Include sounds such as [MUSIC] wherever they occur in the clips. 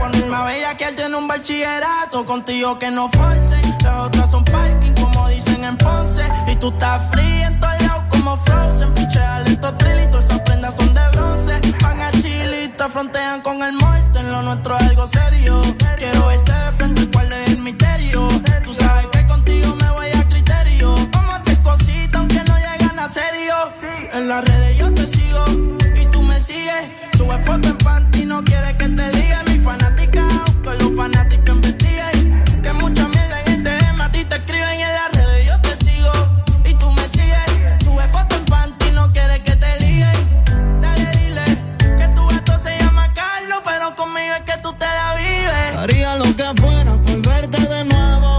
Ponerme a bella que él tiene un bachillerato. Contigo que no forcen. Las otras son parking, como dicen en Ponce. Y tú estás fría en todos lados como Frozen. Piche alento trilitos, esas prendas son de bronce. Van a chilita, frontean con el muerto. En lo nuestro es algo serio. Quiero verte de frente, cuál es el misterio. Tú sabes que contigo me voy a criterio. Vamos a hacer cositas aunque no llegan a serio. En las redes yo te sigo y tú me sigues. Sube foto en panty, no quieres que te ligan los fanáticos investiguen. Que mucha mierda en el DM, a ti te escriben en las redes, yo te sigo y tú me sigues. Sube foto en panty, no quieres que te liguen. Dale, dile que tu gato se llama Carlos, pero conmigo es que tú te la vives. Haría lo que fuera por verte de nuevo.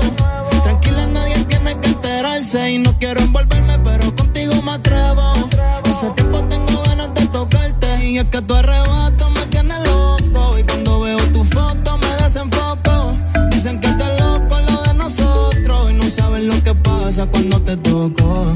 Tranquila, nadie tiene que enterarse y no quiero envolverme, pero contigo me atrevo. Me atrevo. Hace tiempo tengo ganas de tocarte y es que tú arrebatas cuando te toco.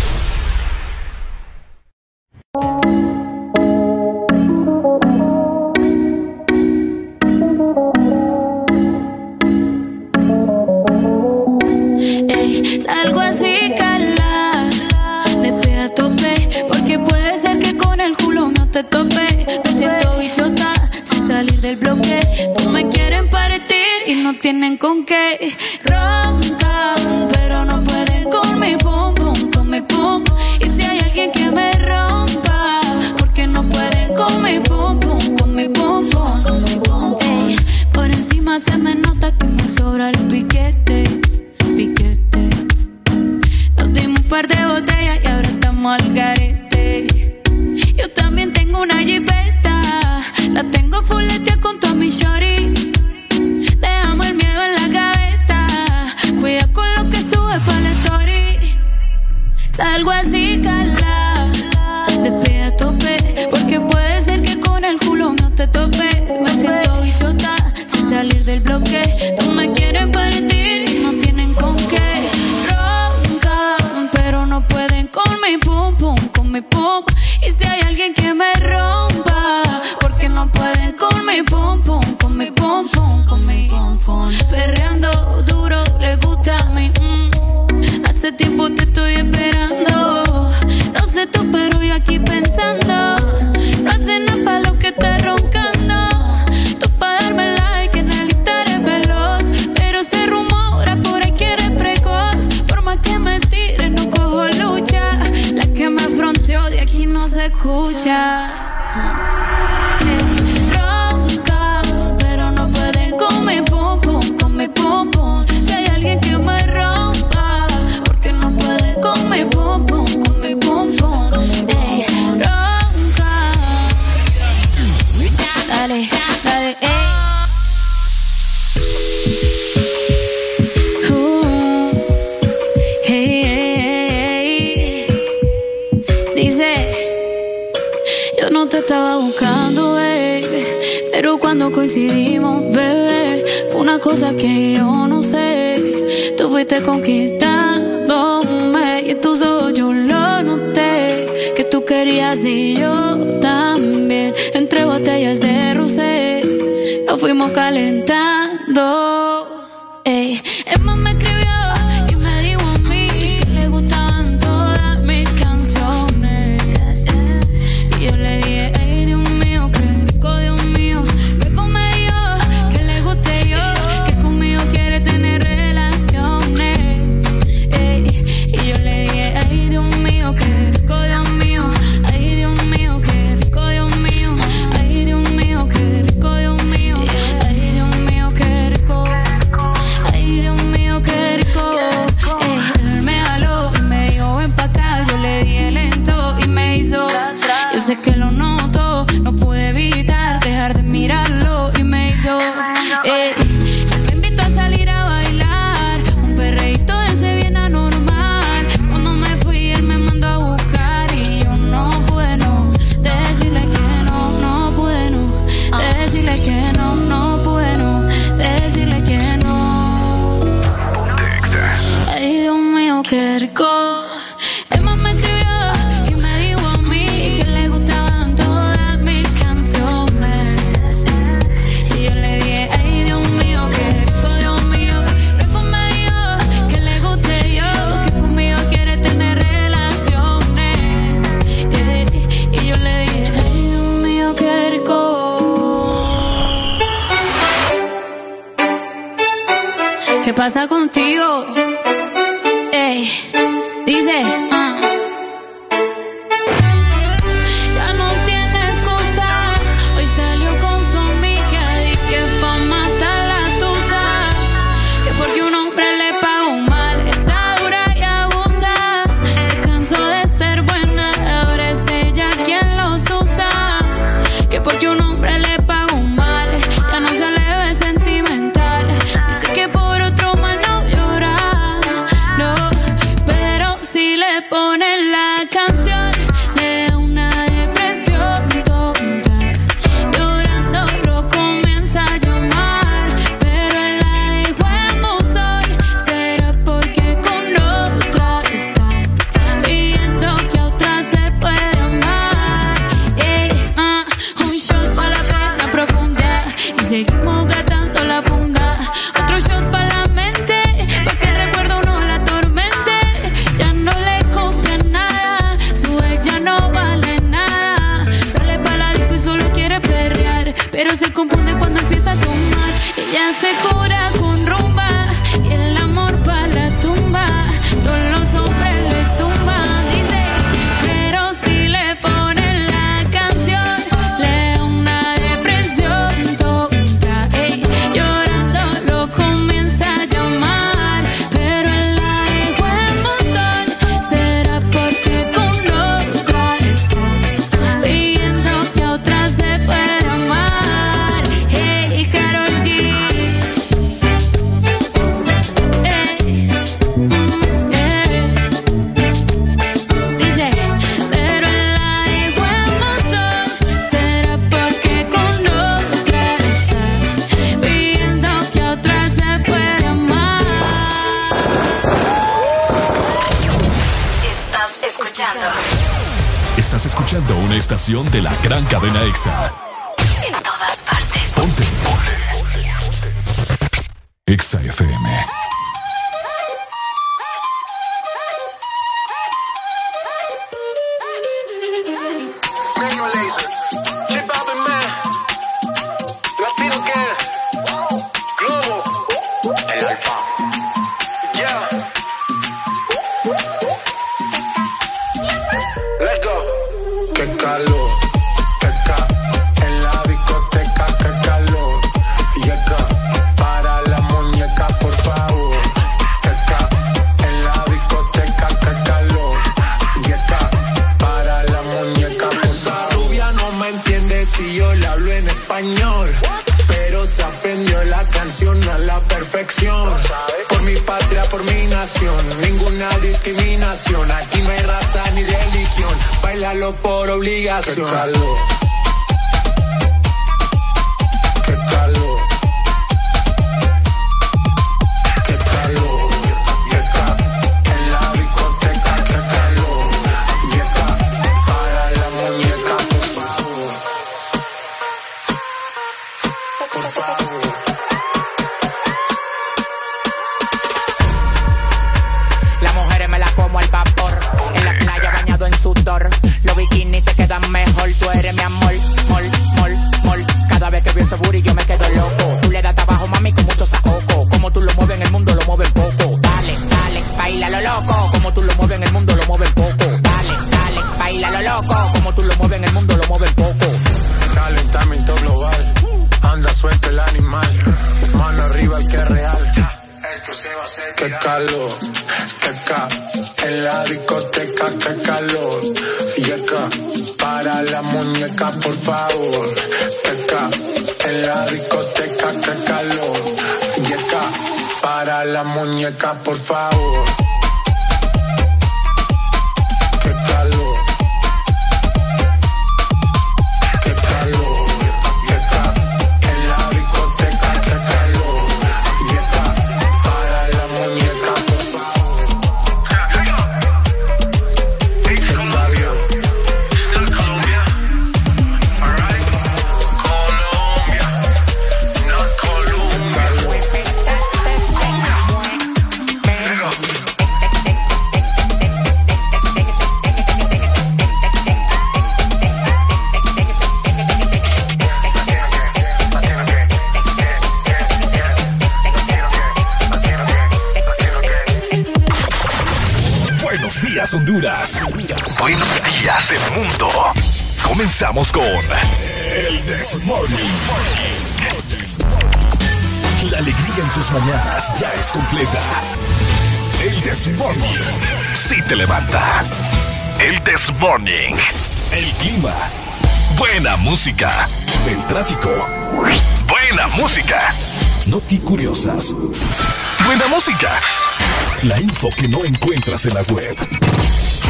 En la web.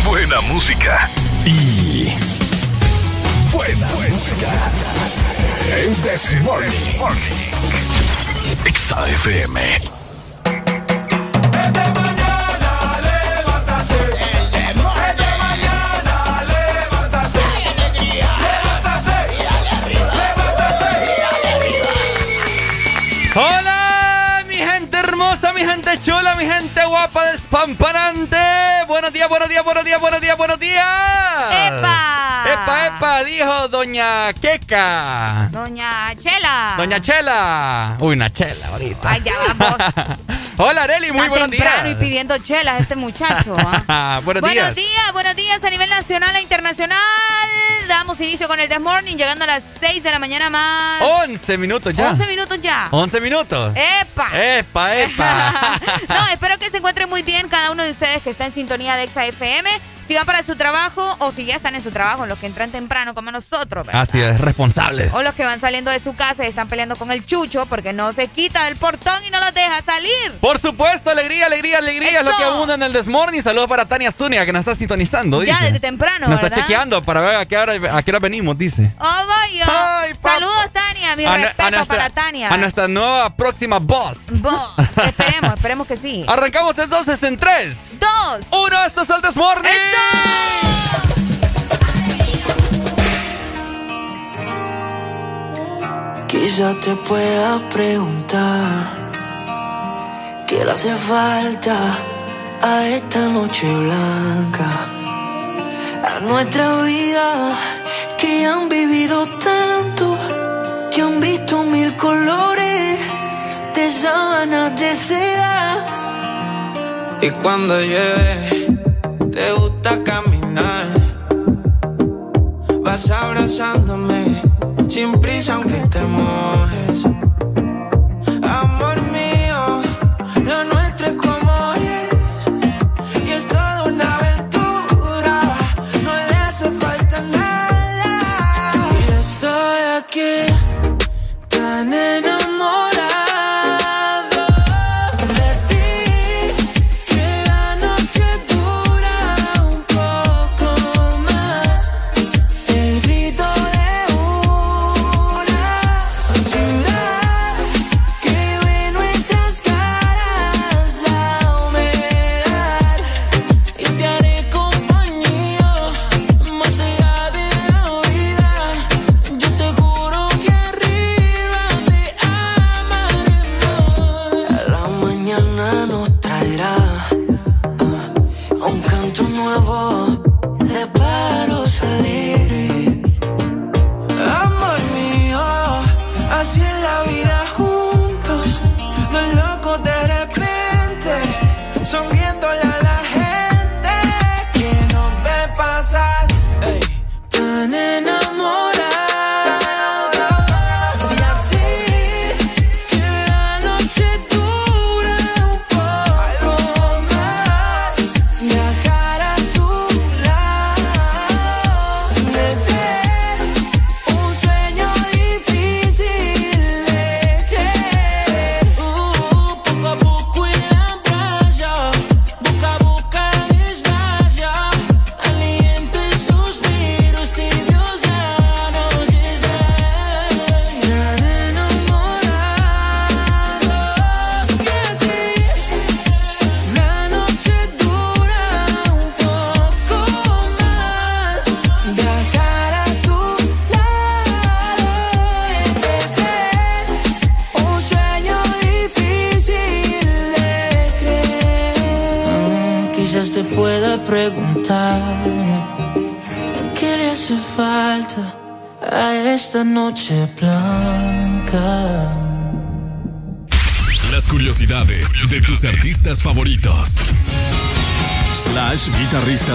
Buena música. Y. Buena, música. El This Morning. Exa doña Chela. Doña Chela. Uy, una chela ahorita. Ay, ya vamos. [LAUGHS] Hola, Areli, muy Tan buenos temprano días. y pidiendo chelas este muchacho. [LAUGHS] ¿ah? buenos, buenos días. días, buenos días a nivel nacional e internacional. Damos inicio con el This Morning, llegando a las 6 de la mañana más. 11 minutos ya. 11 minutos ya. 11 minutos. ¡Epa! Epa, epa. [LAUGHS] no, espero que se encuentren muy bien cada uno de ustedes que está en sintonía de Exa FM. Si van para su trabajo o si ya están en su trabajo, los que entran temprano como nosotros, ¿verdad? Así es, responsable. O los que van saliendo de su casa y están peleando con el chucho porque no se quita del portón y no los deja salir. Por supuesto, alegría, alegría, alegría es lo que abunda en el Desmorning. Saludos para Tania Zúñiga que nos está sintonizando. Ya dice. desde temprano, Nos está chequeando para ver a qué hora, a qué hora venimos, dice. Oh, vaya. Saludos, Tania. Mi A respeto para Tania. A nuestra nueva próxima boss. Vos, esperemos, esperemos que sí. [LAUGHS] Arrancamos entonces en 3, Dos. 1, esto es el Desmorning. Quizás te puedas preguntar qué le hace falta a esta noche blanca, a nuestra vida que han vivido tanto, que han visto mil colores de sábanas de seda. Y cuando llueve, te gusta caminar. Vas abrazándome sin prisa aunque te mojes.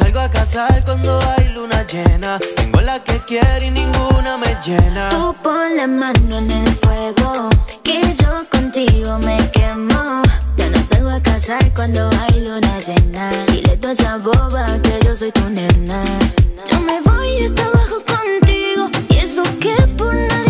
salgo a casar cuando hay luna llena. Tengo la que quiero y ninguna me llena. Tú pon la mano en el fuego. Que yo contigo me quemo. Ya no salgo a casar cuando hay luna llena. Dile toda esa boba que yo soy tu nena. Yo me voy hasta abajo contigo. Y eso que por nadie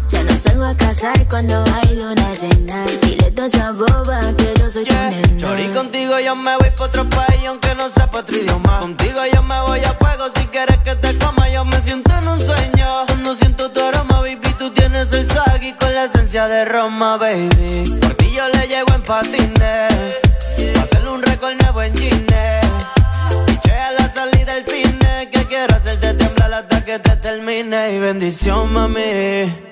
No salgo a casar cuando hay luna llena. Dile toda esa boba que yo soy tu nena. Chori, contigo yo me voy pa' otro país aunque no sepa otro idioma. Contigo yo me voy a fuego si quieres que te coma. Yo me siento en un sueño. Cuando siento tu aroma, baby, tú tienes el swag con la esencia de Roma, baby. Por ti yo le llego en patines. Pa' hacerle un récord nuevo en Gine. Piché a la salida del cine. Que quiero hacerte temblar hasta que te termine. Y bendición, mami.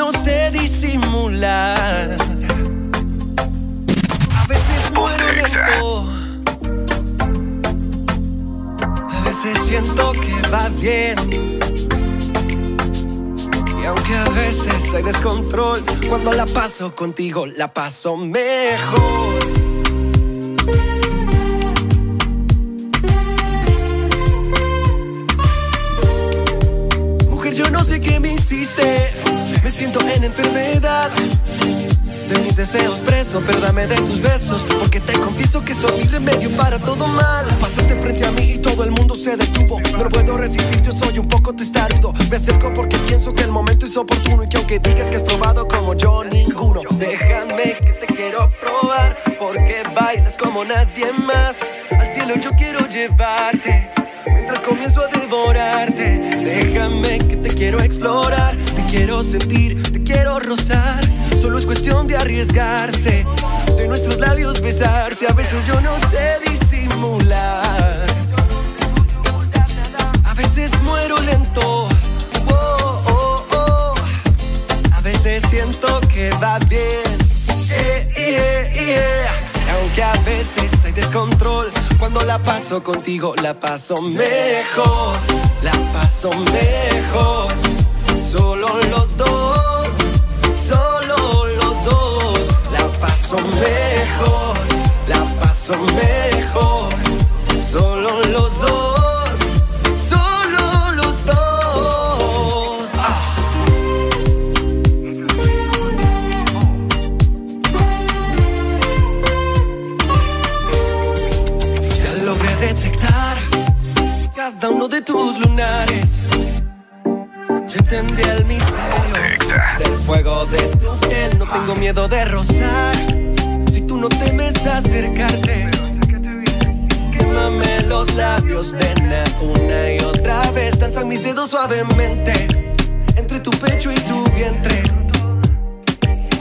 No sé disimular. A veces muero lento. A veces siento que va bien. Y aunque a veces hay descontrol, cuando la paso contigo, la paso mejor. Siento en enfermedad. De mis deseos preso, pero dame de tus besos. Porque te confieso que soy mi remedio para todo mal. Pasaste frente a mí y todo el mundo se detuvo. No puedo resistir, yo soy un poco testarudo. Me acerco porque pienso que el momento es oportuno. Y que aunque digas que has probado como yo, ninguno. Déjame que te quiero probar. Porque bailas como nadie más. Al cielo yo quiero llevarte. Mientras comienzo a devorarte, déjame que te quiero explorar, quiero sentir, te quiero rozar. Solo es cuestión de arriesgarse. de nuestros labios besarse. A veces yo no sé disimular. A veces muero lento. Oh, oh, oh. A veces siento que va bien. Eh, eh, eh. Y Aunque a veces hay descontrol, cuando la paso contigo la paso mejor, la paso mejor. Solo los dos, solo los dos, la paso mejor, la paso mejor. Solo los dos, solo los dos. Ah. Ya logré detectar cada uno de tus lunares. Yo entendí el misterio del fuego de tu piel. No tengo miedo de rozar. Si tú no temes acercarte, quémame los labios, nena, una y otra vez. Danzan mis dedos suavemente entre tu pecho y tu vientre.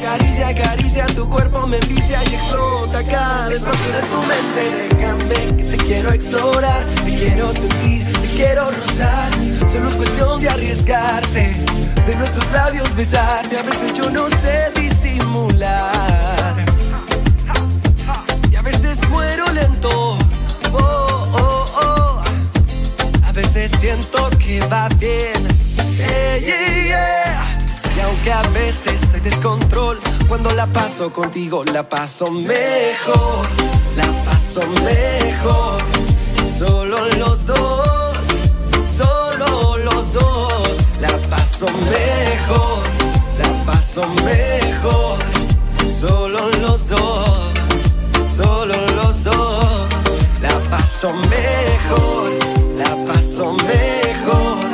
Caricia, caricia, tu cuerpo me envicia y explota cada espacio de tu mente. Déjame que te quiero explorar, te quiero sentir, te quiero rozar. Solo es cuestión de arriesgarse, de nuestros labios besarse. A veces yo no sé disimular. Y a veces muero lento. Oh, oh, oh. A veces siento que va bien. Yeah, yeah, yeah. Aunque a veces hay descontrol, cuando la paso contigo la paso mejor, la paso mejor. Solo los dos, solo los dos, la paso mejor, la paso mejor. Solo los dos, solo los dos, la paso mejor, la paso mejor.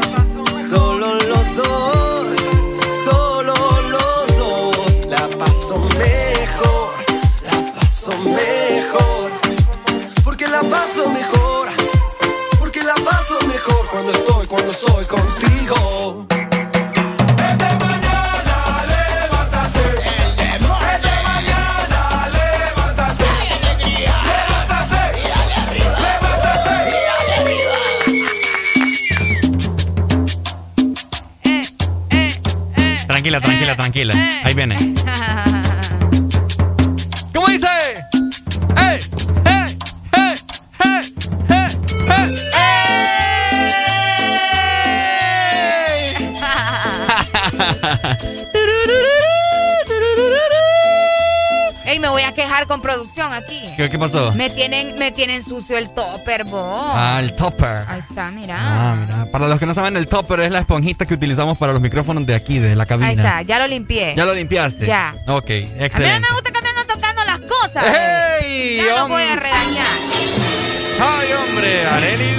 Tranquila. Ahí viene. [LAUGHS] aquí. ¿Qué, qué pasó? Me tienen, me tienen sucio el topper, vos. Ah, el topper. Ahí está, mira. Ah, mira. Para los que no saben, el topper es la esponjita que utilizamos para los micrófonos de aquí, de la cabina. Ahí está, ya lo limpié. ¿Ya lo limpiaste? Ya. Ok, A mí no excelente. me gusta que me andan tocando las cosas. ¡Ey, Ya no voy a regañar. ¡Ay, hombre! Areli,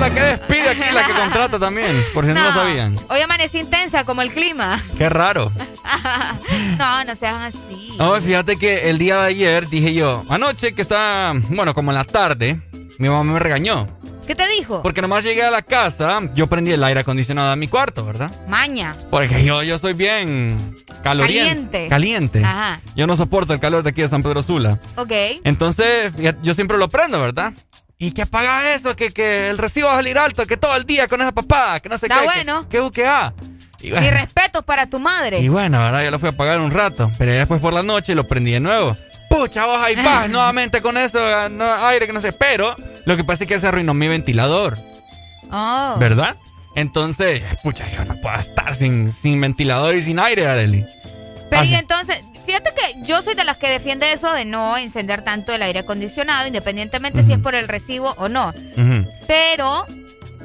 la que despide aquí, la que [LAUGHS] contrata también, por si no, lo sabían. Hoy amanecí intensa como el clima. Qué raro. [LAUGHS] no, no sean así. No, fíjate que el día de ayer dije yo, anoche que está, bueno, como en la tarde, mi mamá me regañó. ¿Qué te dijo? Porque nomás llegué a la casa, yo prendí el aire acondicionado en mi cuarto, ¿verdad? Maña. Porque yo, yo soy bien caloriente. Caliente. Caliente. Ajá. Yo no soporto el calor de aquí de San Pedro Sula. Ok. Entonces, yo siempre lo prendo, ¿verdad? Y que apaga eso, que, que el recibo va a salir alto, que todo el día con esa papá, que no sé Está qué. bueno. Que, que, que ah. Y Y bueno, respetos para tu madre. y bueno, ¿verdad? Yo lo fui a apagar un rato, pero ya después por la noche lo prendí de nuevo. Pucha, vos ahí vas nuevamente con eso, ah, no, aire que no sé. Pero lo que pasa es que se arruinó mi ventilador, Oh. ¿verdad? Entonces, pucha, yo no puedo estar sin, sin ventilador y sin aire, Arely. Pero y entonces, fíjate que yo soy de las que defiende eso de no encender tanto el aire acondicionado, independientemente si es por el recibo o no. Pero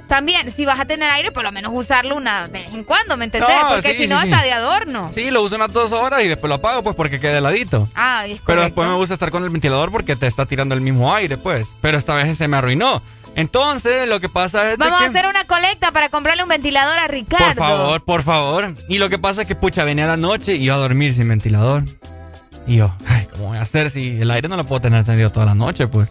también, si vas a tener aire, por lo menos usarlo una de vez en cuando, ¿me entendés? No, Porque sí, si no, sí. está de adorno. Sí, lo uso unas dos horas y después lo apago, pues porque queda heladito. Ah, es Pero después me gusta estar con el ventilador porque te está tirando el mismo aire, pues. Pero esta vez se me arruinó. Entonces, lo que pasa es de Vamos que... a hacer una colecta para comprarle un ventilador a Ricardo. Por favor, por favor. Y lo que pasa es que, pucha, venía la noche y yo a dormir sin ventilador. Y yo, ay, ¿cómo voy a hacer si el aire no lo puedo tener encendido toda la noche, pues?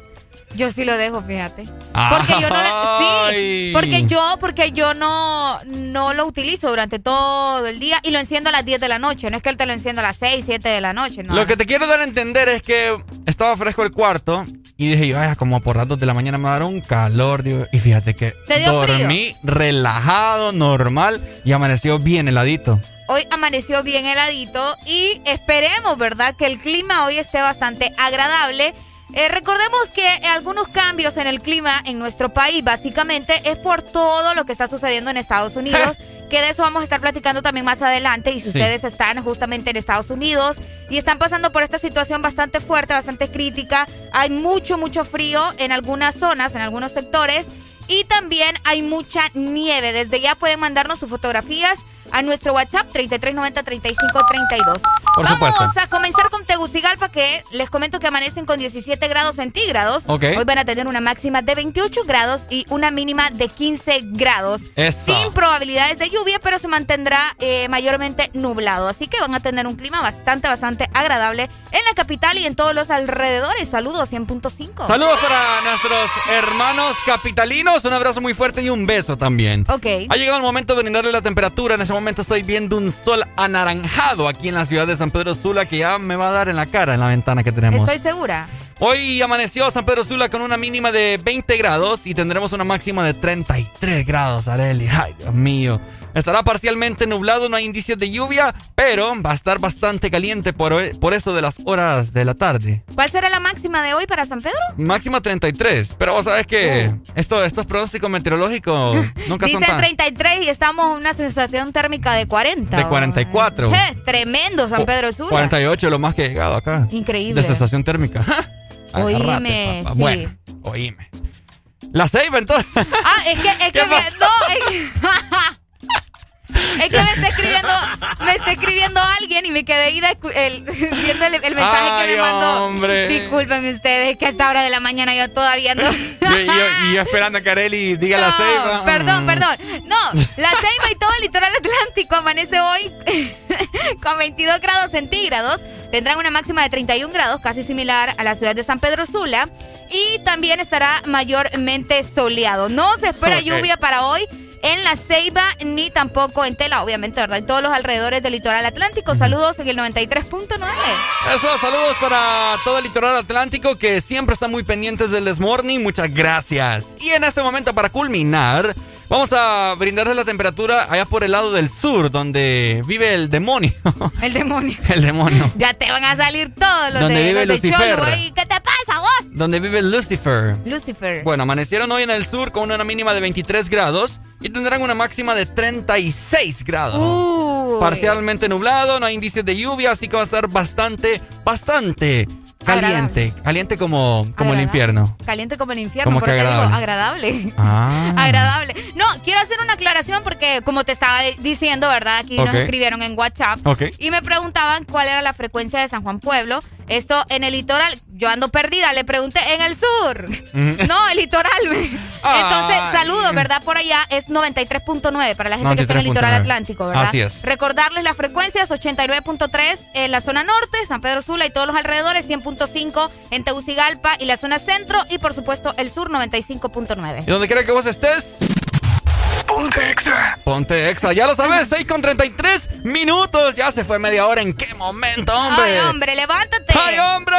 Yo sí lo dejo, fíjate. Porque yo no sí, porque yo porque yo no no lo utilizo durante todo el día y lo enciendo a las 10 de la noche, no es que él te lo encienda a las 6, 7 de la noche, no. Lo que te quiero dar a entender es que estaba fresco el cuarto y dije yo, ay, como por ratos de la mañana me va a dar un calor, digo, y fíjate que dormí relajado, normal y amaneció bien heladito. Hoy amaneció bien heladito y esperemos, ¿verdad? Que el clima hoy esté bastante agradable. Eh, recordemos que algunos cambios en el clima en nuestro país básicamente es por todo lo que está sucediendo en Estados Unidos, [LAUGHS] que de eso vamos a estar platicando también más adelante y si ustedes están justamente en Estados Unidos y están pasando por esta situación bastante fuerte, bastante crítica, hay mucho, mucho frío en algunas zonas, en algunos sectores y también hay mucha nieve. Desde ya pueden mandarnos sus fotografías a nuestro WhatsApp 3390-3532. Por Vamos supuesto. a comenzar con Tegucigalpa, que les comento que amanecen con 17 grados centígrados. Ok. Hoy van a tener una máxima de 28 grados y una mínima de 15 grados. Eso. Sin probabilidades de lluvia, pero se mantendrá eh, mayormente nublado. Así que van a tener un clima bastante, bastante agradable en la capital y en todos los alrededores. Saludos 100.5. Saludos para nuestros hermanos capitalinos, un abrazo muy fuerte y un beso también. Ok. Ha llegado el momento de brindarle la temperatura. En ese momento estoy viendo un sol anaranjado aquí en la ciudad de San Pedro Sula que ya me va a dar en la cara en la ventana que tenemos. Estoy segura. Hoy amaneció San Pedro Sula con una mínima de 20 grados y tendremos una máxima de 33 grados, Areli. Ay, Dios mío. Estará parcialmente nublado, no hay indicios de lluvia, pero va a estar bastante caliente por, hoy- por eso de las horas de la tarde. ¿Cuál será la máxima de hoy para San Pedro? Máxima 33, pero vos sabés que esto- estos pronósticos meteorológicos nunca son Dicen tan... 33 y estamos en una sensación térmica de 40. De 44. Je, tremendo San Pedro Sula. 48 lo más que he llegado acá. Increíble. De esta estación térmica. [LAUGHS] Oíme, sí. Bueno, oíme. La ceiba entonces. Ah, es que, es [LAUGHS] que me, no, es, [LAUGHS] es que me está escribiendo, me está escribiendo alguien y me quedé de- el- viendo el, el mensaje que me mandó. hombre. Discúlpenme ustedes, que a esta hora de la mañana yo todavía no. [LAUGHS] y, yo, esperando a que Areli diga la ceiba. Perdón, Mm. perdón. No, la Ceiba y todo el litoral atlántico amanece hoy [LAUGHS] con 22 grados centígrados. Tendrán una máxima de 31 grados, casi similar a la ciudad de San Pedro Sula. Y también estará mayormente soleado. No se espera lluvia para hoy en la Ceiba ni tampoco en Tela, obviamente, ¿verdad? En todos los alrededores del litoral atlántico. Saludos en el 93.9. Eso, saludos para todo el litoral atlántico que siempre están muy pendientes del This Morning. Muchas gracias. Y en este momento, para culminar, vamos a brindarles la temperatura allá por el lado del sur, donde vive el demonio. El demonio. [LAUGHS] el demonio. Ya te van a salir todos los Donde de, vive los de Lucifer. Cholo. ¿Qué te pasa, vos? donde vive Lucifer. Lucifer. Bueno, amanecieron hoy en el sur con una mínima de 23 grados y tendrán una máxima de 36 grados. Uy. Parcialmente nublado, no hay indicios de lluvia, así que va a estar bastante, bastante caliente. Caliente como, como el Agradable. infierno. Caliente como el infierno, ¿Cómo por que eso digo, agradable? agradable. Ah. [LAUGHS] Agradable. No, quiero hacer una aclaración porque como te estaba diciendo, ¿verdad? Aquí nos escribieron en WhatsApp y me preguntaban cuál era la frecuencia de San Juan Pueblo. Esto en el litoral, yo ando perdida, le pregunté en el sur. No, el litoral. Entonces, saludos, ¿verdad? Por allá es 93.9 para la gente que está en el litoral 93.9. atlántico, ¿verdad? Así es. Recordarles las frecuencias 89.3 en la zona norte, San Pedro Sula y todos los alrededores, 100.5 en Tegucigalpa y la zona centro y por supuesto el sur 95.9. Y donde quiera que vos estés, Ponte Exa. ponte exa. Ya lo sabes, 6 con 33 minutos. Ya se fue media hora. ¿En qué momento, hombre? Ay, hombre, levántate. ¡Ay, hombre!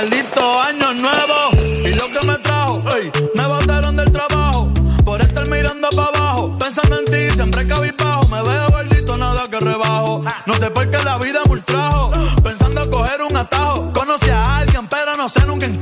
Maldito año nuevo y lo que me trajo. me botaron del trabajo por estar mirando para abajo. Pensando en ti, siempre cabizbajo. Me veo gordito, nada que rebajo. No sé por qué la vida me ultrajo. Pensando coger un atajo. Conocí a alguien, pero no sé nunca encajo.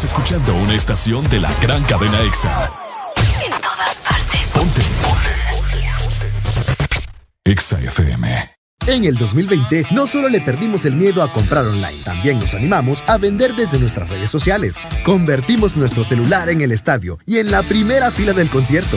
Estás escuchando una estación de la gran cadena EXA. en todas partes. Ponte. EXA FM. En el 2020 no solo le perdimos el miedo a comprar online, también nos animamos a vender desde nuestras redes sociales. Convertimos nuestro celular en el estadio y en la primera fila del concierto.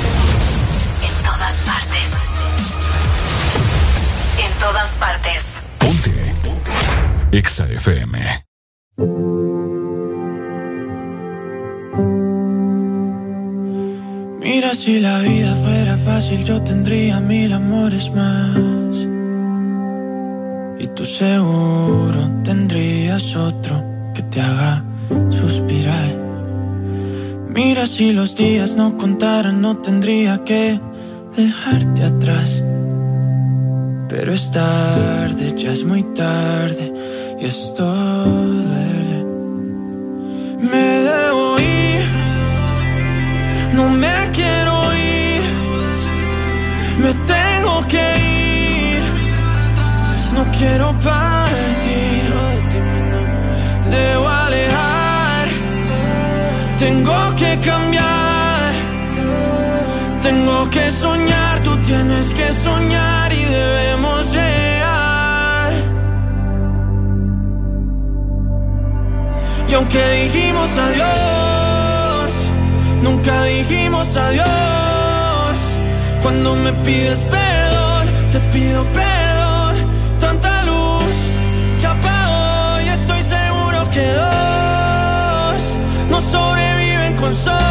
Todas partes. Ponte. EXA FM. Mira, si la vida fuera fácil, yo tendría mil amores más. Y tú seguro tendrías otro que te haga suspirar. Mira, si los días no contaran, no tendría que dejarte atrás. Pero es tarde, ya es muy tarde, y esto duele. Me debo ir, no me quiero ir, me tengo que ir, no quiero partir, debo alejar, tengo que cambiar, tengo que soñar, tú tienes que soñar Y aunque dijimos adiós, nunca dijimos adiós. Cuando me pides perdón, te pido perdón. Tanta luz que apagó y estoy seguro que dos no sobreviven con solo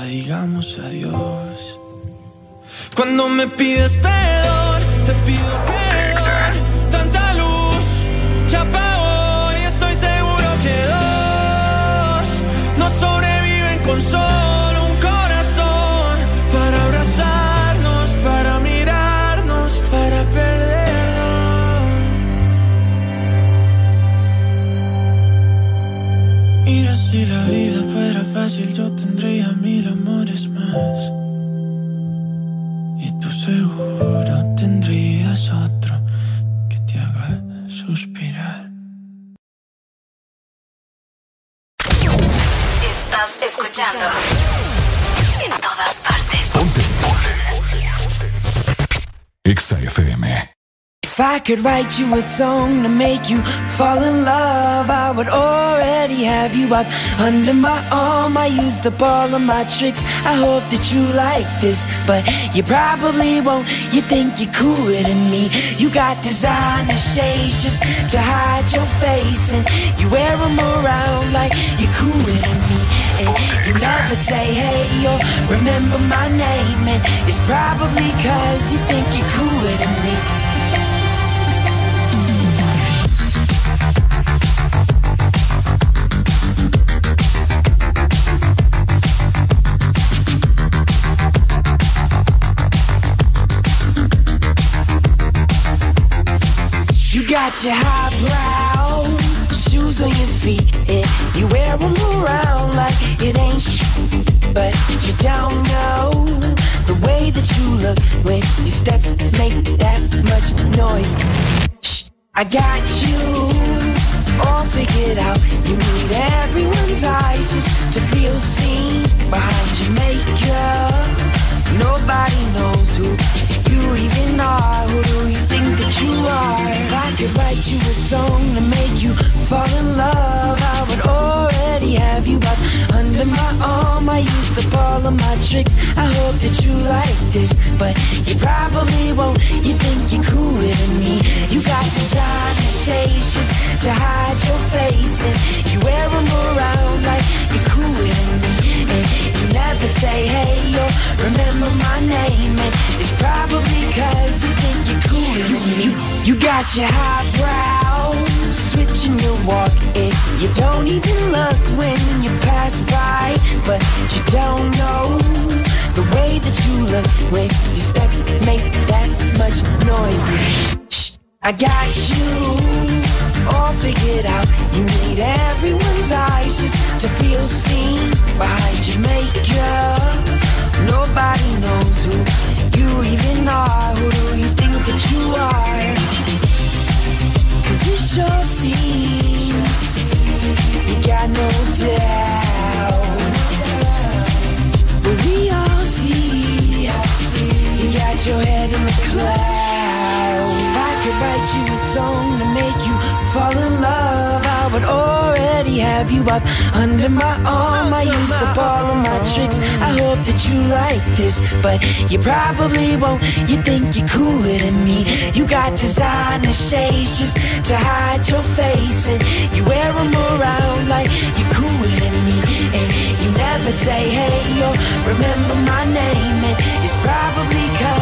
digamos adiós. Cuando me pides perdón, te pido perdón. Tanta luz que apagó fácil, yo tendría mil amores más. Y tú seguro tendrías otro que te haga suspirar. Estás escuchando. En todas partes. Exa FM. If I could write you a song to make you fall in love, I would already have you up under my arm. I used up all of my tricks. I hope that you like this, but you probably won't. You think you're cooler than me. You got designer shades just to hide your face, and you wear them around like you're cooler than me. And you never say hey or remember my name, and it's probably cause you think you're cooler than me. Got your highbrow shoes on your feet, and you wear them around like it ain't sh- But you don't know the way that you look when your steps make that much noise. Shh, I got you all figured out. You need everyone's eyes just to feel seen behind your makeup. Nobody knows who you even are. You are? If I could write you a song to make you fall in love, I would already have you up under my arm. I used up all of my tricks. I hope that you like this, but you probably won't. You think you're cooler than me. You got designer shades just to hide your face, and you wear them around like you're cooler than me. You never say hey or remember my name, and it's probably cause you think you're me. You, you got your highbrow, switching your walk, and you don't even look when you pass by, but you don't know the way that you look when your steps make that much noise. I got you all figured out. You need everyone's eyes just to feel seen behind your makeup. Nobody knows who you even are. Who do you think that you are? Cause it sure seems you got no doubt. But we all see you got your head in the clouds. Write you a song to make you fall in love, I would already have you up under my arm. I used up all of my tricks. I hope that you like this, but you probably won't. You think you're cooler than me. You got designer shades just to hide your face, and you wear them around like you're cooler than me. And you never say hey or remember my name, and it's probably cause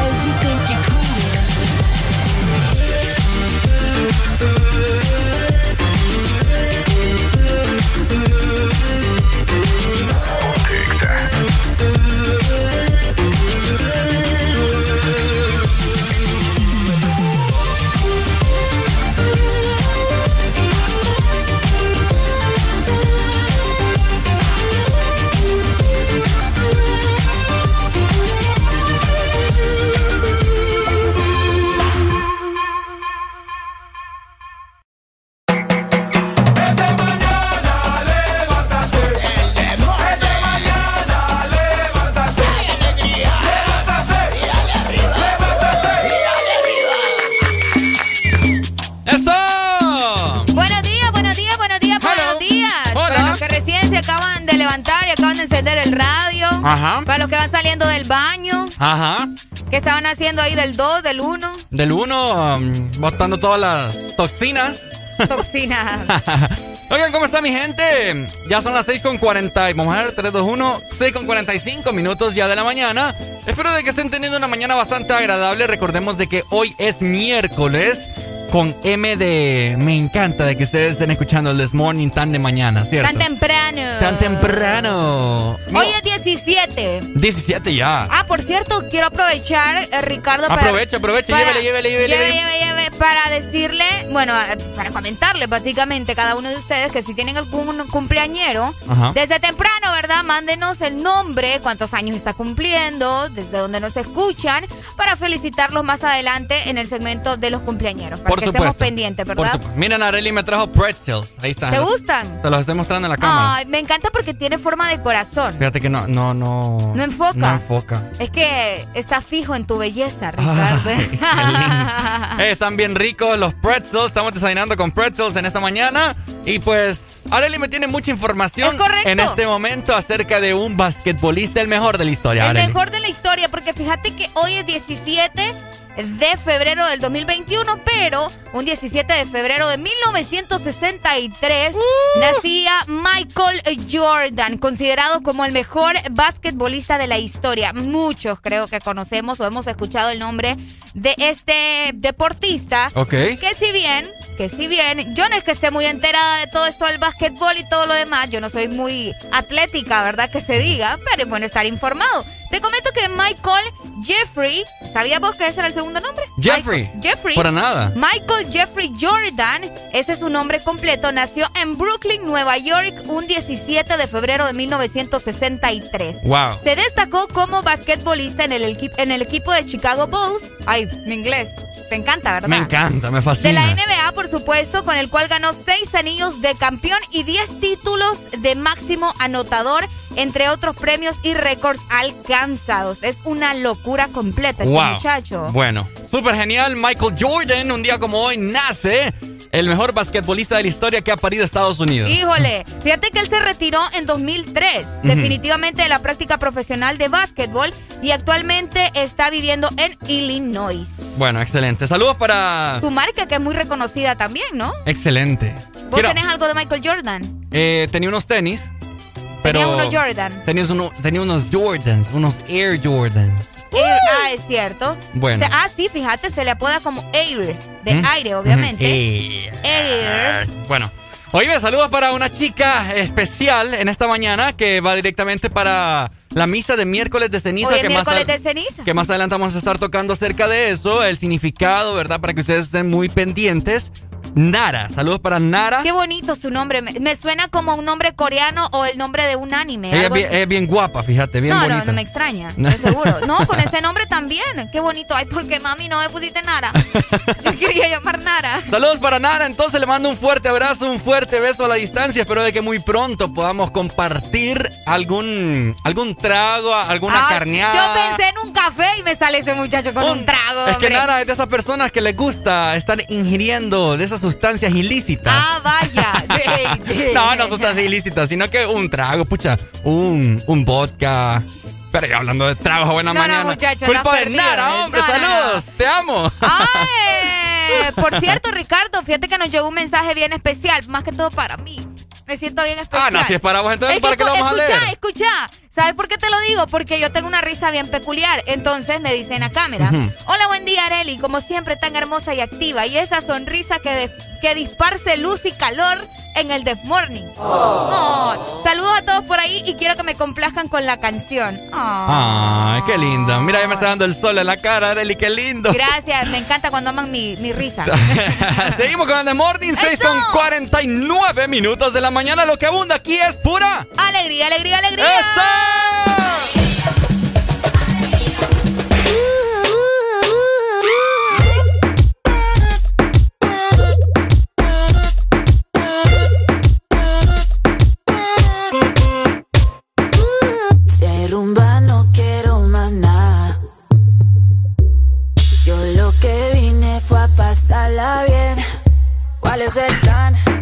De encender el radio. Ajá. Para los que van saliendo del baño. Ajá. ¿Qué estaban haciendo ahí del 2, del 1? Del 1, um, botando todas las toxinas. Toxinas. [LAUGHS] Oigan, ¿cómo está mi gente? Ya son las 6 con 40. Vamos a ver, 3, 2, 1. 6 con 45 minutos ya de la mañana. Espero de que estén teniendo una mañana bastante agradable. Recordemos de que hoy es miércoles con M de... Me encanta de que ustedes estén escuchando el This Morning tan de mañana, ¿cierto? Tan temprano. Tan temprano. Hoy es 17. 17 ya. Ah, por cierto, quiero aprovechar, eh, Ricardo, para... Aprovecha, aprovecha, llévele, llévele, llévele. Llévele. lleve, lleve, para decirle, bueno, para comentarle básicamente cada uno de ustedes que si tienen algún cumpleañero, Ajá. desde temprano, ¿verdad? Mándenos el nombre, cuántos años está cumpliendo, desde dónde nos escuchan, para felicitarlos más adelante en el segmento de los cumpleañeros. Por que supuesto. estemos pendientes, Por ¿verdad? supuesto. Miren, Areli me trajo pretzels. Ahí están. ¿Te gustan? Se los estoy mostrando en la cámara. Ay, me encanta porque tiene forma de corazón. Fíjate que no, no, no. No enfoca. No enfoca. Es que está fijo en tu belleza, Ricardo. [LAUGHS] Eh, están bien ricos los pretzels. Estamos desayunando con pretzels en esta mañana. Y pues, Areli me tiene mucha información Es en este momento acerca de un basquetbolista, el mejor de la historia. El Arely. mejor de la historia, porque fíjate que hoy es 17 de febrero del 2021, pero un 17 de febrero de 1963 nacía Michael Jordan, considerado como el mejor basquetbolista de la historia. Muchos creo que conocemos o hemos escuchado el nombre de este deportista. Ok. Que si bien, que si bien, yo no es que esté muy enterada de todo esto del básquetbol y todo lo demás, yo no soy muy atlética, ¿verdad? Que se diga, pero es bueno estar informado. Te comento que Michael Jeffrey, ¿sabías vos que ese era el segundo nombre? Jeffrey. Michael- Jeffrey. Para nada. Michael Jeffrey Jordan, ese es su nombre completo, nació en Brooklyn, Nueva York, un 17 de febrero de 1963. Wow. Se destacó como basquetbolista en el, en el equipo de Chicago Bulls. Ay, mi inglés. Te encanta, ¿verdad? Me encanta, me De fascina. la NBA, por supuesto, con el cual ganó seis anillos de campeón y 10 títulos de máximo anotador, entre otros premios y récords alcanzados. Es una locura completa este muchacho. Bueno, súper genial. Michael Jordan, un día como hoy, nace el mejor basquetbolista de la historia que ha parido Estados Unidos. Híjole, fíjate que él se retiró en 2003, Ujú. definitivamente de la práctica profesional de básquetbol y actualmente está viviendo en Illinois. Bueno, excelente. Saludos para. Su marca que es muy reconocida también, ¿no? Excelente. ¿Vos Quiero- tenés algo de Michael Jordan? eh, tenía unos tenis. Pero Tenía unos Jordan. Tenías uno- tenía unos Jordans, unos Air Jordans. Air- ah, es cierto. Bueno. Ah, sí, fíjate, se le apoda como Air, de ¿Mm? aire, obviamente. Air. Air. Bueno. Oye, saludos para una chica especial en esta mañana que va directamente para la misa de miércoles de ceniza. Hoy es que miércoles más de ceniza. que más adelante vamos a estar tocando acerca de eso, el significado, ¿verdad? Para que ustedes estén muy pendientes. Nara, saludos para Nara. Qué bonito su nombre. Me, me suena como un nombre coreano o el nombre de un anime. Ella es bien, así. es bien guapa, fíjate, bien no, bonita. no, no me extraña, [LAUGHS] estoy seguro. No, con ese nombre también. Qué bonito. Ay, porque mami no me pusiste Nara. [LAUGHS] Yo quería llamar Nara. Saludos para Nara, entonces le mando un fuerte abrazo, un fuerte beso a la distancia. Espero de que muy pronto podamos compartir algún algún trago, alguna Ay, carneada. Yo pensé en un café y me sale ese muchacho con un, trago. Es que. Nara es de esas personas que les gusta estar ingiriendo de esas sustancias ilícitas. Ah, vaya. [LAUGHS] No, no sustancias ilícitas, sino que un trago, pucha, un, un vodka. Pero ya hablando de tragos a buena No, no, mañana. muchacho, Culpa de perdido. Nara, hombre, No, no, no. saludos, te amo. Ay, [LAUGHS] por cierto, Ricardo, fíjate que nos llegó un mensaje bien especial, más que todo para mí. Me siento bien especial. Ah, no, si es para vos, entonces, Es ¿para que qué lo vamos a escucha, leer? escucha. ¿Sabes por qué te lo digo? Porque yo tengo una risa bien peculiar. Entonces me dicen a cámara. Hola, buen día, Areli. Como siempre, tan hermosa y activa. Y esa sonrisa que, de- que disparce luz y calor en el Death Morning. Oh, Saludos a todos por ahí y quiero que me complazcan con la canción. Oh. Ay, qué lindo. Mira, ya me está dando el sol en la cara, Arely, qué lindo. Gracias, me encanta cuando aman mi, mi risa. [LAUGHS] Seguimos con el The Morning 6 con 49 minutos de la mañana. Lo que abunda aquí es pura. Alegría, alegría, alegría. Hay rumba no quiero nada. Yo lo que vine fue a pasarla bien. ¿Cuál es el plan?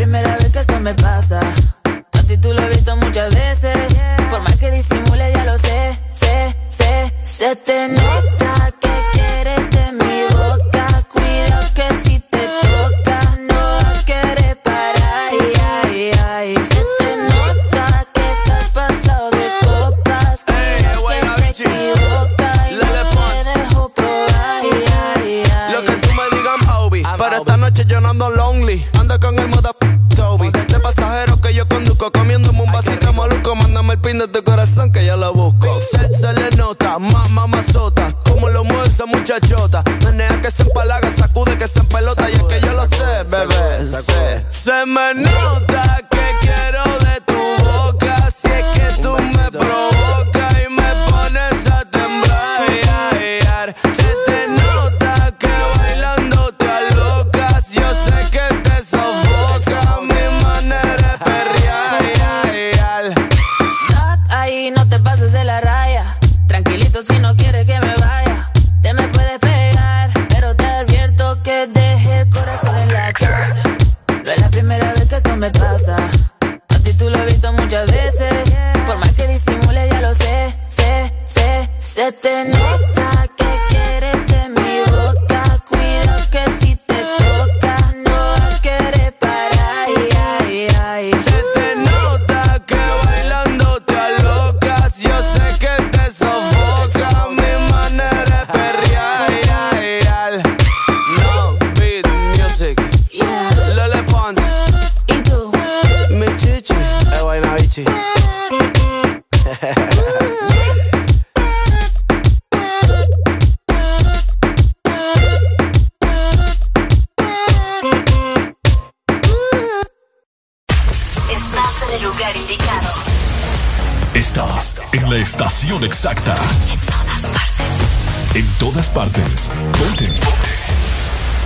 Primera vez que esto me pasa. A ti tú lo he visto muchas veces. Por más que disimule, ya lo sé, sé, sé. Se te nota que quieres de mi boca. Cuidado que si te toca, no querer parar. Ay, ay, ay. Se te nota que estás pasado de copas. Cuidado que te equivocas y no te dejo probar. Ay, ay, ay. Lo que tú me digas, Obi. Pero esta noche yo no ando lonely. Ando con el moda pin de tu corazón que yo lo busco. Se, se le nota, mamá mazota. Como lo mueve esa muchachota. Menea que se empalaga, sacude que se empelota. Y es que yo lo sé, bebé. sé. Se me nota Se te nota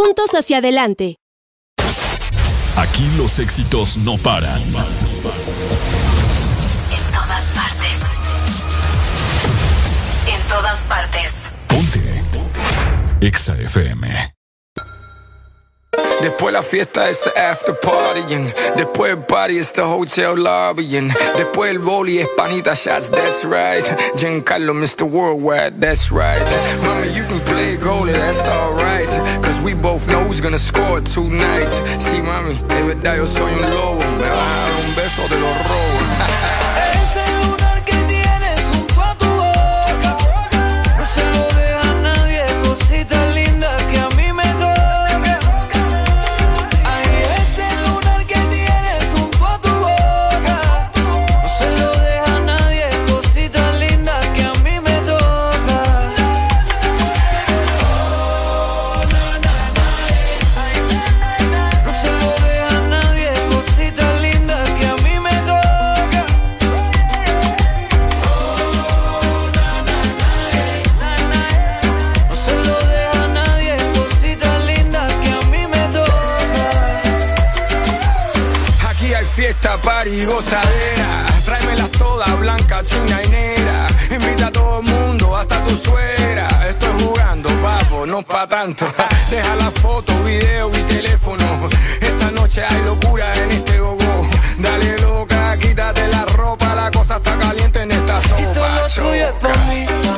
Juntos hacia adelante. Aquí los éxitos no paran. En todas partes. En todas partes. Ponte. Exa FM. Después la fiesta es the after partying. Después el party es the hotel lobbying. Después el boli es panita shots, that's right. Giancarlo, Mr. Worldwide, that's right. Mami, you can play goalie, that's alright. Cause we both know who's gonna score tonight. Sí, mami, de verdad yo soy un lobo. Me dar un beso de los robos. Party y gozadera. Tráemelas todas, blanca, china y negra. Invita a todo el mundo, hasta tu suegra. Estoy jugando, papo, no pa' tanto. [LAUGHS] Deja la foto, video y teléfono. Esta noche hay locura en este gogo. Dale loca, quítate la ropa, la cosa está caliente en esta sopa. Y todo lo tuyo es mí,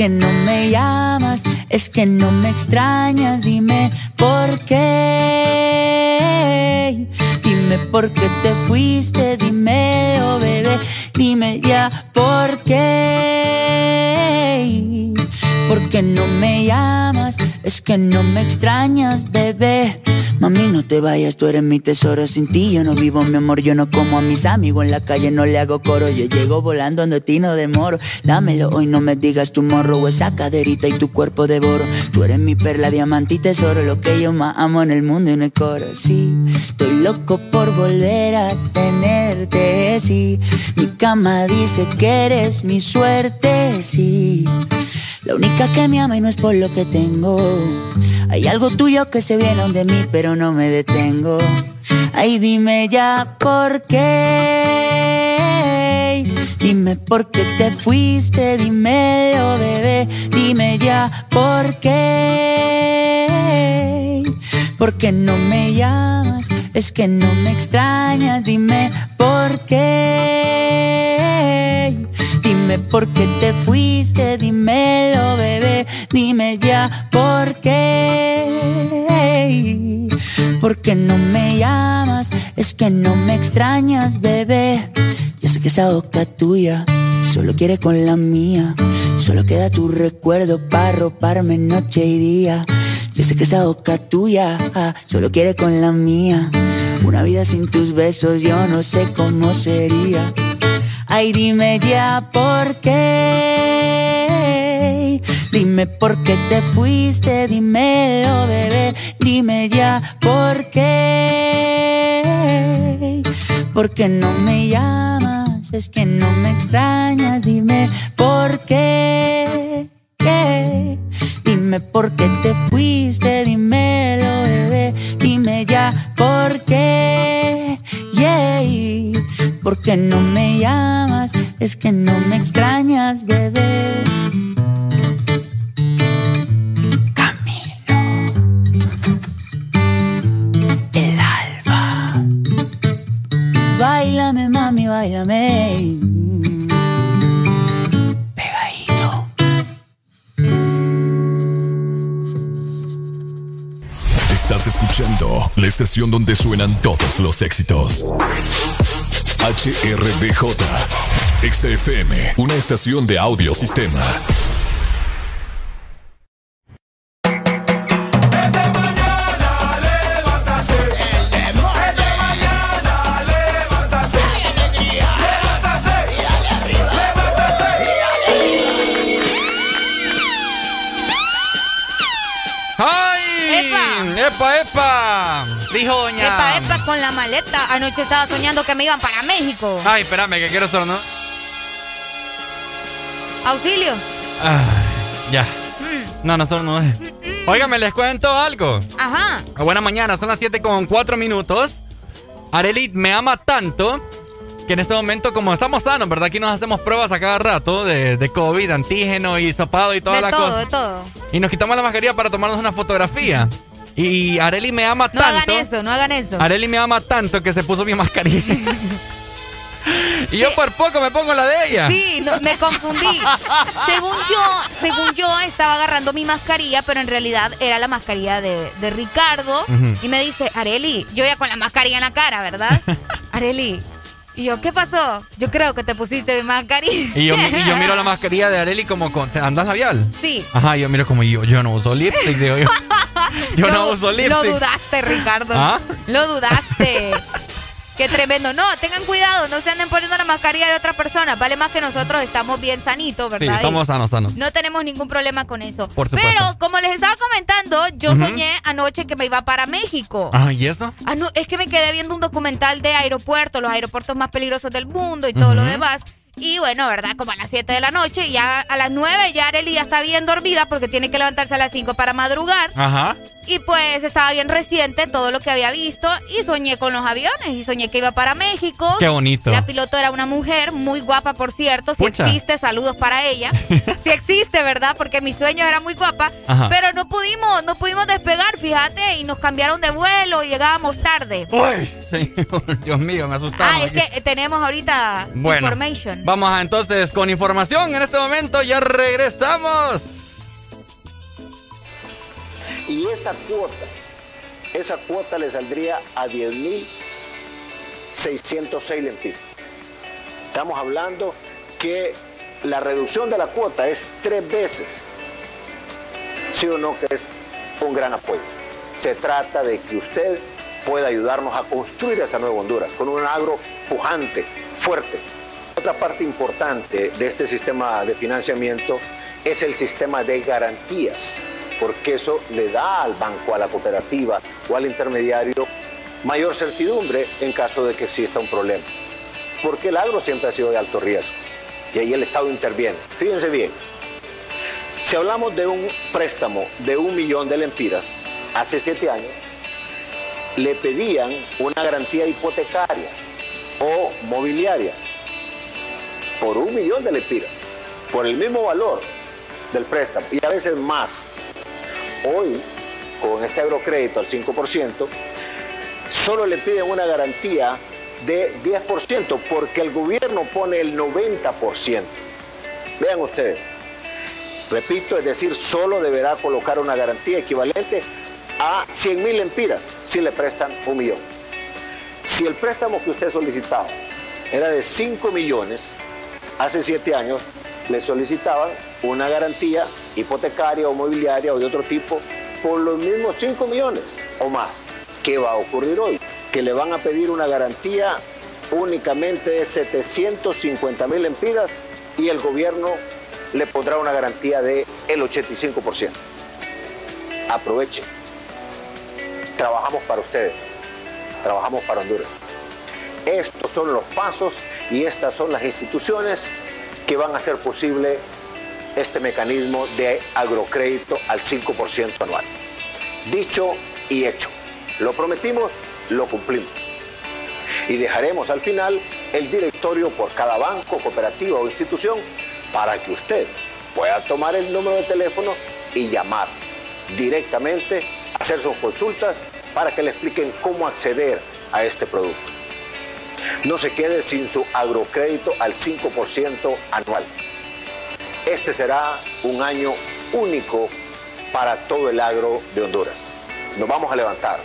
¿Por qué no me llamas? Es que no me extrañas, dime por qué. Dime por qué te fuiste, dime, oh bebé, dime ya por qué. ¿Por qué no me llamas? Es que no me extrañas, bebé. Vayas, tú eres mi tesoro. Sin ti yo no vivo, mi amor. Yo no como a mis amigos en la calle, no le hago coro. Yo llego volando ando ti no demoro. Dámelo hoy, no me digas tu morro o esa caderita y tu cuerpo devoro. Tú eres mi perla, diamante y tesoro. Lo que yo más amo en el mundo y en el coro. Sí, estoy loco por volver a tenerte. Sí, mi cama dice que eres mi suerte. Sí, la única que me ama y no es por lo que tengo. Hay algo tuyo que se viene de mí, pero no me detengo. Ay, dime ya por qué. Dime por qué te fuiste, dímelo, bebé. Dime ya por qué. ¿Por qué no me llamas? Es que no me extrañas, dime por qué. Dime por qué te fuiste, dímelo, bebé. Dime ya por qué. ¿Por qué no me llamas? Es que no me extrañas, bebé. Yo sé que esa boca tuya solo quiere con la mía. Solo queda tu recuerdo para roparme noche y día. Yo sé que esa boca tuya ah, solo quiere con la mía. Una vida sin tus besos yo no sé cómo sería. Ay, dime ya por qué. Dime por qué te fuiste, dímelo, bebé. Dime ya por qué. ¿Por qué no me llamas? Es que no me extrañas, dime por qué. Dime por qué te fuiste, dímelo, bebé. Dime ya por qué. Yeah. ¿Por qué no me llamas? Es que no me extrañas, bebé. Báilame, mami, báilame. Pegadito. Estás escuchando la estación donde suenan todos los éxitos. HRBJ, XFM, una estación de audio maleta. Anoche estaba soñando que me iban para México. Ay, espérame, que quiero estornudar. Auxilio. Ay, ya. Mm. No, no estornudé. Óigame, les cuento algo. Ajá. Buena mañana, son las 7 con 4 minutos. Arely me ama tanto que en este momento, como estamos sanos, ¿verdad? Aquí nos hacemos pruebas a cada rato de, de COVID, antígeno y sopado y toda de la todo, cosa. de todo. Y nos quitamos la mascarilla para tomarnos una fotografía. Y Areli me ama No tanto. hagan eso, no hagan eso. Areli me ama tanto que se puso mi mascarilla. [LAUGHS] y yo por poco me pongo la de ella. Sí, no, me confundí. según yo, según yo estaba agarrando mi mascarilla, pero en realidad era la mascarilla de, de Ricardo. Y me dice, Areli, yo ya con la mascarilla en la cara, ¿verdad? [LAUGHS] Areli. Y yo, ¿qué pasó? Yo creo que te pusiste mi mascarilla. Y yo, y yo miro la [LAUGHS] mascarilla de Areli como con. ¿Andas labial? Sí. Ajá, yo miro como yo, yo no uso lipstick, digo yo. [LAUGHS] Yo no uso lipstick. Lo dudaste, Ricardo. ¿Ah? Lo dudaste. Qué tremendo. No, tengan cuidado, no se anden poniendo la mascarilla de otra persona. Vale más que nosotros estamos bien sanitos, Sí, ¿verdad? estamos Y sanos, sanos. No tenemos ningún problema con eso. Por supuesto. Pero, como les estaba comentando, yo soñé anoche que me iba para México. Ah, ¿y eso? Ah, no, es que me quedé viendo un documental de aeropuertos, los aeropuertos más peligrosos del mundo y todo lo demás. Y bueno, ¿verdad? Como a las 7 de la noche, y ya a las 9 ya Arely ya está bien dormida porque tiene que levantarse a las 5 para madrugar. Ajá. Y pues estaba bien reciente todo lo que había visto y soñé con los aviones y soñé que iba para México. Qué bonito. La piloto era una mujer muy guapa, por cierto. Si Pucha. existe, saludos para ella. [LAUGHS] si existe, ¿verdad? Porque mi sueño era muy guapa. Ajá. Pero no pudimos, no pudimos despegar, fíjate, y nos cambiaron de vuelo y llegábamos tarde. Uy, señor, Dios mío, me asustamos. Ah, es que tenemos ahorita Bueno, information. Vamos a, entonces con información en este momento. Ya regresamos. Y esa cuota, esa cuota le saldría a 10.606 lempiras. Estamos hablando que la reducción de la cuota es tres veces. Sí o no que es un gran apoyo. Se trata de que usted pueda ayudarnos a construir esa nueva Honduras con un agro pujante, fuerte. Otra parte importante de este sistema de financiamiento es el sistema de garantías, porque eso le da al banco, a la cooperativa o al intermediario mayor certidumbre en caso de que exista un problema. Porque el agro siempre ha sido de alto riesgo y ahí el Estado interviene. Fíjense bien, si hablamos de un préstamo de un millón de lempiras hace siete años, le pedían una garantía hipotecaria o mobiliaria por un millón de lempiras, por el mismo valor del préstamo y a veces más. Hoy, con este agrocrédito al 5%, solo le piden una garantía de 10% porque el gobierno pone el 90%. Vean ustedes, repito, es decir, solo deberá colocar una garantía equivalente a 100 mil empiras si le prestan un millón. Si el préstamo que usted solicitaba era de 5 millones, hace 7 años le solicitaban una garantía hipotecaria o mobiliaria o de otro tipo por los mismos 5 millones o más. ¿Qué va a ocurrir hoy? Que le van a pedir una garantía únicamente de 750 mil empiras y el gobierno le pondrá una garantía de el 85%. Aprovechen. Trabajamos para ustedes. Trabajamos para Honduras. Estos son los pasos y estas son las instituciones que van a hacer posible este mecanismo de agrocrédito al 5% anual. Dicho y hecho. Lo prometimos, lo cumplimos. Y dejaremos al final el directorio por cada banco, cooperativa o institución para que usted pueda tomar el número de teléfono y llamar directamente, hacer sus consultas para que le expliquen cómo acceder a este producto. No se quede sin su agrocrédito al 5% anual. Este será un año único para todo el agro de Honduras. Nos vamos a levantar.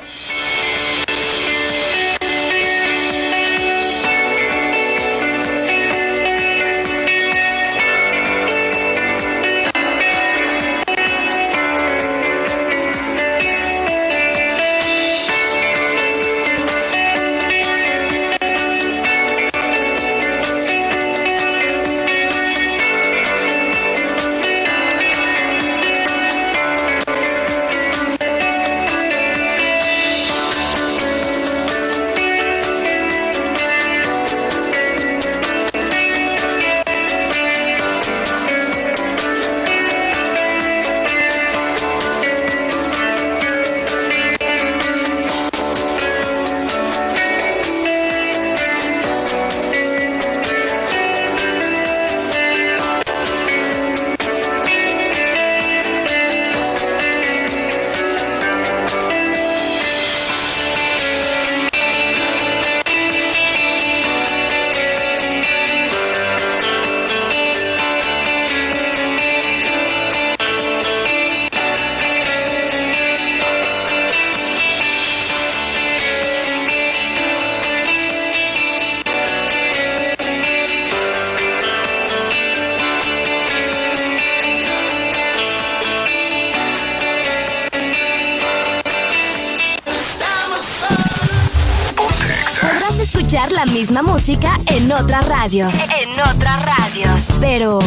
Radios. En otras radios. Pero,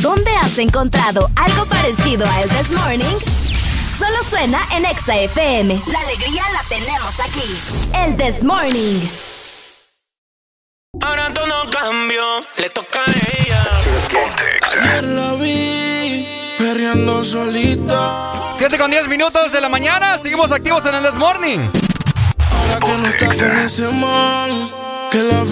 ¿dónde has encontrado algo parecido a El This Morning? Solo suena en Exa FM. La alegría la tenemos aquí. El This Morning. Ahora todo cambió, le toca a ella. Ayer la vi perreando solita. 7 con 10 minutos de la mañana, seguimos activos en el This Morning. Ahora que no está con ese man,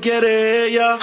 quiere ella.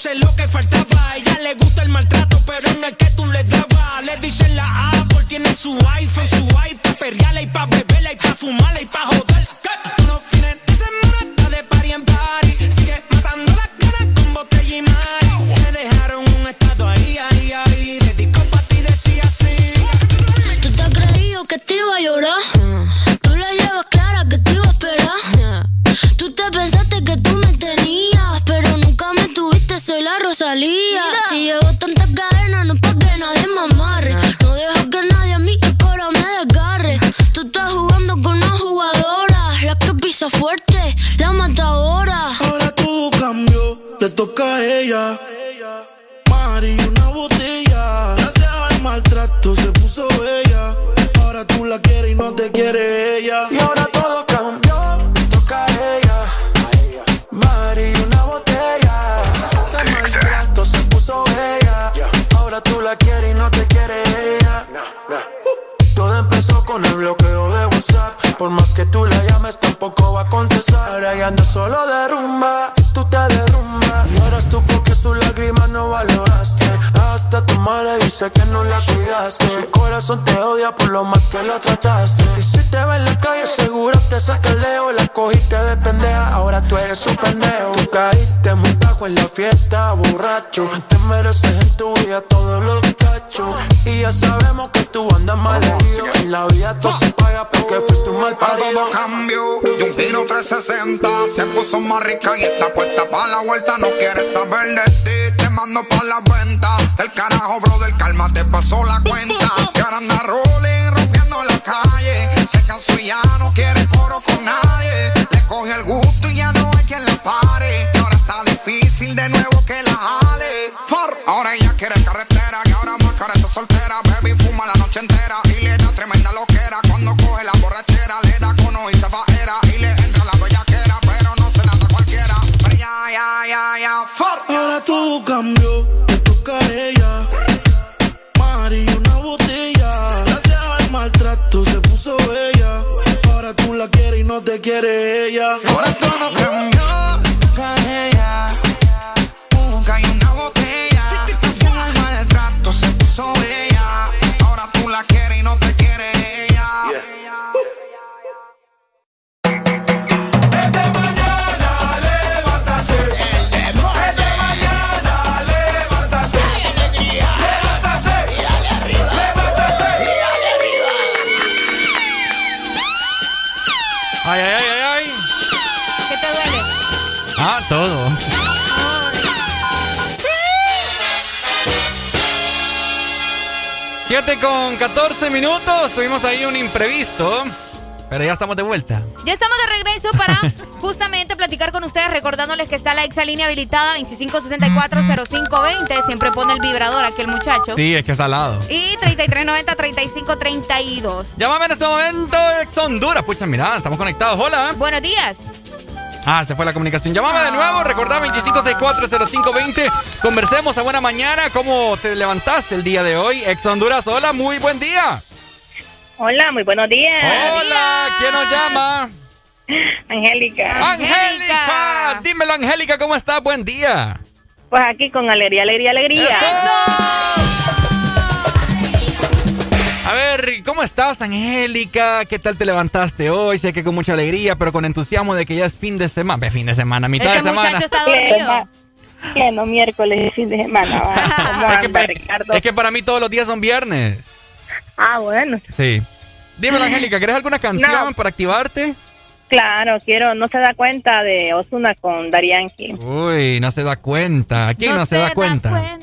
Puse lo que faltaba. Ella le gusta el maltrato, pero en el que tú le dabas. Le dicen la Apple, tiene su iPhone, su iPad, llevo tantas cadenas, no es pa' que nadie me amarre. No dejo que nadie a mí el me desgarre. Tú estás jugando con una jugadora, la que pisa fuerte, la matadora. Ahora todo cambió, le toca a ella. Mari, una botella. Gracias al maltrato se puso bella. Ahora tú la quieres y no te quiere ella. Y ahora Por más que tú la llames, tampoco va a contestar. Ahora ya anda solo de rumba, y tú te derrumbas. Y ahora tú porque sus lágrimas no valoraste. Hasta tu madre dice que no la cuidaste. Su corazón te odia por lo mal que la trataste. Y si te ve en la calle, seguro te saca el leo. La cogiste de pendeja, ahora tú eres un pendejo. Tú caíste muy bajo en la fiesta, borracho. Te mereces en tu vida todos los Y ya sabemos que tú andas mal. En la vida todo se paga porque fuiste un mal Para todo cambio, de un giro 360 Se puso más rica y está puesta para la vuelta No quieres saber de ti, te mando pa' la venta. El carajo, brother, calma, te pasó la cuenta. Que ahora anda rolling, rompiendo la calle Se cansó y ya no quiere quiere ella. Ahora 14 minutos. Tuvimos ahí un imprevisto. Pero ya estamos de vuelta. Ya estamos de regreso para [LAUGHS] justamente platicar con ustedes, recordándoles que está la exalínea habilitada 25640520. Siempre pone el vibrador aquí el muchacho. Sí, es que es salado. Y 3390-3532. Llámame en este momento, ex Honduras. Pucha, mira, estamos conectados. Hola. Buenos días. Ah, se fue la comunicación. Llámame de nuevo, recordá 25640520. Conversemos a buena mañana. ¿Cómo te levantaste el día de hoy? Ex Honduras, hola, muy buen día. Hola, muy buenos días. Hola, ¿quién nos llama? Angélica. Angélica. Dímelo, Angélica, ¿cómo estás? Buen día. Pues aquí con alegría, alegría, alegría. Ver, ¿cómo estás, Angélica? ¿Qué tal te levantaste hoy? Sé que con mucha alegría, pero con entusiasmo de que ya es fin de semana. Fin de semana, mitad Este de semana. está dormido. Pleno miércoles, fin de semana. va. [LAUGHS] ¿Cómo Es que, anda, pa- Ricardo? es que para mí todos los días son viernes. Ah, bueno. Sí. Dímelo, Angélica, ¿querés alguna canción No. para activarte? Claro, quiero, no se da cuenta de Osuna con Darianki. Uy, no se da cuenta. ¿Quién no, se, da, cuenta?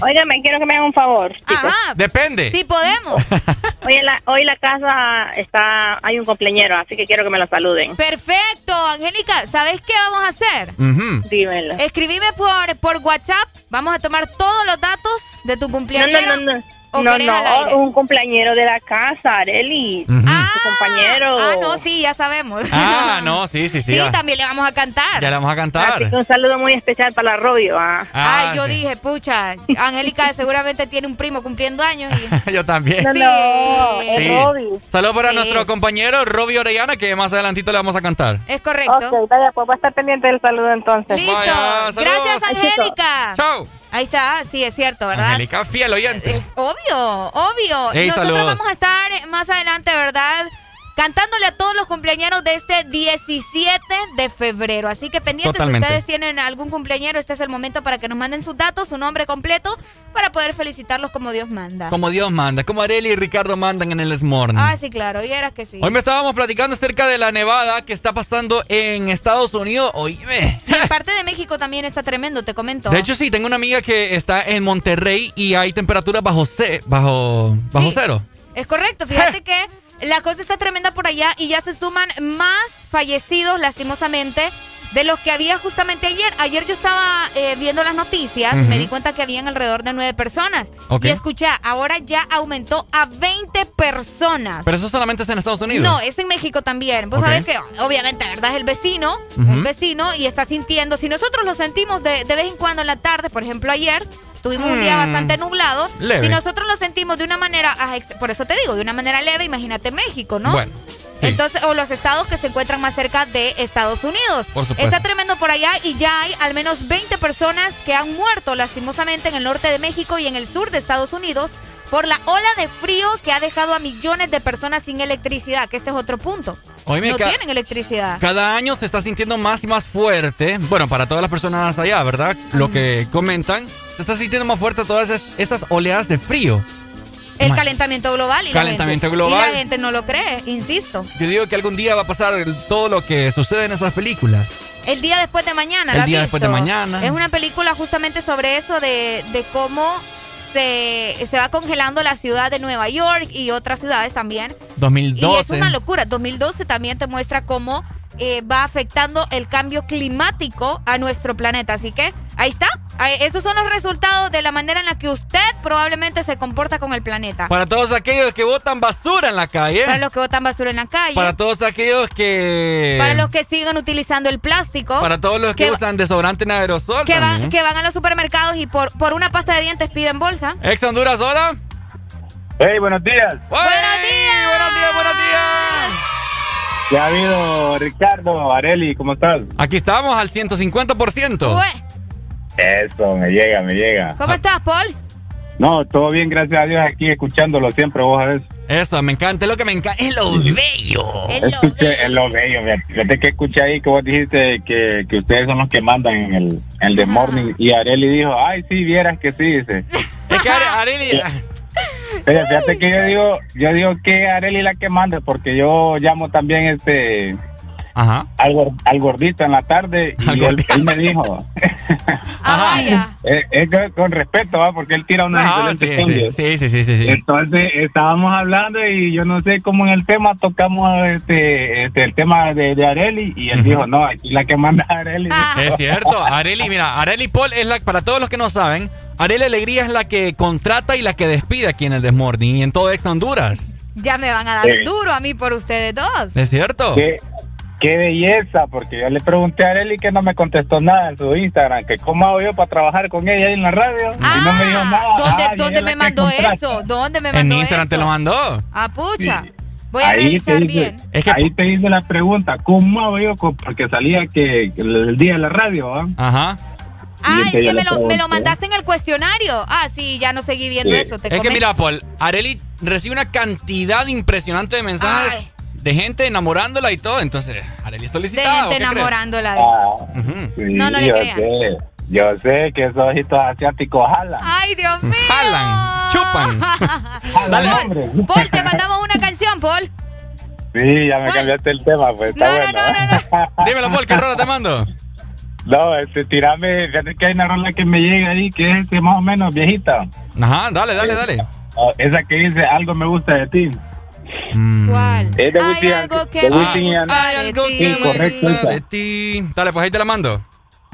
Óigame, quiero que me hagan un favor. chicos. Depende. Sí podemos. [LAUGHS] Hoy en la, hoy en la casa está, hay un cumpleañero, así que quiero que me lo saluden. Perfecto, Angélica. ¿Sabes qué vamos a hacer? Dímelo. Escribime por, por WhatsApp. Vamos a tomar todos los datos de tu No, cumpleaños. no, no, no. ¿O No, querés al aire? no, un cumpleañero de la casa, Areli. Su compañero. Ah, no, sí, ya sabemos. Ah, [LAUGHS] no, sí, sí, sí. Sí, ya, también le vamos a cantar. ya le vamos a cantar. Así que un saludo muy especial para la Robio. ah. Ah, Ay, yo sí. dije, pucha, Angélica seguramente tiene un primo cumpliendo años. Y... [LAUGHS] Yo también. No, no, es Sí. Robbie. Saludos para Sí. nuestro compañero Robbie Orellana, que más adelantito le vamos a cantar. Es correcto. Ok, vaya, pues voy a estar pendiente del saludo entonces. Listo. Vaya. Gracias, Angélica. Chao. Ahí está, sí, es cierto, ¿verdad? Angélica, fiel oyente. Obvio, obvio. Ey, Nosotros saludos. vamos a estar eh, más adelante, ¿verdad? Cantándole a todos los cumpleaños de este 17 de febrero. Así que pendientes, si ustedes tienen algún cumpleañero, este es el momento para que nos manden sus datos, su nombre completo, para poder felicitarlos como Dios manda. Como Dios manda, como Areli y Ricardo mandan en el Smorning. Ah, sí, claro, y era que sí. Hoy me estábamos platicando acerca de la nevada que está pasando en Estados Unidos. Oíme. Y en parte de México también está tremendo, te comento. De hecho, sí, tengo una amiga que está en Monterrey y hay temperaturas bajo, bajo, bajo Sí. cero. Es correcto, fíjate [LAUGHS] que la cosa está tremenda por allá y ya se suman más fallecidos, lastimosamente, de los que había justamente ayer. Ayer yo estaba eh, viendo las noticias, me di cuenta que habían alrededor de nueve personas. Y escucha, ahora ya aumentó a 20 personas. Pero eso solamente es en Estados Unidos. No, es en México también. Vos Ok. sabés que, obviamente, ¿verdad? Es el vecino, el vecino, y está sintiendo. Si nosotros lo sentimos de, de vez en cuando en la tarde, por ejemplo, ayer. Tuvimos un día Hmm. bastante nublado. Leve. Si nosotros lo sentimos de una manera, por eso te digo, de una manera leve, imagínate México, ¿no? Bueno. sí. Entonces, o los estados que se encuentran más cerca de Estados Unidos. Por supuesto. Está tremendo por allá y ya hay al menos 20 personas que han muerto lastimosamente en el norte de México y en el sur de Estados Unidos por la ola de frío que ha dejado a millones de personas sin electricidad, que este es otro punto. Oíme, no tienen electricidad. Cada año se está sintiendo más y más fuerte. Bueno, para todas las personas allá, ¿verdad? Lo que comentan, se está sintiendo más fuerte todas esas, estas oleadas de frío. El calentamiento global. Y la Calentamiento gente- global. Y la gente no lo cree, insisto. Yo digo que algún día va a pasar todo lo que sucede en esas películas. El día después de mañana. El ¿la has día después de mañana. Es una película justamente sobre eso, de, de cómo se, se va congelando la ciudad de Nueva York y otras ciudades también. 2012. Y es una locura. 2012 también te muestra cómo eh, va afectando el cambio climático a nuestro planeta. Así que ahí está. Esos son los resultados de la manera en la que usted probablemente se comporta con el planeta. Para todos aquellos que botan basura en la calle. Para los que botan basura en la calle. Para todos aquellos que. para los que siguen utilizando el plástico. Para todos los que, que- usan desodorante en aerosol. que van, que van a los supermercados y por, por una pasta de dientes piden bolsa. Ex Honduras, hola. Hey, buenos días. ¡Buenos días! ¡Buenos días, buenos días! ¿Qué ha habido, Ricardo, Areli? ¿Cómo estás? Aquí estamos al 150%. Ué, Eso, me llega, me llega. ¿Cómo estás, Paul? No, todo bien, gracias a Dios, aquí escuchándolo siempre, vos sabés. Eso, me encanta, es lo que me encanta. Es lo bello. Escuché, es lo bello, mira, fíjate que escuché ahí que vos dijiste que, que ustedes son los que mandan en el, en el The Morning y Areli dijo, ay, sí, vieras que sí, dice. Es que Are- Areli. [LAUGHS] Fíjate que yo digo, yo digo que Areli la que manda, porque yo llamo también este Ajá. al, al gordito en la tarde y él, él me dijo, [LAUGHS] Ah, vaya. es, es con, respeto, ¿va? porque él tira unos Ah, excelentes sí, cambios. sí, sí, sí, sí, sí. Entonces estábamos hablando y yo no sé cómo en el tema tocamos este, este el tema de, de Areli y él dijo, no, aquí la que manda es Areli. Es cierto, Areli, mira, Areli Paul es la, para todos los que no saben, Areli Alegría es la que contrata y la que despide aquí en el Desmorning y en todo Ex Honduras. Ya me van a dar Sí. duro a mí por ustedes dos. ¿Es cierto? ¿Qué, qué belleza, porque yo le pregunté a Areli que no me contestó nada en su Instagram, que cómo hago yo para trabajar con ella ahí en la radio. y no me dijo nada. ¿Dónde, Ah, dónde me mandó eso? ¿Dónde me En mandó Instagram eso? te lo mandó. Ah, pucha. Voy a ahí te revisar hice, bien. es que ahí te hice la pregunta, ¿cómo hago yo? Porque salía que, el día de la radio, ¿ah? Ajá. Ah, es entonces que me lo, me lo mandaste en el cuestionario. Ah, sí, ya no seguí viendo eso. Te Es que mira, Paul, Areli recibe una cantidad impresionante de mensajes de gente enamorándola y todo. Entonces, Areli es de gente enamorándola. de- Ah, sí, No, no le crean. sé, yo sé que esos ojitos asiáticos jalan. Ay, Dios mío. Jalan, chupan. [LAUGHS] Paul, hombre. Paul, te mandamos una canción, Paul. Sí, ya me cambiaste el tema, pues está No, no, bueno. ¿eh? [LAUGHS] Dímelo, Paul, ¿qué rola te mando? No, este, tirame, fíjate que hay una rola que me llega ahí que es más o menos viejita. Ajá, dale, dale, dale. Oh, esa que dice, algo me gusta de ti. ¿Cuál? Es de Hay Wisin y- algo que me gusta Hay algo que me gusta de ti. Dale, pues ahí te la mando.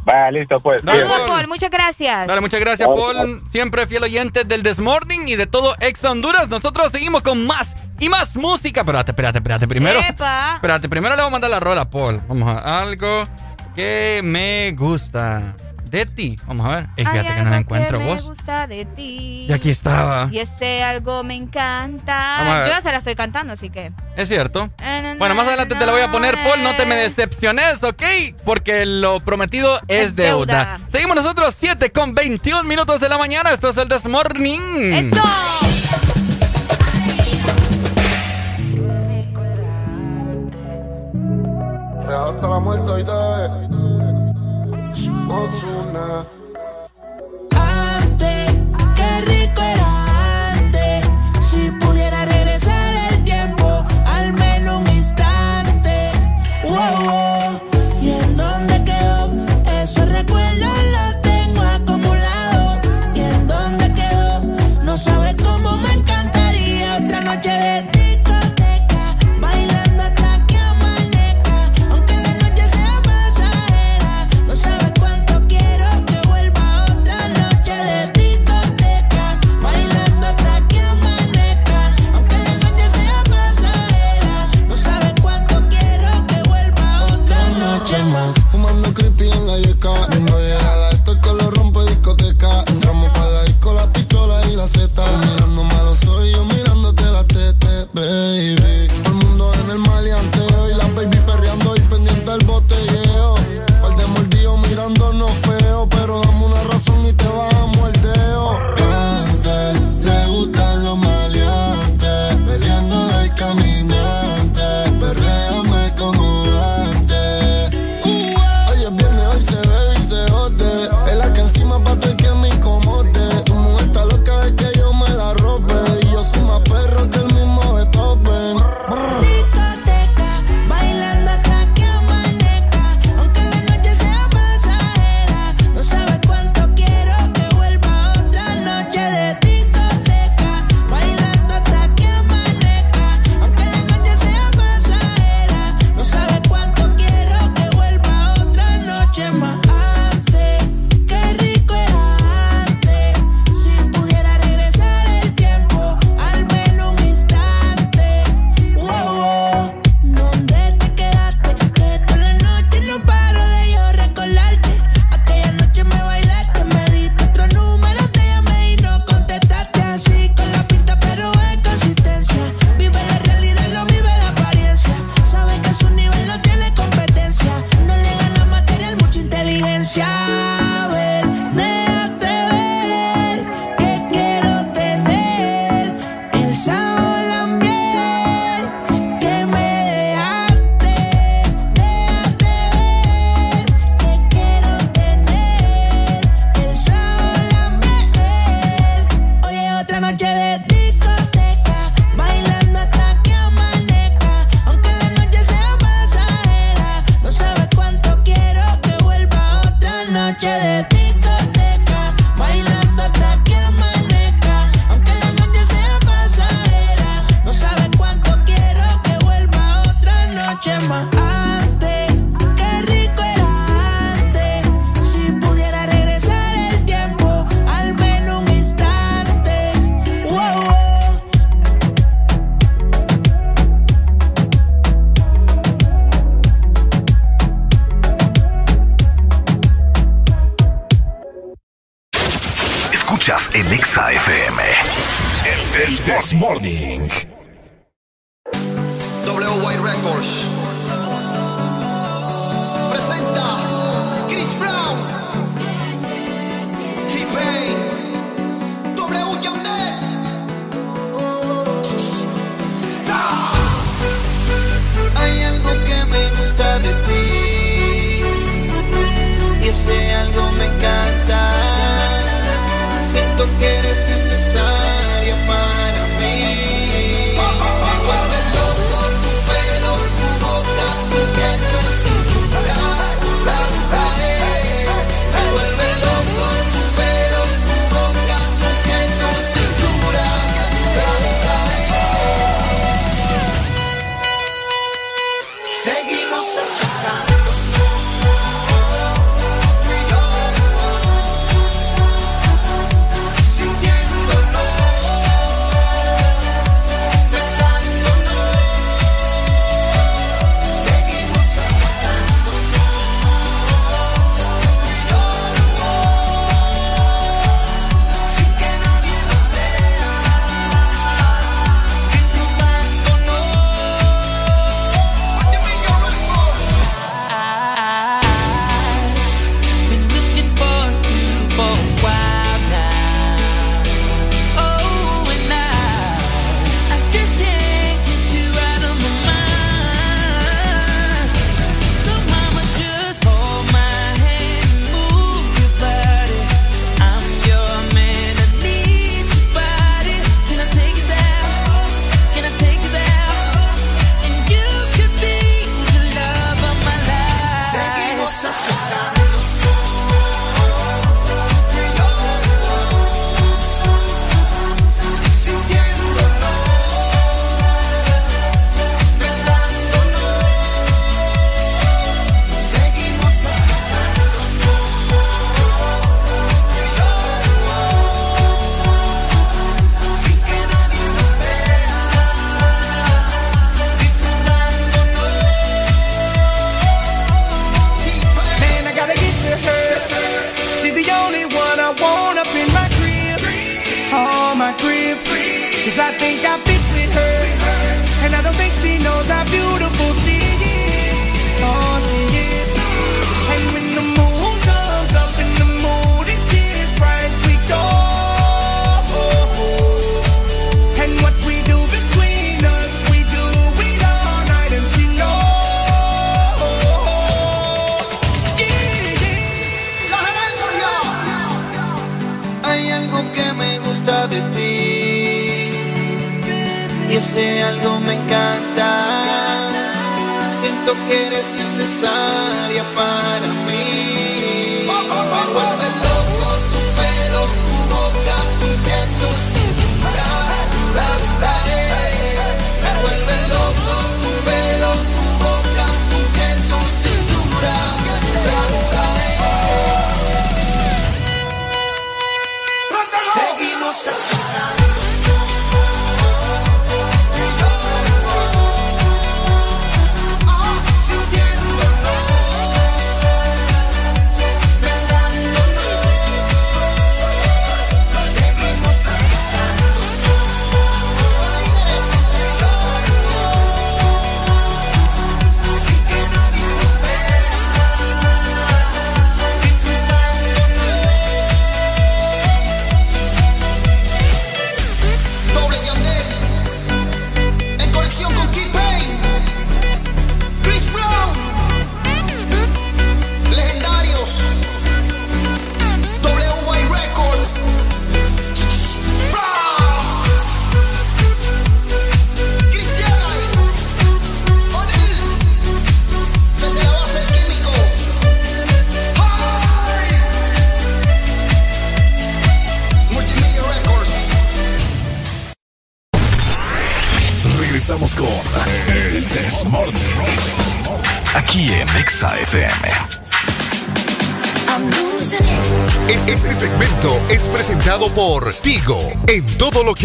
Vaya, listo, pues. Dale. Vamos, Paul, muchas gracias. Dale, muchas gracias, Paul. Siempre fiel oyente del Desmorning y de todo Exa Honduras. Nosotros seguimos con más y más música. Espérate, espérate, espérate. Primero. Epa. Espérate, primero le voy a mandar la rola, Paul. Vamos a algo que me gusta de ti. Vamos a ver. Es Hay fíjate que no la encuentro me vos. gusta de ti. Y aquí estaba. Y ese algo me encanta. Vamos a ver. Yo ya se la estoy cantando, así que. Es cierto. Bueno, más adelante te la voy a poner, Paul. No te me decepciones, ¿ok? Porque lo prometido es, Es deuda. deuda. Seguimos nosotros 7 con 21 minutos de la mañana. Esto es el Desmorning. ¡Eso! Real hasta la muerte hoy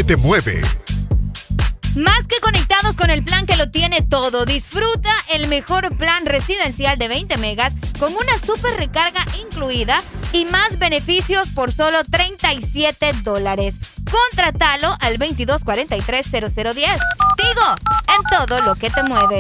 te mueve. Más que conectados con el plan que lo tiene todo, disfruta el mejor plan residencial de 20 megas con una super recarga incluida y más beneficios por solo 37 dólares. Contratalo al 2243-0010. Digo, en todo lo que te mueve.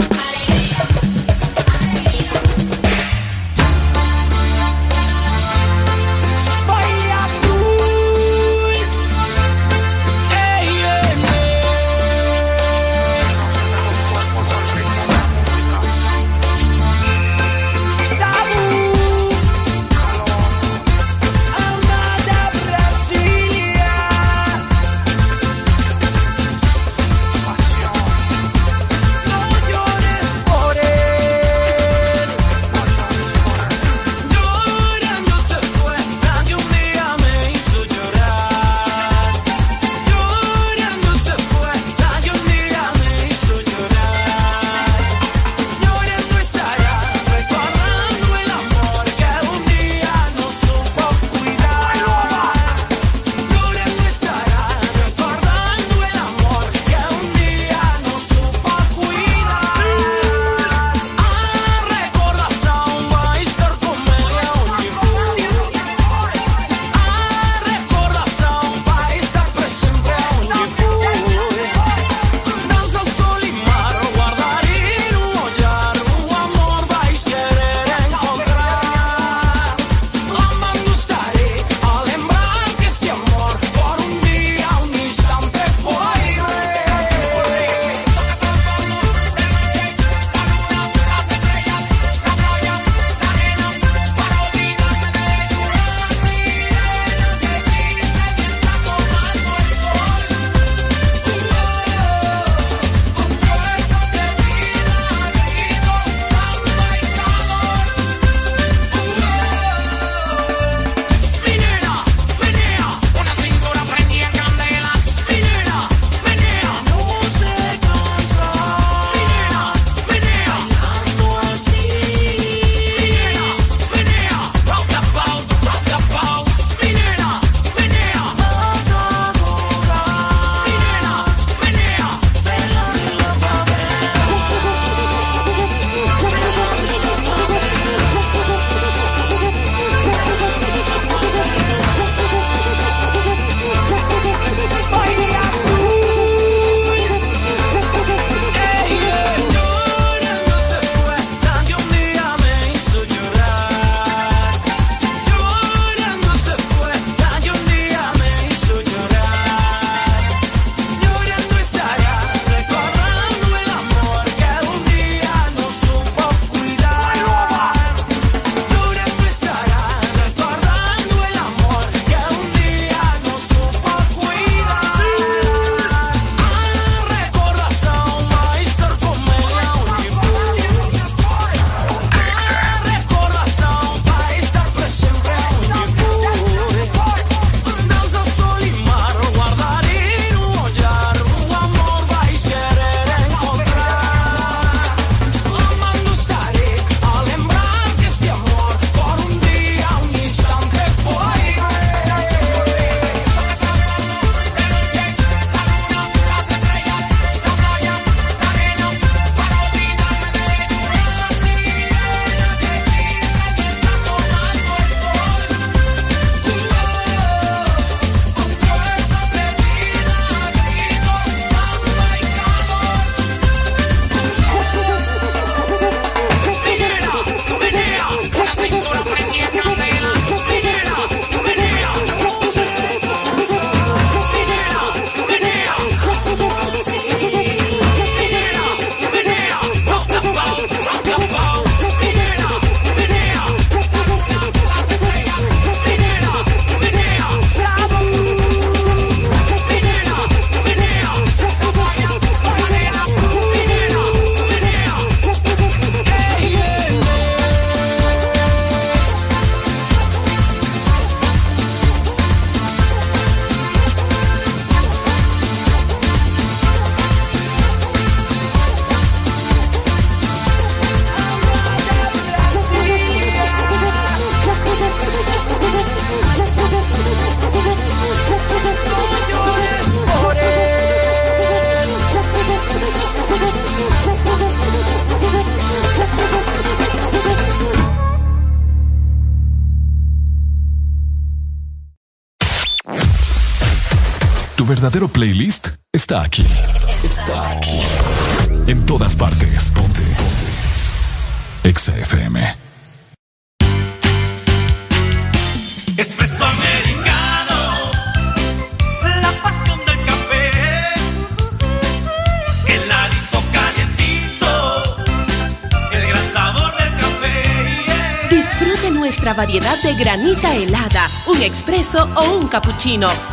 Verdadero playlist está aquí.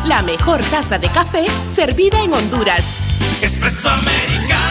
La mejor taza de café servida en Honduras. Espresso americano,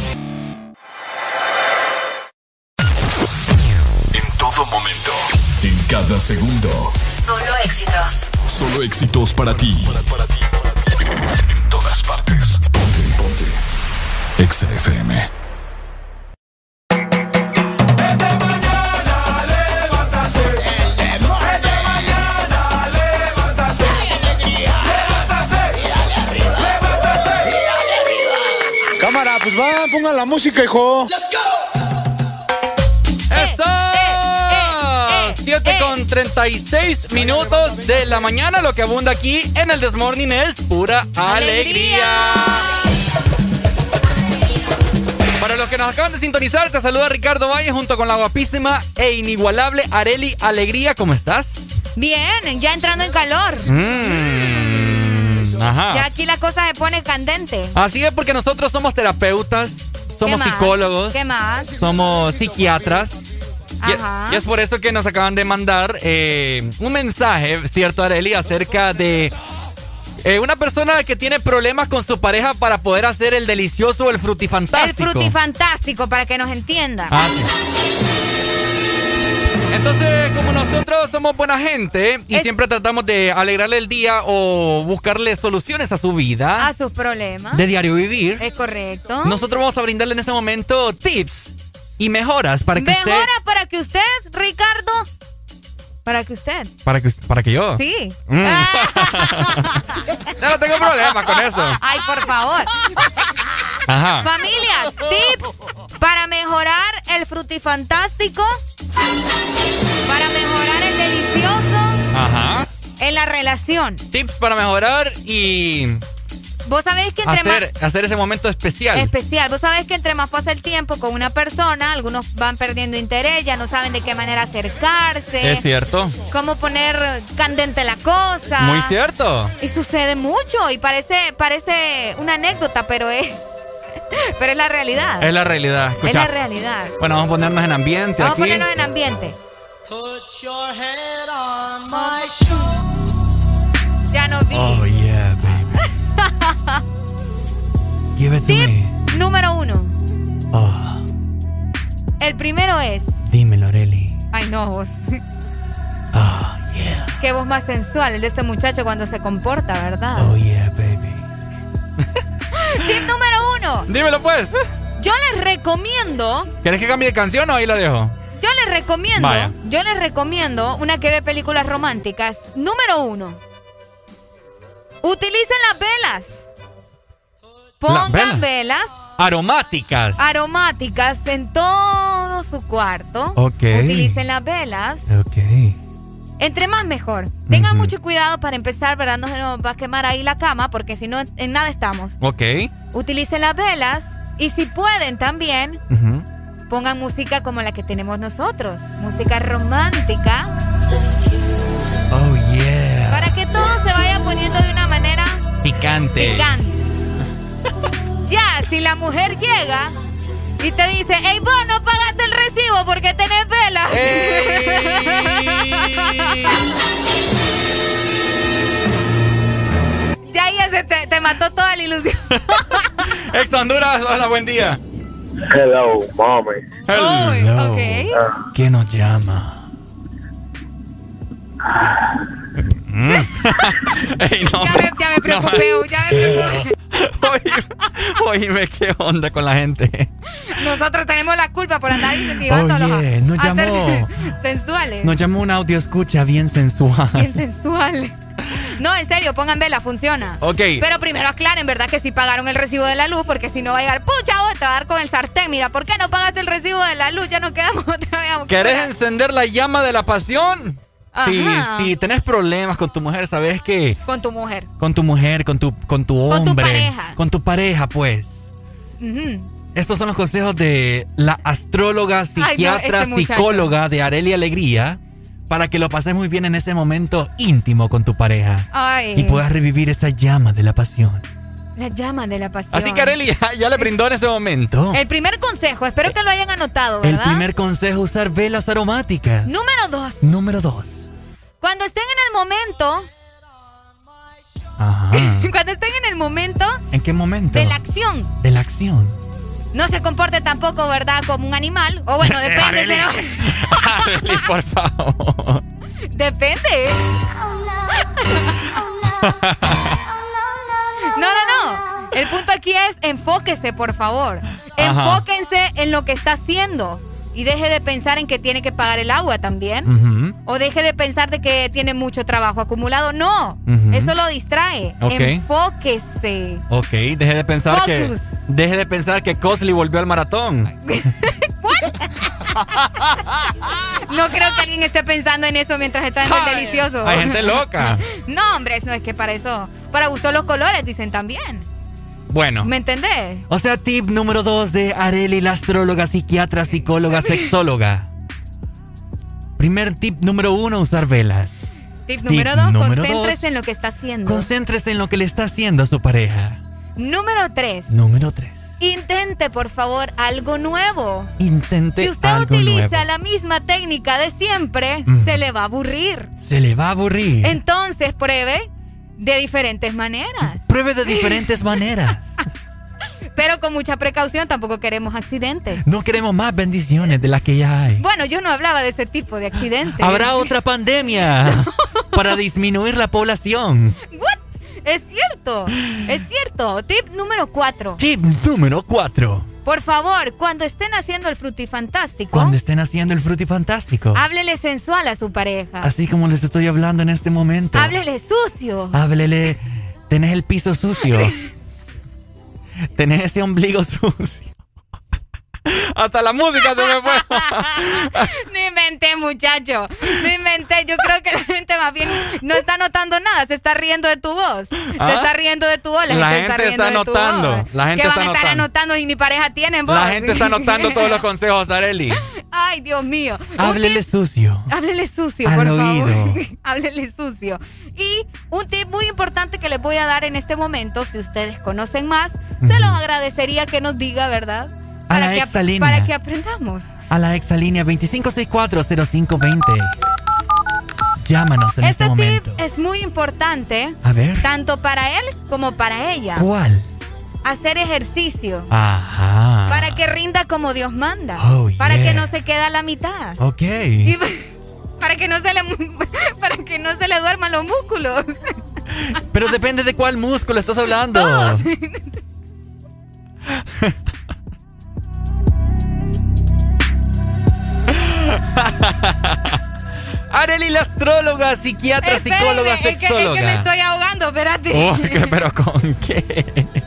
Éxitos para ti. En todas partes. Ponte, ponte. Exa FM. Cámara, pues va, pongan la música, hijo. 36 minutos de la mañana. Lo que abunda aquí en el Desmorning es pura alegría. Para los que nos acaban de sintonizar, te saluda Ricardo Valle junto con la guapísima e inigualable Areli Alegría. ¿Cómo estás? Bien, ya entrando en calor. Mm, ajá. Ya aquí la cosa se pone candente. Así es porque nosotros somos terapeutas, somos psicólogos, ¿Qué más? somos psiquiatras. Y, es por esto que nos acaban de mandar eh, un mensaje, ¿cierto, Areli? Acerca de eh, una persona que tiene problemas con su pareja para poder hacer el delicioso o el El frutifantástico. frutifantástico, para que nos entiendan. Ah. Entonces, como nosotros somos buena gente y siempre tratamos de alegrarle el día o buscarle soluciones a su vida A sus problemas. de diario vivir, Es correcto. nosotros vamos a brindarle en este momento tips y mejoras para que Mejora usted... para que usted, Ricardo. Para que usted. Para que, para que yo... Sí. Mm. [LAUGHS] Ya no tengo problema con eso. Ay, por favor. Ajá. Familia, tips para mejorar el frutifantástico, para mejorar el delicioso Ajá. en la relación. Tips para mejorar y Vos sabéis que entre hacer, hacer ese momento especial. más especial, vos sabés que entre más pasa el tiempo con una persona, algunos van perdiendo interés, ya no saben de qué manera acercarse, Es cierto. cómo poner candente la cosa. Muy cierto. Y sucede mucho y parece parece una anécdota, pero es [LAUGHS] pero es la realidad. Es la realidad. Es Escucha. la realidad. Bueno, vamos a ponernos en ambiente Vamos a ponernos en ambiente. Put your head on my shoulder. Ya no vi. Oh. Give it to me. Número uno. Oh, El primero es. dímelo, Areli. Ay, no, vos. [LAUGHS] Oh, yeah. Qué voz más sensual el de este muchacho cuando se comporta, ¿verdad? Oh, yeah, baby. [LAUGHS] Tip número uno. Dímelo, pues. Yo les recomiendo. ¿Quieres que cambie de canción o ahí la dejo? Yo les recomiendo. Vaya. Yo les recomiendo una que ve películas románticas. Número uno. Utilicen las velas. Pongan velas. velas Aromáticas. aromáticas en todo su cuarto. Ok. Utilicen las velas. Ok. Entre más mejor. Tengan mucho cuidado para empezar, ¿verdad? No se nos va a quemar ahí la cama porque si no, en- nada estamos. Ok. Utilicen las velas y si pueden también, pongan música como la que tenemos nosotros. Música romántica. Oh, yeah. Para que todo se vaya poniendo de una manera Picante. picante. Ya, si la mujer llega y te dice, hey, vos no pagaste el recibo porque tenés velas. [LAUGHS] ya ahí se te, te mató toda la ilusión. [LAUGHS] Ex Honduras, hola, buen día. Hello, mommy. Hello. Ah, ¿Quién nos llama? Mm. [LAUGHS] Ey, no, ya, me, ya me preocupé, ya me preocupé. [LAUGHS] oíme, qué onda con la gente. Nosotros tenemos la culpa por andar incentivándolos Oye, nos llamó, [LAUGHS] sensuales. nos llamó un audio escucha bien sensual. Bien sensual. No, en serio, póngan vela, funciona. Ok. Pero primero aclaren, ¿verdad? Que si pagaron el recibo de la luz, porque si no va a llegar, pucha, vos te va a dar con el sartén. Mira, ¿por qué no pagaste el recibo de la luz? Ya nos quedamos otra vez. ¿Querés encender la llama de la pasión? Si, si tenés problemas con tu mujer, ¿sabes qué? Con tu mujer. Con tu mujer, con tu, con tu Con tu hombre. pareja. Con tu pareja, pues. Estos son los consejos de la astróloga, psiquiatra, este muchacho. psicóloga de Arelia Alegría para que lo pases muy bien en ese momento íntimo con tu pareja Ay. y puedas revivir esa llama de la pasión. La llama de la pasión. Así que Arelia [LAUGHS] ya le brindó en ese momento El primer consejo, espero que lo hayan anotado, el primer consejo, usar velas aromáticas. Número dos. Número dos. Cuando estén en el momento, Ajá. [LAUGHS] cuando estén en el momento ¿En qué momento? de la acción, De la acción. no se comporte tampoco, ¿verdad? Como un animal. O bueno, [LAUGHS] depende. Arely. pero- Arely, por favor. Depende. No, no, no. El punto aquí es enfóquese, por favor. Enfóquense en lo que está haciendo. Y deje de pensar en que tiene que pagar el agua también. O deje de pensar de que tiene mucho trabajo acumulado. No, eso lo distrae. Enfóquese. Ok, deje de pensar que. Deje de pensar que Cosley volvió al maratón. [LAUGHS] No creo que alguien esté pensando en eso mientras está en el delicioso. hay gente loca. [LAUGHS] No, hombre, no es que para eso. Para gustos los colores, dicen también. Bueno. ¿Me entendés? O sea, tip número dos de Areli, la astróloga, psiquiatra, psicóloga, sexóloga. Primer tip número uno, usar velas. Tip número dos, número concéntrese dos. en lo que está haciendo. Concéntrese en lo que le está haciendo a su pareja. Número tres, Número tres. intente por favor algo nuevo. Intente Si usted algo utiliza nuevo. la misma técnica de siempre, Mm. se le va a aburrir. Se le va a aburrir. Entonces pruebe de diferentes maneras. Pruebe de diferentes maneras. [LAUGHS] Pero con mucha precaución, tampoco queremos accidentes. No queremos más bendiciones de las que ya hay. Bueno, yo no hablaba de ese tipo de accidentes. Habrá otra pandemia [LAUGHS] para disminuir la población. What? Es cierto, es cierto. Tip número cuatro. Tip número 4. Por favor, cuando estén haciendo el frutifantástico, Cuando estén haciendo el frutifantástico. háblele sensual a su pareja. Así como les estoy hablando en este momento. Háblele sucio. Háblele. Tenés el piso sucio. [LAUGHS] Tenés ese ombligo sucio. [LAUGHS] Hasta la música se me fue. [LAUGHS] Inventé, muchacho. No inventé. Yo creo que la gente más bien no está notando nada. Se está riendo de tu voz. ¿Ah? Se está riendo de tu voz. La, La gente, gente riendo está de tu notando. voz. La gente que está van a estar notando. anotando y ni pareja tienen vos. La gente está anotando todos los [LAUGHS] consejos, Areli. Ay, Dios mío. Háblele tip- sucio. Háblele sucio, Al por oído. favor. [LAUGHS] Háblele sucio. Y un tip muy importante que les voy a dar en este momento, si ustedes conocen más, se los agradecería que nos diga, ¿verdad? A la que, exalínea. para que aprendamos. A la exalínea 25640520. Llámanos en este, Este momento. tip es muy importante, A ver. tanto para él como para ella. ¿Cuál? Hacer ejercicio. Ajá. Para que rinda como Dios manda. Oh, para yeah. que no se quede a la mitad. Ok. Y [LAUGHS] para que no se le [LAUGHS] para que no se le duerman los músculos. Pero depende de cuál músculo estás hablando. Todos. [LAUGHS] [LAUGHS] Areli, la astróloga, psiquiatra, Espérenme, psicóloga, es que, es sexóloga. que me estoy ahogando, espérate. [LAUGHS] Oh, ¿qué? ¿Pero con qué? [LAUGHS]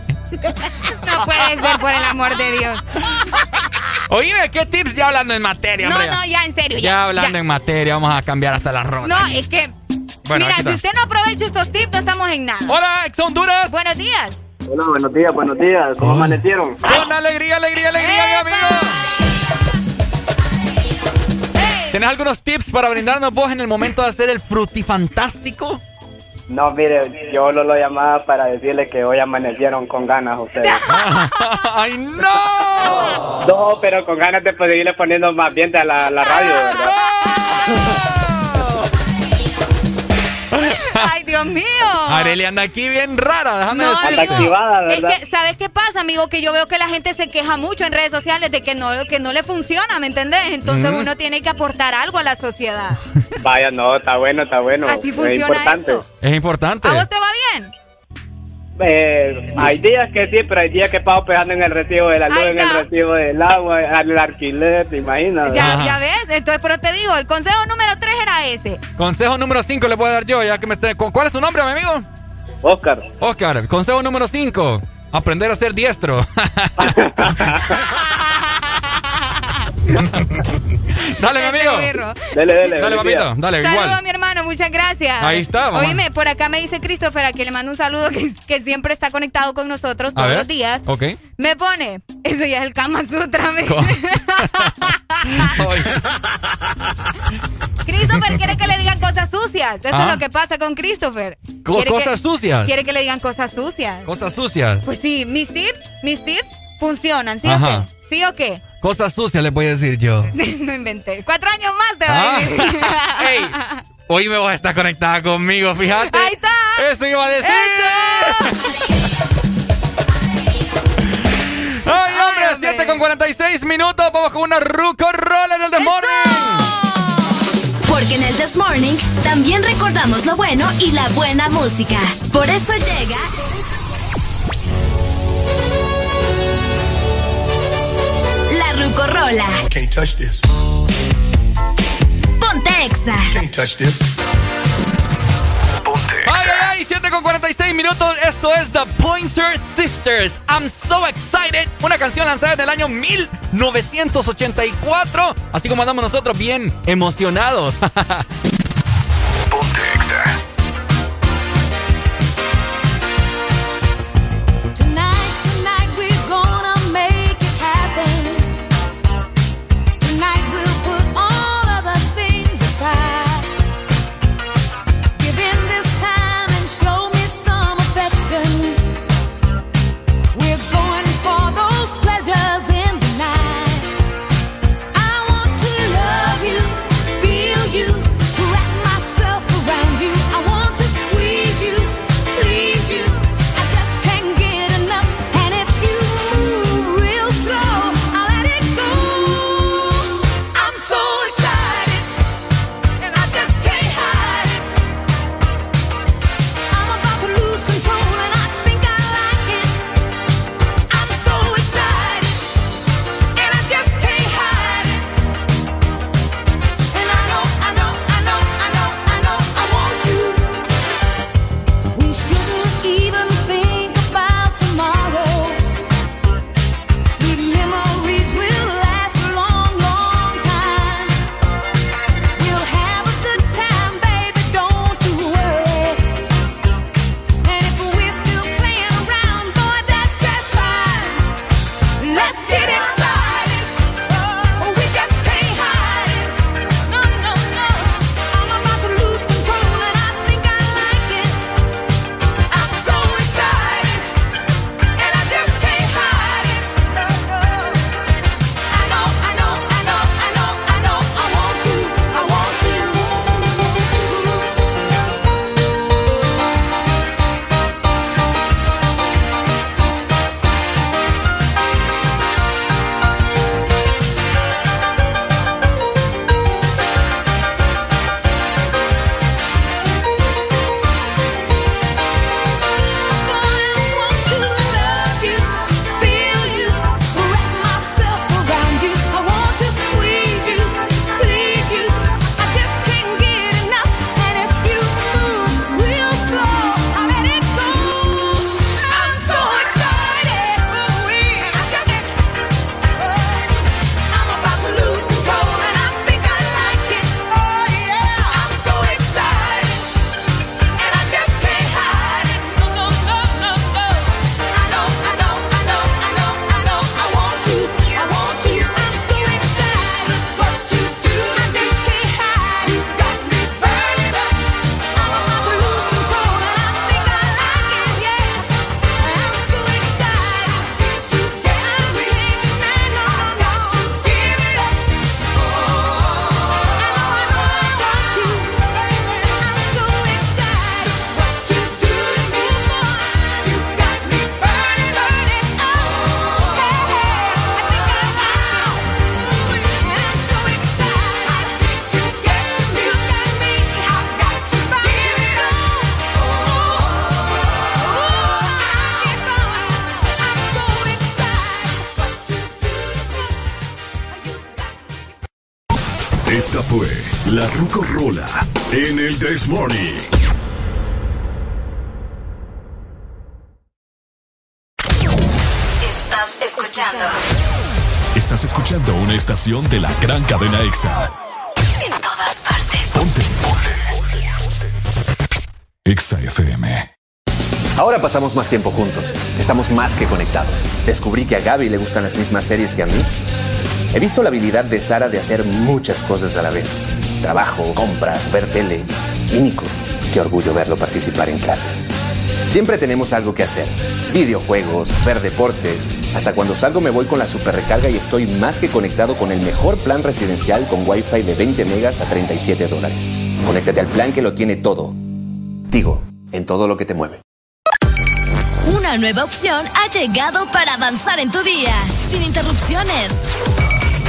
No puede ser, por el amor de Dios. Oíme, ¿qué tips ya hablando en materia, No, hombre? no, ya, en serio, Ya, ya. hablando ya. en materia, vamos a cambiar hasta la ronda. No, es que. Bueno, mira, si usted no aprovecha estos tips, no estamos en nada. Hola, ex Honduras. Buenos días. Hola, buenos días, buenos días. ¿Cómo amanecieron? Con alegría, alegría, alegría, mi amigo. ¿Tienes algunos tips para brindarnos vos en el momento de hacer el frutifantástico? No, mire, yo lo, lo llamaba para decirle que hoy amanecieron con ganas ustedes. [LAUGHS] ¡Ay, no! No, pero con ganas de poder irle poniendo más ambiente a la, la radio, ¿verdad? [LAUGHS] Ay, Dios mío. Areli anda aquí bien rara, déjame No, decirte. amigo, es que, ¿sabes qué pasa, amigo? Que yo veo que la gente se queja mucho en redes sociales de que no, que no le funciona, ¿me entendés? Entonces Mm. uno tiene que aportar algo a la sociedad. Vaya, no, está bueno, está bueno. Así es funciona importante. esto. Es importante. ¿A vos te va bien? Eh, hay días que sí, pero hay días que pago pegando en el recibo de la luz, en el recibo del agua, el alquiler, te imaginas. Ya, ya ves, entonces, pero te digo, el consejo número 3 era ese. Consejo número 5 le puedo dar yo, ya que me esté. ¿Cuál es su nombre, mi amigo? Oscar. Oscar, consejo número 5. Aprender a ser diestro. [LAUGHS] [LAUGHS] [LAUGHS] dale, mi amigo. Dale, dale. Dale, papito. Dale, Saludos igual. a mi hermano, muchas gracias. Ahí está, mamá. Oíme, por acá me dice Christopher, a quien le mando un saludo, que, que siempre está conectado con nosotros A todos ver. los días. Ok. Me pone, eso ya es el Kama Sutra. me- [LAUGHS] Christopher quiere que le digan cosas sucias. Eso Ah. es lo que pasa con Christopher. Co- Quiere que- cosas sucias. Quiere que le digan cosas sucias. Cosas sucias. Pues sí, mis tips, mis tips funcionan, ¿sí o Ajá. qué? ¿Sí o qué? Cosas sucias le voy a decir yo. [LAUGHS] no inventé. Cuatro años más te va a Ah. decir. [LAUGHS] Ey, hoy me vas a estar conectada conmigo, fíjate. Ahí está. Eso iba a decir. Ay, hombre, 7 con 46 minutos. Vamos con una ruco rola en el The Morning. Porque en el This Morning también recordamos lo bueno y la buena música. Por eso llega. La Rucorola. Can't touch this. Ponte Exa. Can't touch this. Ay, ay, ay, 7 con 46 minutos. Esto es The Pointer Sisters. I'm so excited. Una canción lanzada en el año 1984. Así como andamos nosotros bien emocionados. [LAUGHS] Tonight, This Morning. Estás escuchando. Estás escuchando una estación de la gran cadena EXA. En todas partes. Ponte. EXA FM. Ahora pasamos más tiempo juntos. Estamos más que conectados. Descubrí que a Gaby le gustan las mismas series que a mí. He visto la habilidad de Sara de hacer muchas cosas a la vez. Trabajo, compras, ver tele. Nico, qué orgullo verlo participar en clase. Siempre tenemos algo que hacer. Videojuegos, ver deportes. Hasta cuando salgo me voy con la super recarga y estoy más que conectado con el mejor plan residencial con Wi-Fi de 20 megas a 37 dólares. Conéctate al plan que lo tiene todo. Tigo, en todo lo que te mueve. Una nueva opción ha llegado para avanzar en tu día, sin interrupciones.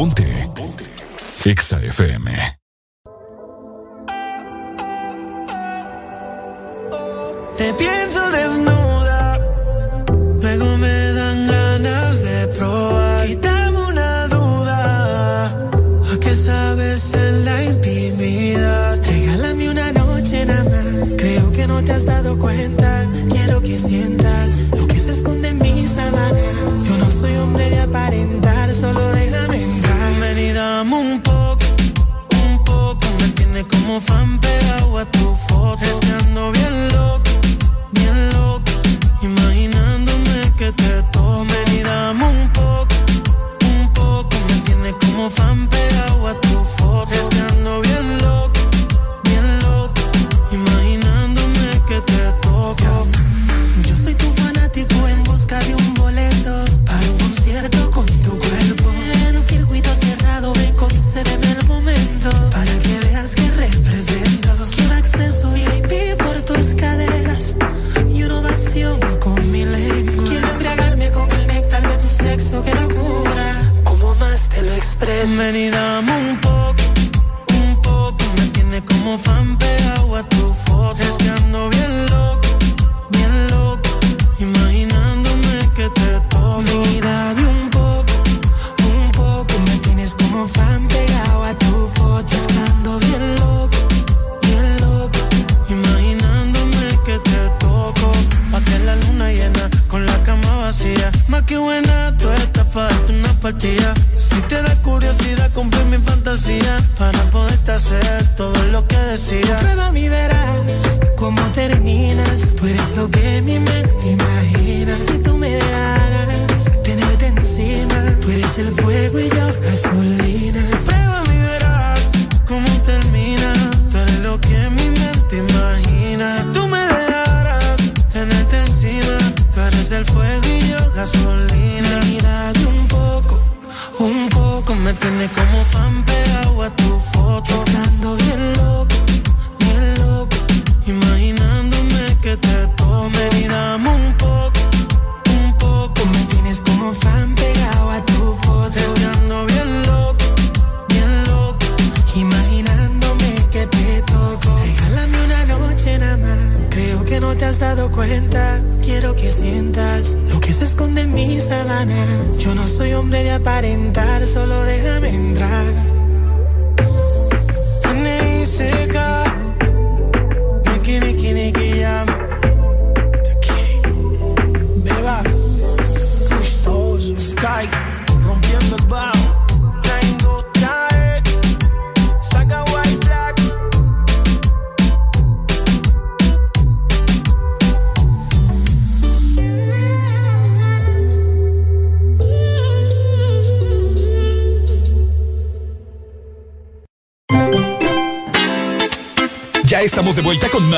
Ponte. Ponte. EXA FM. Te pienso desnuda, luego me dan ganas de probar. Quítame una duda, ¿a qué sabes en la intimidad? Regálame una noche nada más, creo que no te has dado cuenta. Quiero que sientas lo que se esconde en mis sábanas. Yo no soy hombre de aparentar, solo déjame como fan pegado a tu foto. Es que ando bien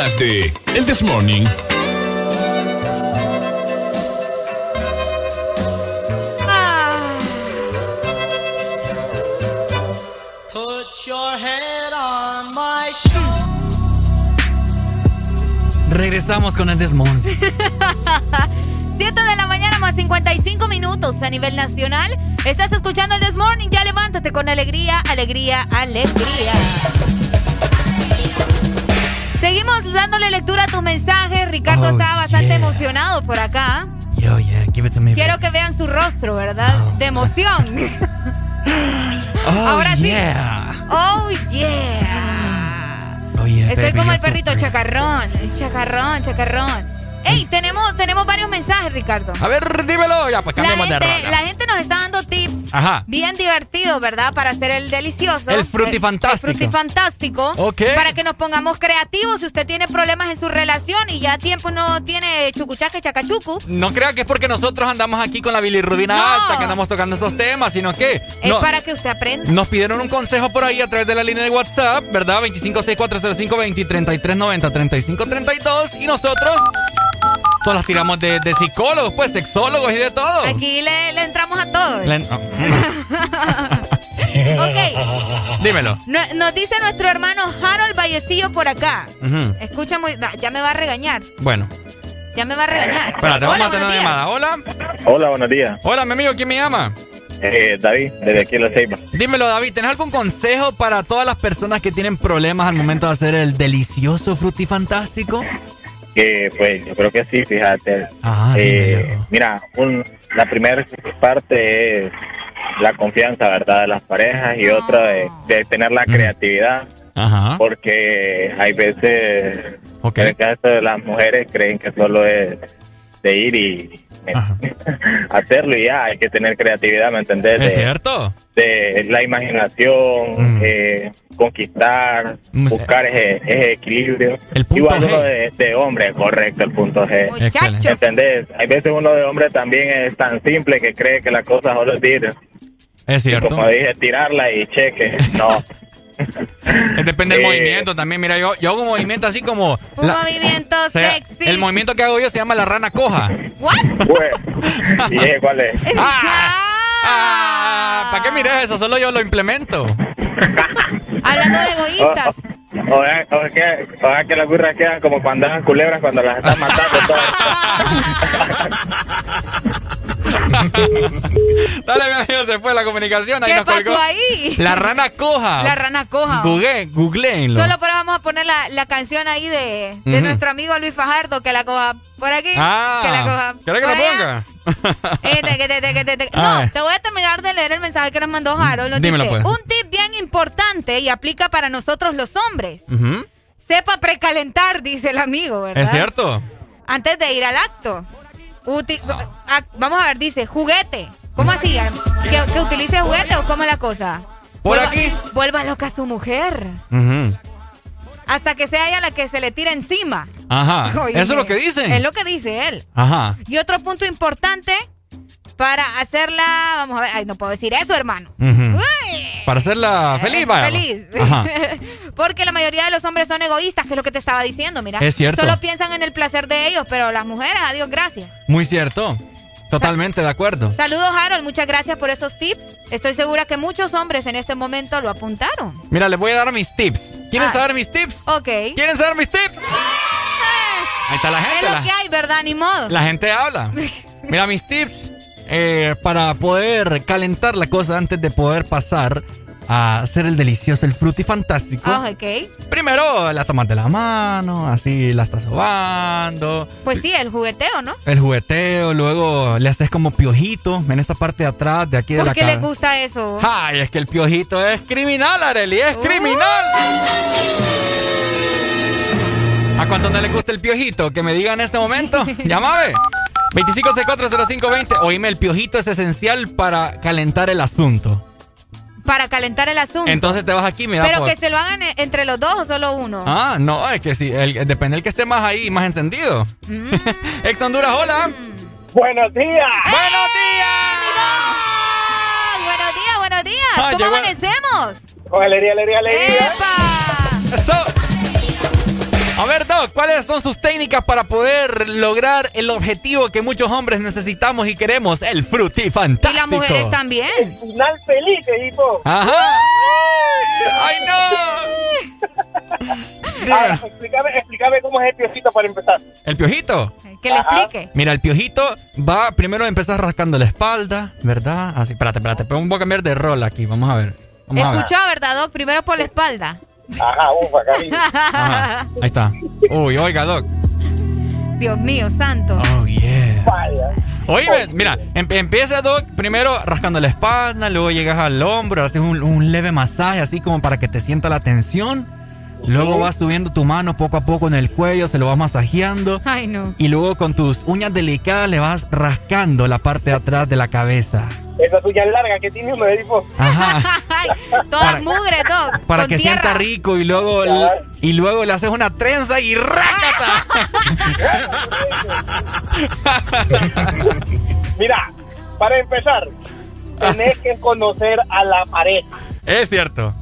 de El This Morning. Regresamos con el This Morning. [LAUGHS] 7 de la mañana más 55 minutos a nivel nacional. Estás escuchando el This Morning. Ya levántate con alegría, alegría, alegría. Oh, estaba bastante yeah. emocionado por acá. Yo, yeah, give it to me. Quiero que vean su rostro, ¿verdad? De emoción. [LAUGHS] Oh, Ahora sí. yeah. Oh, yeah. Oh, yeah, Estoy baby, como el you're so perrito, chacarrón, chacarrón, chacarrón. Ey, tenemos, tenemos varios mensajes, Ricardo. A ver, dímelo. Ya, pues La cambiemos de gente, rola. la gente nos está dando tips Ajá. bien divertidos, ¿verdad? Para hacer el delicioso. El frutifantástico. El frutifantástico. Ok. Para que nos pongamos creativos si usted tiene problemas en su relación y ya tiempo no tiene chucuchaque, chacachucu. No crea que es porque nosotros andamos aquí con la bilirrubina No. alta que andamos tocando estos temas, sino que Es no- para que usted aprenda. nos pidieron un consejo por ahí a través de la línea de WhatsApp, ¿verdad? 25640520339532 y nosotros todas las tiramos de, de psicólogos, pues sexólogos y de todo. Aquí le, le entramos a todos. Le- oh, [LAUGHS] [LAUGHS] Ok. [LAUGHS] Dímelo. No- nos dice nuestro hermano Harold Vallecillo por acá. Escucha muy. Ya me va a regañar. Bueno, Ya me va a regañar. espérate, Hola, vamos a tener buenos una días. llamada. Hola. Hola, buenos días. Hola, mi amigo, ¿quién me llama? Eh, David, desde aquí en La Ceiba. Dímelo, David, ¿tenés algún consejo para todas las personas que tienen problemas al momento de hacer el delicioso frutifantástico? Que pues yo creo que sí, fíjate. Ah, Eh, mira, un- la primera parte es la confianza, ¿verdad? De las parejas y otra de, de tener la creatividad. Ajá. Porque hay veces, en el caso de las mujeres, creen que solo es de ir y [LAUGHS] hacerlo y ya, hay que tener creatividad, ¿me entendés? ¿Es De- cierto? de la imaginación, eh, conquistar, buscar ese, ese equilibrio. punto Igual G. uno de, de hombre, correcto, el punto G. Muchachos. ¿Entendés? Hay veces uno de hombre también es tan simple que cree que la cosa solo es ir, Es y cierto. como dije, tirarla y cheque. No. [LAUGHS] Depende del Eh, movimiento también. Mira, yo, yo hago un movimiento así como. Un la- movimiento [LAUGHS] o sea, sexy. el movimiento que hago yo se llama la rana coja. ¿What? ¿Y ese cuál es? [LAUGHS] Ah, ¿Para qué mires eso? Solo yo lo implemento. Hablando de egoístas. O, o, es- o es que, o es que las burras quedan como cuando andan culebras cuando las están matando todas. [LAUGHS] Dale, mi amigo, se fue la comunicación. Ahí ¿Qué nos pasó colgó. ahí? La rana coja. La rana coja. Google, googleenlo. Solo para vamos a poner la, la canción ahí de, de nuestro amigo Luis Fajardo, que la coja por aquí, Ah, que la coja ¿Quieres que la ponga? [LAUGHS] Eh. No, te voy a terminar de leer el mensaje que nos mandó Harold. Nos Dímelo, dice, pues. un tip bien importante y aplica para nosotros los hombres. Sepa precalentar, dice el amigo, ¿verdad? ¿Es cierto? Antes de ir al acto. Ah, vamos a ver, dice, juguete. ¿Cómo así? ¿Que, que utilice juguete o cómo es la cosa? Por Vuelva- aquí. Vuelva loca a su mujer. Ujú. Hasta que sea ella la que se le tira encima. Ajá. [LAUGHS] Oye, Eso es lo que dicen. Es lo que dice él. Ajá. Y otro punto importante para hacerla. Vamos a ver. Ay, no puedo decir eso, hermano. Uy, Para hacerla feliz, vaya. Feliz. Ajá. [LAUGHS] Porque la mayoría de los hombres son egoístas, que es lo que te estaba diciendo, mira. Es cierto. Solo piensan en el placer de ellos, pero las mujeres, adiós, gracias. Muy cierto. Totalmente de acuerdo. Saludos, Harold. Muchas gracias por esos tips. Estoy segura que muchos hombres en este momento lo apuntaron. Mira, les voy a dar mis tips. ¿Quieren Ah. saber mis tips? Ok. ¿Quieren saber mis tips? Ahí está la Es gente. lo La, que hay, ¿verdad? Ni modo. la gente habla. [LAUGHS] Mira, mis tips eh, para poder calentar la cosa antes de poder pasar a hacer el delicioso, el frutifantástico. Ah, ok. Primero la tomas de la mano, así la estás sobando. Pues sí, el jugueteo, ¿no? El jugueteo, luego le haces como piojito en esta parte de atrás, de aquí de ¿Por la qué le cara. gusta eso? Ay, es que el piojito es criminal, Areli, es criminal. ¿A cuánto no le gusta el piojito? Que me digan en este momento. [LAUGHS] Llámame. 25640520. Oíme, el piojito es esencial para calentar el asunto. Para calentar el asunto. Entonces te vas aquí, mira. Pero que se lo hagan e- entre los dos o solo uno. Ah, no, es que sí, el- depende del que esté más ahí, más encendido. Mm. Ex Honduras, hola. Buenos días. Buenos Ah, buenos días, buenos días. Ah, ¿Cómo llegó- amanecemos? Con alegría, alegría, alegría. Eso. A ver, Doc, ¿cuáles son sus técnicas para poder lograr el objetivo que muchos hombres necesitamos y queremos? El Y frutifantástico. las mujeres también. Final feliz, equipo. Ajá. ¡Ay, no! [LAUGHS] Ah, explícame, explícame cómo es el piojito para empezar. ¿El piojito? Que le explique. Mira, el piojito va primero a empezar rascando la espalda, ¿verdad? Así, espérate, espérate, voy a cambiar de rol aquí, vamos a ver. Vamos a ver. Escuchó, ¿verdad, Doc? Primero por la espalda. Ajá, ufa, cariño. Ajá, ahí está. Uy, oiga, Doc. Dios mío, santo. Oh, yeah. Vaya. Oye, mira, em- empieza Doc primero rascando la espalda, luego llegas al hombro, haces un, un leve masaje así como para que te sienta la tensión. Luego vas subiendo tu mano poco a poco en el cuello, se lo vas masajeando. Ay, no. Y luego con tus uñas delicadas le vas rascando la parte de atrás de la cabeza. Esa tuya larga que tiene uno de tipo. Ajá. [LAUGHS] Ay, todas mugre, Doc. Para con que tierra. sienta rico y luego y luego le haces una trenza y rácata. [LAUGHS] Mira, para empezar, tenés que conocer a la pareja. Es cierto.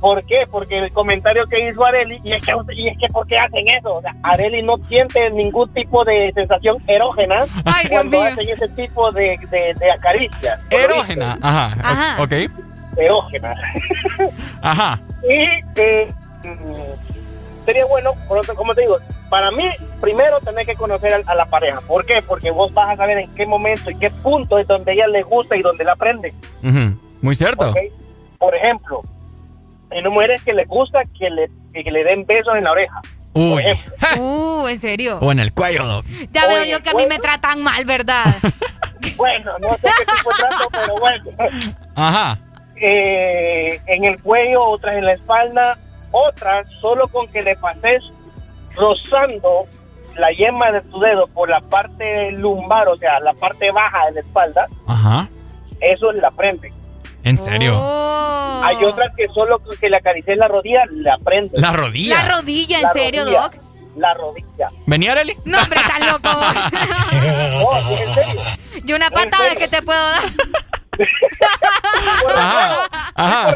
¿Por qué? Porque el comentario que hizo Areli, y es que, y es que ¿por qué hacen eso? O sea, Areli no siente ningún tipo de sensación erógena Ay, Dios cuando mío. hacen ese tipo de, de, de acaricias. Erógena. Ajá. Ajá. Ok. Erógena. [LAUGHS] Ajá. Y eh, mm, sería bueno, por otro, como te digo, para mí, primero tenés que conocer a, a la pareja. ¿Por qué? Porque vos vas a saber en qué momento y qué punto es donde ella le gusta y donde la aprende. Ujú. Muy cierto. ¿ok? Por ejemplo, hay una mujeres que les gusta que le, que le den besos en la oreja. Uy. Uh, en serio. O en el cuello, Doc. Ya veo yo que a mí me tratan mal, ¿verdad? [LAUGHS] Bueno, no sé qué tipo de trato, pero bueno. Ajá. Eh, en el cuello, otras en la espalda, otras solo con que le pases rozando la yema de tu dedo por la parte lumbar, o sea, la parte baja de la espalda, Ajá. eso la prende. ¿En serio? Oh. Hay otras que solo que le acaricies la rodilla, la prende. La rodilla. La rodilla, ¿en La serio, rodilla. Doc? La rodilla. ¿Venía, Arely? No, hombre, estás loco. [LAUGHS] No, en serio. Una patada que te puedo dar. [LAUGHS] Ajá.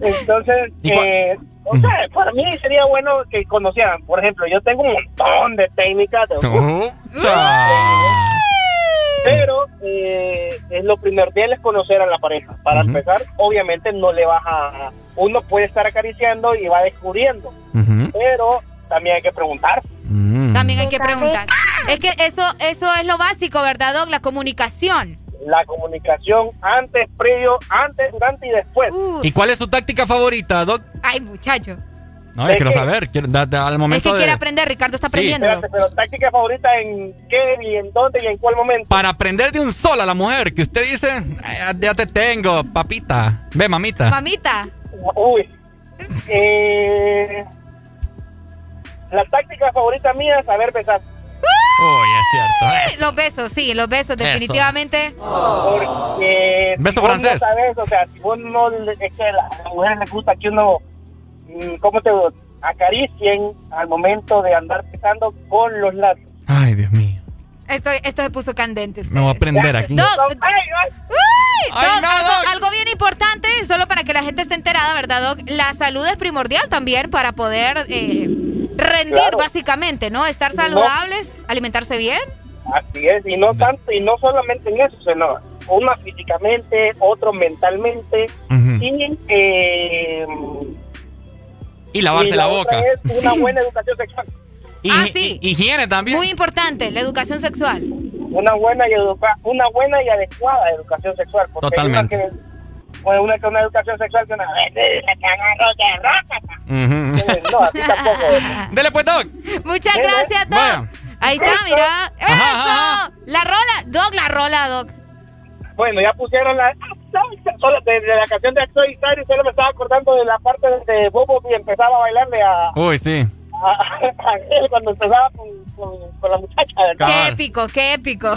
Entonces, ¿Y cua- eh, o sea, para mí sería bueno que conocieran. Por ejemplo, yo tengo un montón de técnicas, de- Uh. Pero eh, es lo primordial es conocer a la pareja. Para empezar, obviamente no le vas a... Uno puede estar acariciando y va descubriendo, pero también hay que preguntar. Mm. También hay que preguntar. Es que eso, eso es lo básico, ¿verdad, Doc? La comunicación. La comunicación antes, previo, antes, durante y después. Uh, ¿Y cuál es tu táctica favorita, Doc? ay, muchacho. No, ¿De yo quiero saber. Quiero, da- da- al Es momento que de... quiere aprender, Ricardo está aprendiendo. Espérate, pero táctica favorita en qué y en dónde y en cuál momento. Para aprender de un solo a la mujer, que usted dice, "Ay, ya, ya te tengo, papita. Ve, mamita. Mamita. Uy. Eh, la táctica favorita mía es saber besar. Uy, es cierto. es- Los besos, sí, los besos, definitivamente. Porque si Beso vos francés. no sabes, o sea, si vos no, le- es que a la a las mujeres les gusta que uno, ¿cómo te? Acaricien al momento de andar besando con los labios. Ay, Dios mío. Esto, esto se puso candente. Me voy a aprender aquí. Doc, Ay, ay, Uy, Ay, Doc, no, algo, algo bien importante, solo para que la gente esté enterada, ¿verdad, Doc? La salud es primordial también para poder eh, rendir, Claro. básicamente, ¿no? Estar No. saludables, alimentarse bien. Así es, y no tanto, y no solamente en eso, sino uno físicamente, otro mentalmente, Ujú. y, eh, Y lavarse y la, otra boca. es una Sí. buena educación sexual. Y, Ah, sí. y- higiene también. Muy importante, la educación sexual. una buena y educa una buena y adecuada educación sexual porque Totalmente. hay una que una que una educación sexual que una vez no así tampoco [LAUGHS] Dele pues, Doc. Muchas Mira, gracias, Doc. vaya. Ahí está, mira. ¡Eso! Ajá, ajá. La rola, Doc, la rola, Doc. bueno ya pusieron la solo de, de la canción de Axel y solo me estaba acordando de la parte donde Bobo y empezaba a bailarle a, Uy, sí. a, a él cuando empezaba con, con, con la muchacha ¿verdad? Qué épico, qué épico.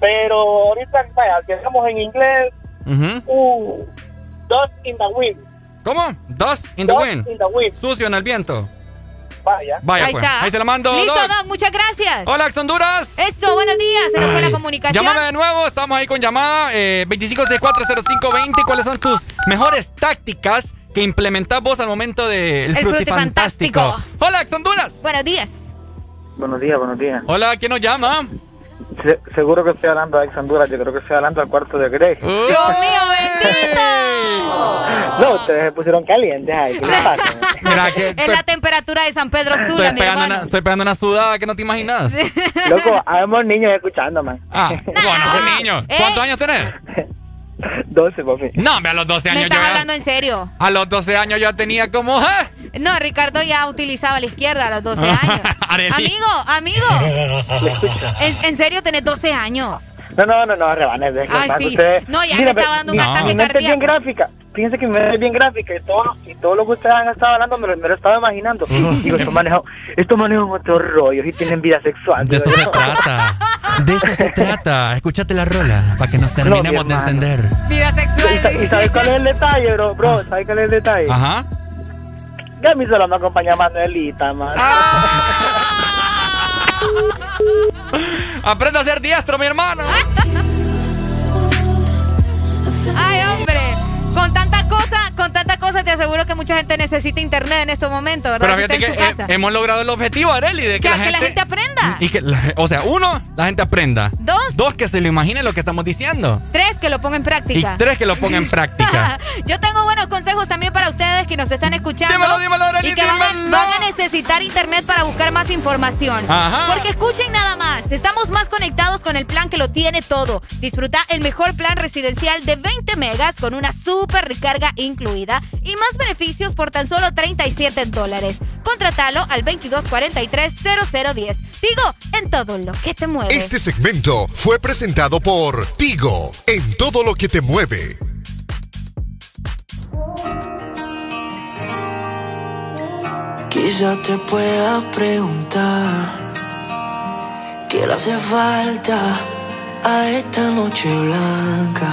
pero ahorita vaya que estamos en inglés uh, Dust in the wind ¿Cómo? Dust in the Dust wind. in the wind Sucio en el viento. Vaya Vaya Ahí pues. está. Ahí se la mando. Listo, Doc. Doc, muchas gracias. Hola, Honduras. Eso, buenos días. Se nos fue la comunicación. Llámame de nuevo, estamos ahí con llamada. Eh, 25640520. ¿Cuáles son tus mejores tácticas que implementas vos al momento del El frutifantástico? frutifantástico. Hola, ex Honduras. Buenos días. Buenos días, buenos días. Hola, ¿quién nos llama? Se- seguro que estoy hablando a Ex Honduras, yo creo que estoy hablando al cuarto de Greg. Dios mío. No, ustedes se pusieron calientes ahí, ¿qué les pasa? Mira que [LAUGHS] es la temperatura de San Pedro Sula, estoy mi pegando, hermano. una, estoy pegando una sudada que no te imaginas. [LAUGHS] Loco, habemos niños escuchando, man. Ah, [LAUGHS] bueno, niño. ¿Cuántos años tenés? 12, papi. No, hombre, a los 12 ¿Me años estás yo ya- hablando en serio? A los 12 años yo tenía como... ¿eh? No, Ricardo ya utilizaba la izquierda a los 12 años. Arely. amigo, amigo. ¿En, en serio tenés 12 años? No, no, no, no, rebanes. de- Ay, más sí. ustedes- No, ya Mira, me estaba dando un ataque mente es bien cardíaco. gráfica. Fíjense que mi mente es bien gráfica y todo, y todo lo que ustedes han estado hablando me lo, me lo estaba imaginando. [LAUGHS] Digo, estos manejos, estos manejan otros rollos y tienen vida sexual. De eso Digo, se trata. De eso se [LAUGHS] trata. Escúchate la rola para que nos terminemos mi de encender. Vida ¿Y, sa- y sabes cuál es el detalle, bro? Bro, ¿sabes cuál es el detalle? Ajá. Ya a mí solo me acompaña Manuelita, man. [LAUGHS] Aprenda a ser diestro, mi hermano. [LAUGHS] te aseguro que mucha gente necesita internet en estos momentos, ¿verdad? Pero fíjate que eh, hemos logrado el objetivo, Areli, de que, Que- que la gente aprenda. Y que, o sea, uno, la gente aprenda. Dos. Dos, que se lo imagine lo que estamos diciendo. Tres, que lo ponga en Y práctica. tres, que lo ponga en [LAUGHS] práctica. Yo tengo buenos consejos también para ustedes que nos están escuchando. Dímelo, dímelo, Arely, y que van a, van a necesitar internet para buscar más información. Ajá. Porque escuchen nada más. Estamos más conectados con el plan que lo tiene todo. Disfruta el mejor plan residencial de 20 megas con una super recarga incluida y más beneficios por tan solo 37 dólares. Contratalo al 2243-0010. Digo, en todo lo que te mueve. Este segmento fue presentado por Tigo, en todo lo que te mueve. Quizá te pueda preguntar qué le hace falta a esta noche blanca,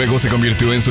luego se convirtió en su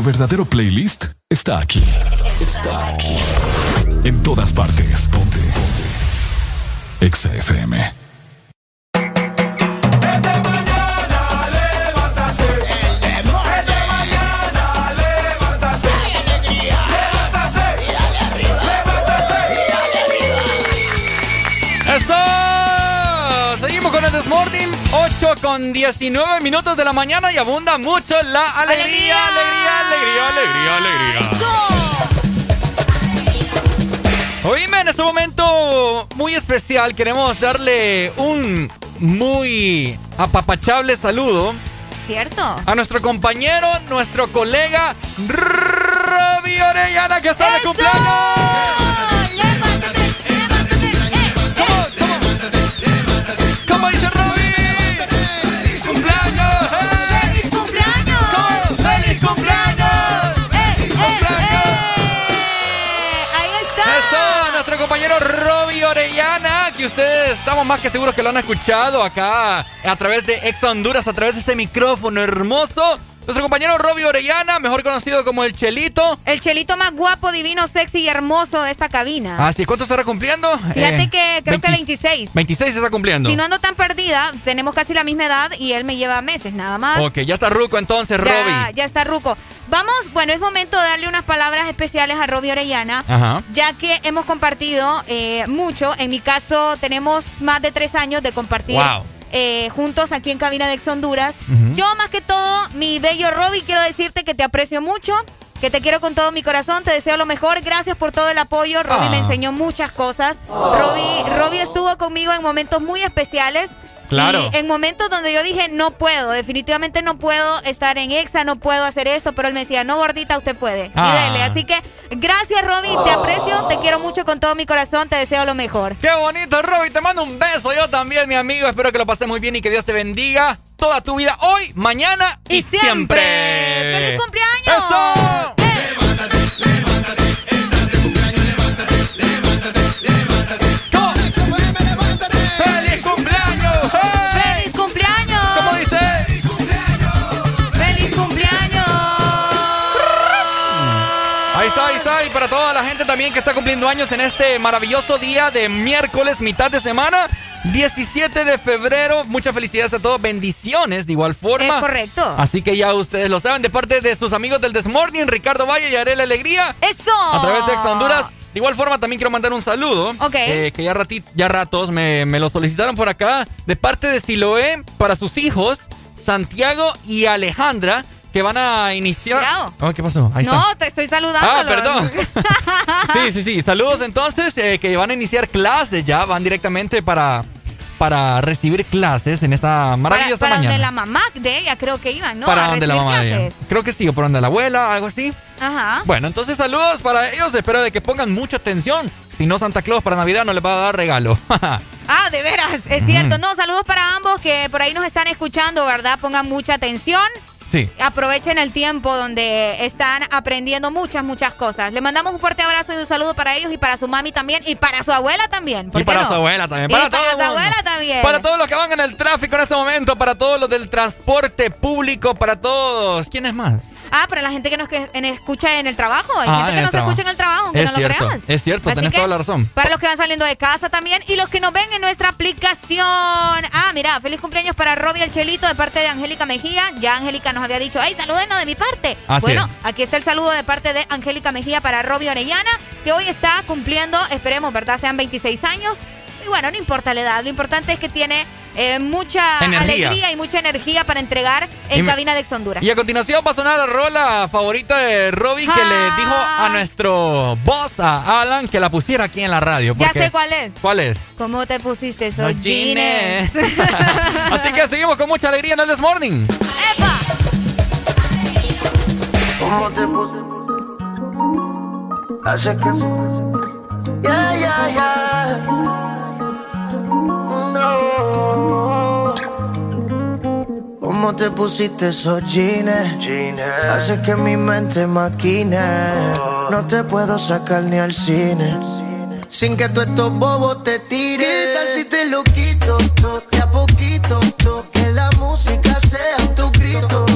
Tu verdadero playlist está aquí. Está aquí. En todas partes. Ponte. Ponte. EXA FM. ¡Eso! Seguimos con el Desmorning. 8 con 19 minutos de la mañana y abunda mucho la alegría, alegría, alegría, alegría, alegría. Oíme, en este momento muy especial queremos darle un muy apapachable saludo ¿Cierto? a nuestro compañero, nuestro colega Robbie Orellana que está de cumpleaños. Estamos más que seguros que lo han escuchado acá a través de Ex Honduras, a través de este micrófono hermoso. Nuestro compañero Robbie Orellana, mejor conocido como el Chelito. El chelito más guapo, divino, sexy y hermoso de esta cabina. Ah, sí, ¿cuánto estará cumpliendo? Fíjate Eh, que creo que 20 26. 26 se está cumpliendo. Si no ando perdida, tenemos casi la misma edad y él me lleva meses nada más. Ok, ya está Ruco entonces, Robbie. ya está Ruco. Vamos, bueno, es momento de darle unas palabras especiales a Robbie Orellana. Ajá. Ya que hemos compartido eh, mucho. En mi caso, tenemos más de tres años de compartir Wow. eh, juntos aquí en Cabina de Ex Honduras. Yo, más que todo, mi bello Robbie, quiero decirte que te aprecio mucho. Que te quiero con todo mi corazón, te deseo lo mejor. Gracias por todo el apoyo. Robbie Ah. me enseñó muchas cosas. Robbie, Robbie estuvo conmigo en momentos muy especiales. Claro. Y en momentos donde yo dije, no puedo, definitivamente no puedo estar en EXA, no puedo hacer esto, pero él me decía, no, gordita, usted puede. Ah. Y dele. Así que gracias, Robbie, te aprecio, te quiero mucho con todo mi corazón, te deseo lo mejor. Qué bonito, Robbie. Te mando un beso yo también, mi amigo. Espero que lo pases muy bien y que Dios te bendiga toda tu vida hoy, mañana y, siempre. ¡Feliz cumpleaños! ¡Eso! Que está cumpliendo años en este maravilloso día de miércoles, mitad de semana, 17 de febrero. Muchas felicidades a todos. Bendiciones de igual forma. Es correcto. Así que ya ustedes lo saben, de parte de sus amigos del Desmorning, Ricardo Valle y Arela Alegría. ¡Eso! A través de Ex Honduras. De igual forma, también quiero mandar un saludo. Ok. eh, que ya, ya ratos me, me lo solicitaron por acá. De parte de Siloé para sus hijos, Santiago y Alejandra, que van a iniciar. Oh, ¿Qué pasó? Ahí no, está. te estoy saludando. Ah, perdón. [LAUGHS] Sí, sí, sí. Saludos entonces, eh, que van a iniciar clases ya, van directamente para, para recibir clases en esta para maravillosa para mañana. donde la mamá de ella creo que iban, ¿no? para donde la mamá de ella. Creo que sí, o por donde la abuela, algo así. Ajá. Bueno, entonces saludos para ellos. Espero de que pongan mucha atención. Si no, Santa Claus para Navidad no les va a dar regalo. [LAUGHS] Ah, de veras, es cierto. No, saludos para ambos que por ahí nos están escuchando, ¿verdad? Pongan mucha atención. Sí. Aprovechen el tiempo donde están aprendiendo muchas, muchas cosas. Le mandamos un fuerte abrazo y un saludo para ellos y para su mami también y para su abuela también. ¿por Y para no? su abuela también. Para, para todo el su abuela también. Para todos los que van en el tráfico en este momento. Para todos los del transporte público. Para todos. ¿Quiénes más? Ah, para la gente que nos escucha en el trabajo. Hay ah, gente que nos escucha en el trabajo, aunque no lo creas. Es cierto, tenés toda la razón. Para los que van saliendo de casa también y los que nos ven en nuestra aplicación. Ah, mira, feliz cumpleaños para Robbie el Chelito de parte de Angélica Mejía. Ya Angélica nos había dicho, ¡ay, salúdenos de mi parte! bueno, aquí está el saludo de parte de Angélica Mejía para Robbie Orellana, que hoy está cumpliendo, esperemos, ¿verdad? Sean 26 años. Y bueno, no importa la edad, lo importante es que tiene eh, mucha alegría y mucha energía para entregar en cabina de Ex Honduras. Y a continuación va a sonar la rola favorita de Robin que le dijo a nuestro boss, a Alan, que la pusiera aquí en la radio. Ya sé cuál es. ¿Cuál es? ¿Cómo te pusiste esos jeans? [LAUGHS] Así que seguimos con mucha alegría en el This Morning. ¡Epa! ¿Cómo te puse? Hace que... Yeah, yeah, yeah. ¿Cómo te pusiste esos jeans? Hace que mi mente maquine. No te puedo sacar ni al cine. Sin que tú estos bobos te tires. ¿Qué tal si te lo quito? De a poquito. Que la música sea tu grito.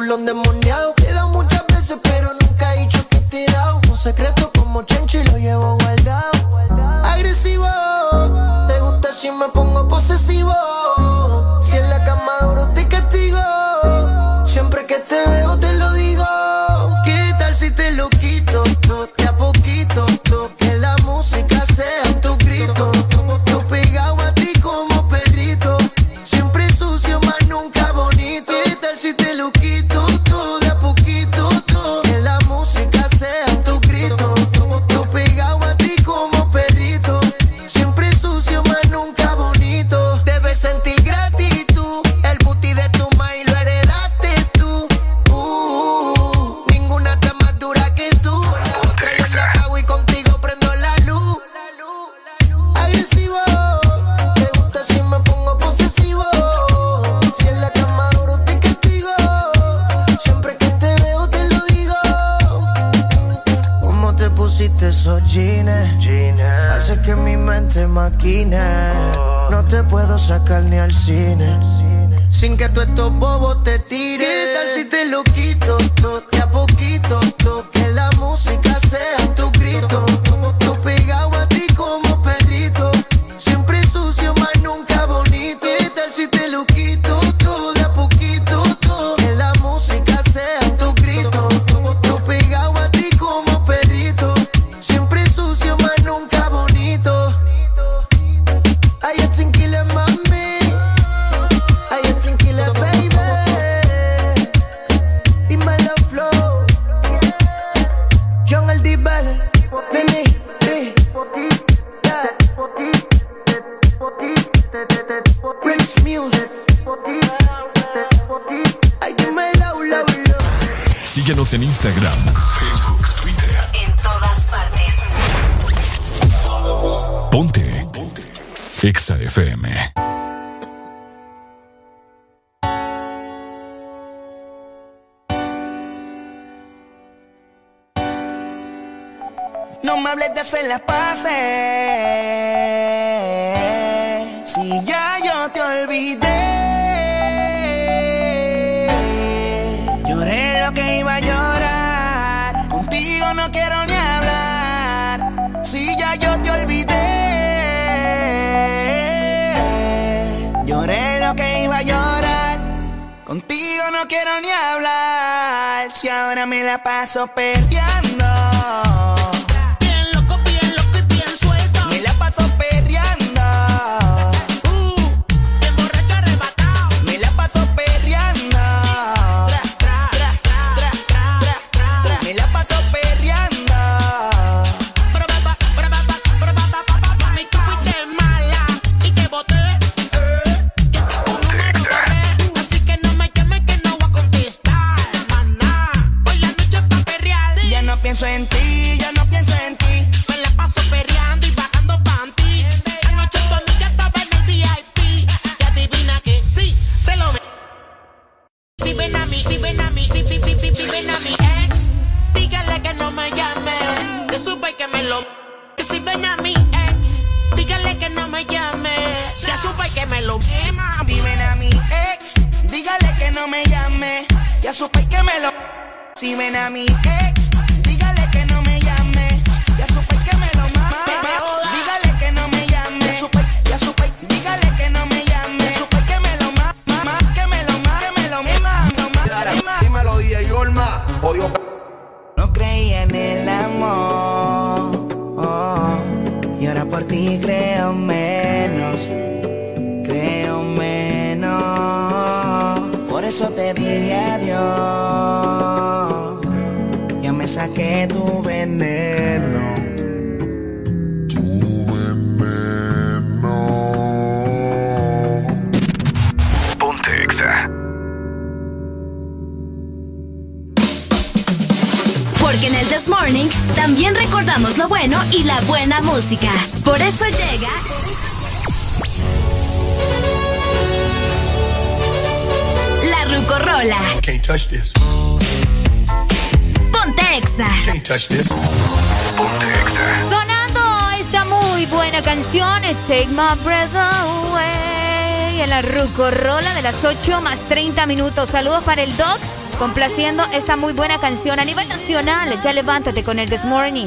Endemoniado. He Saludos para el Doc, complaciendo esta muy buena canción a nivel nacional. Ya levántate con el This Morning.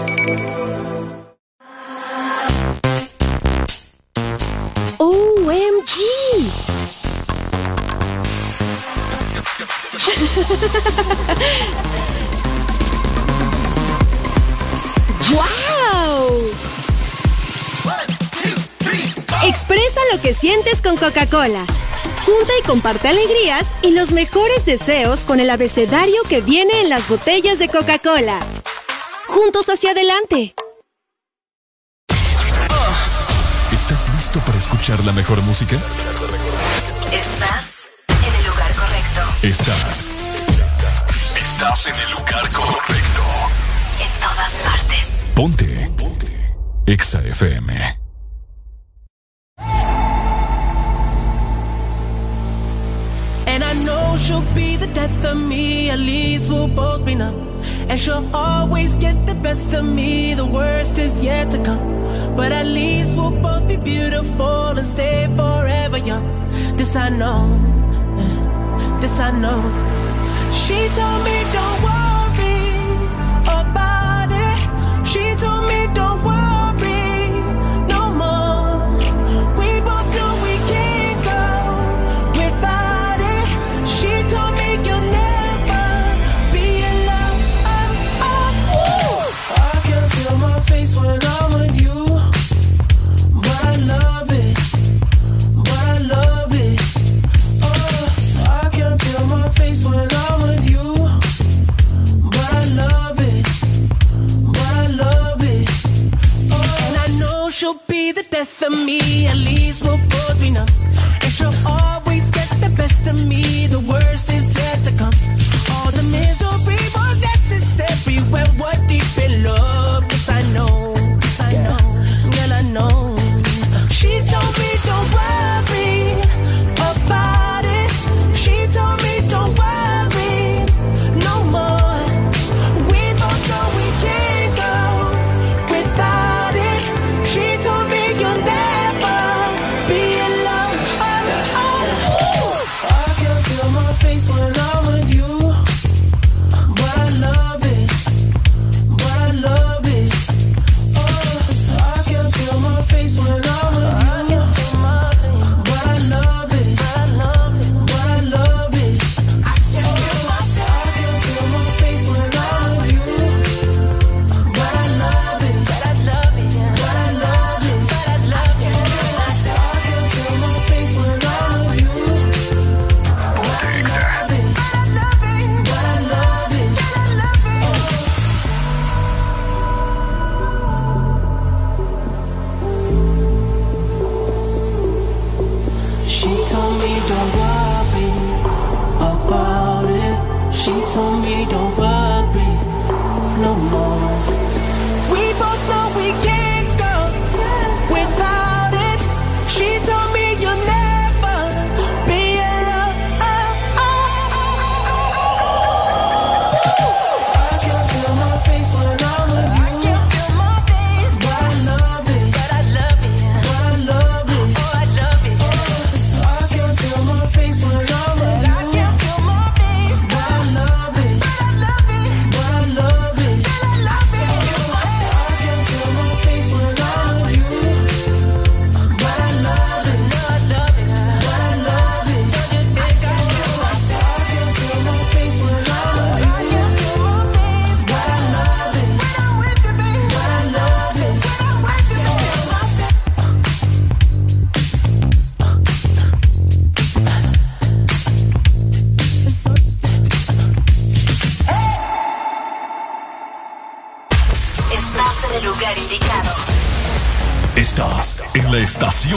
Coca-Cola. Junta y comparte alegrías y los mejores deseos con el abecedario que viene en las botellas de Coca-Cola. Juntos hacia adelante. ¿Estás listo para escuchar la mejor música? Estás en el lugar correcto. Estás. Estás en el lugar correcto. En todas partes. Ponte. Ponte. Exa FM.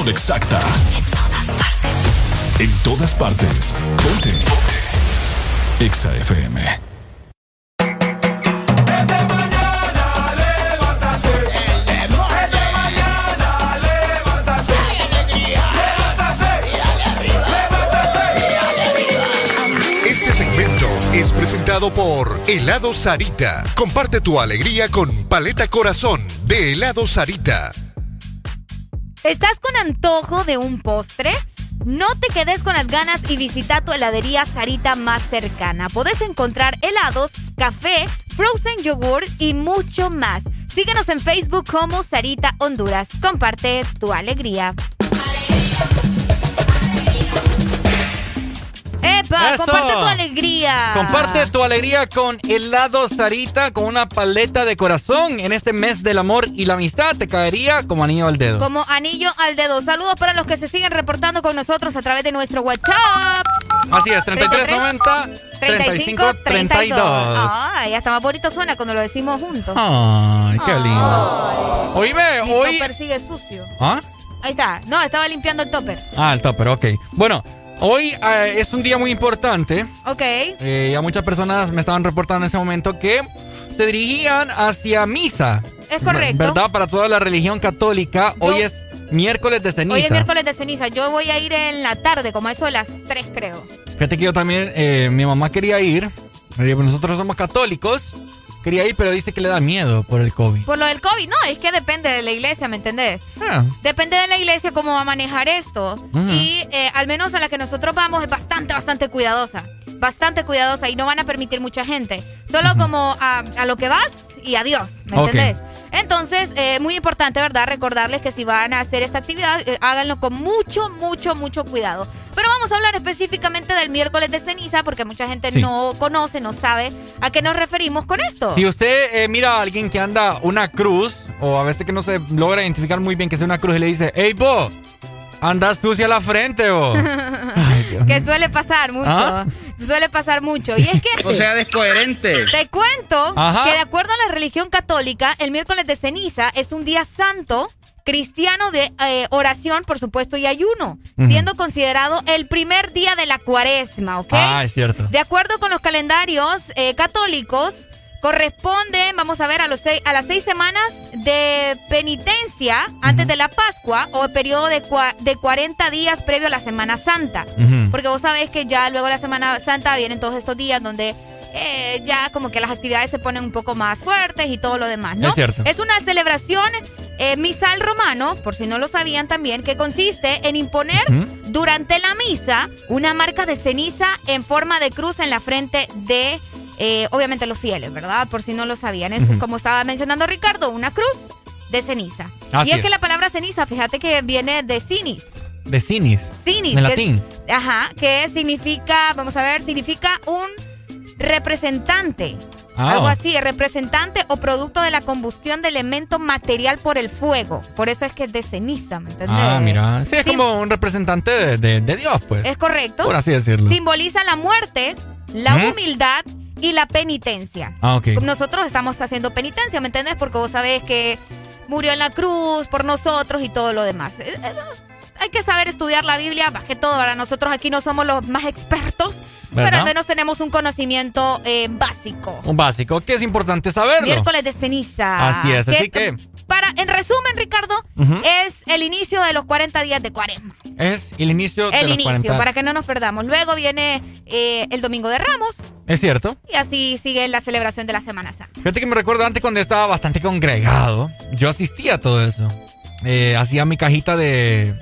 Exacta. En todas partes. En todas partes. Ponte. Ponte. Exa FM. presentado por Helado Sarita. Comparte tu alegría con Paleta Corazón de Helado Sarita. ¿Estás antojo de un postre? No te quedes con las ganas y visita tu heladería Sarita más cercana. Puedes encontrar helados, café, frozen yogur y mucho más. Síguenos en Facebook como Sarita Honduras. Comparte tu alegría. Comparte tu alegría. Comparte tu alegría con helado Sarita, con una paleta de corazón. En este mes del amor y la amistad te caería como anillo al dedo. Como anillo al dedo. Saludos para los que se siguen reportando con nosotros a través de nuestro WhatsApp. Así es, 3390 3532. Ay, hasta más bonito suena cuando lo decimos juntos. Ay, qué lindo. Oíme, hoy. El topper sigue sucio. ¿Ah? Ahí está. No, estaba limpiando el topper. Ah, el topper, ok. Bueno, Hoy eh, es un día muy importante. Ok. Eh, ya muchas personas me estaban reportando en ese momento que se dirigían hacia misa. Es correcto. ¿Verdad? Para toda la religión católica. Hoy es miércoles de ceniza. Hoy es miércoles de ceniza. Yo voy a ir en la tarde, como eso de las 3 creo. Fíjate que yo también, eh, mi mamá quería ir. Nosotros somos católicos. Quería ir, pero dice que le da miedo por el COVID. Por lo del COVID, no, es que depende de la iglesia, ¿me entendés? Ah. Depende de la iglesia cómo va a manejar esto. Y eh, al menos a la que nosotros vamos es bastante, bastante cuidadosa. Bastante cuidadosa y no van a permitir mucha gente. Solo como a, lo que vas y adiós, ¿me entendés? Entonces, eh, muy importante, ¿verdad? Recordarles que si van a hacer esta actividad, eh, háganlo con mucho, mucho, mucho cuidado. Pero vamos a hablar específicamente del miércoles de ceniza, porque mucha gente no conoce, no sabe a qué nos referimos con esto. Si usted eh, mira a alguien que anda una cruz, o a veces que no se logra identificar muy bien que sea una cruz, y le dice, hey, bo, andas sucia la frente, bo. [LAUGHS] que suele pasar mucho. ¿Ah? Suele pasar mucho. Y es que. [LAUGHS] O sea, descoherente. Te cuento que, de acuerdo a la religión católica, el miércoles de ceniza es un día santo cristiano de eh, oración, por supuesto, y ayuno, siendo considerado el primer día de la cuaresma, ¿ok? Ah, es cierto. De acuerdo con los calendarios eh, católicos, corresponde, vamos a ver, a, los a las seis semanas de penitencia antes de la Pascua o el periodo de, de 40 días previo a la Semana Santa. Porque vos sabés que ya luego de la Semana Santa vienen todos estos días donde eh, ya como que las actividades se ponen un poco más fuertes y todo lo demás, ¿no? Es cierto. Es una celebración eh, misal romano, por si no lo sabían también, que consiste en imponer durante la misa una marca de ceniza en forma de cruz en la frente de eh, obviamente los fieles, ¿verdad? Por si no lo sabían. Es como estaba mencionando Ricardo, una cruz de ceniza. y es, que la palabra ceniza, fíjate que viene de cinis. De cinis. Cinis. En latín. Ajá, que significa, vamos a ver, significa un representante. Ah. Algo así, representante o producto de la combustión de elemento material por el fuego. Por eso es que es de ceniza, ¿me entiendes? Ah, mira. Sí, es como un representante de, Dios, pues. Es correcto. Por así decirlo. Simboliza la muerte, la humildad y la penitencia. Ah, ok. Nosotros estamos haciendo penitencia, ¿me entiendes? Porque vos sabés que murió en la cruz por nosotros y todo lo demás. Eh, eh, hay que saber estudiar la Biblia, más que todo. Ahora nosotros aquí no somos los más expertos, pero al menos tenemos un conocimiento eh, básico. Un básico, que es importante saberlo. Miércoles de ceniza. Así es, así que... Para, en resumen, Ricardo, es el inicio de los 40 días de cuaresma. Es el inicio de los inicio, 40... para que no nos perdamos. Luego viene eh, el Domingo de Ramos. Es cierto. Y así sigue la celebración de la Semana Santa. Fíjate que me recuerdo antes cuando estaba bastante congregado. Yo asistía a todo eso. Eh, hacía mi cajita de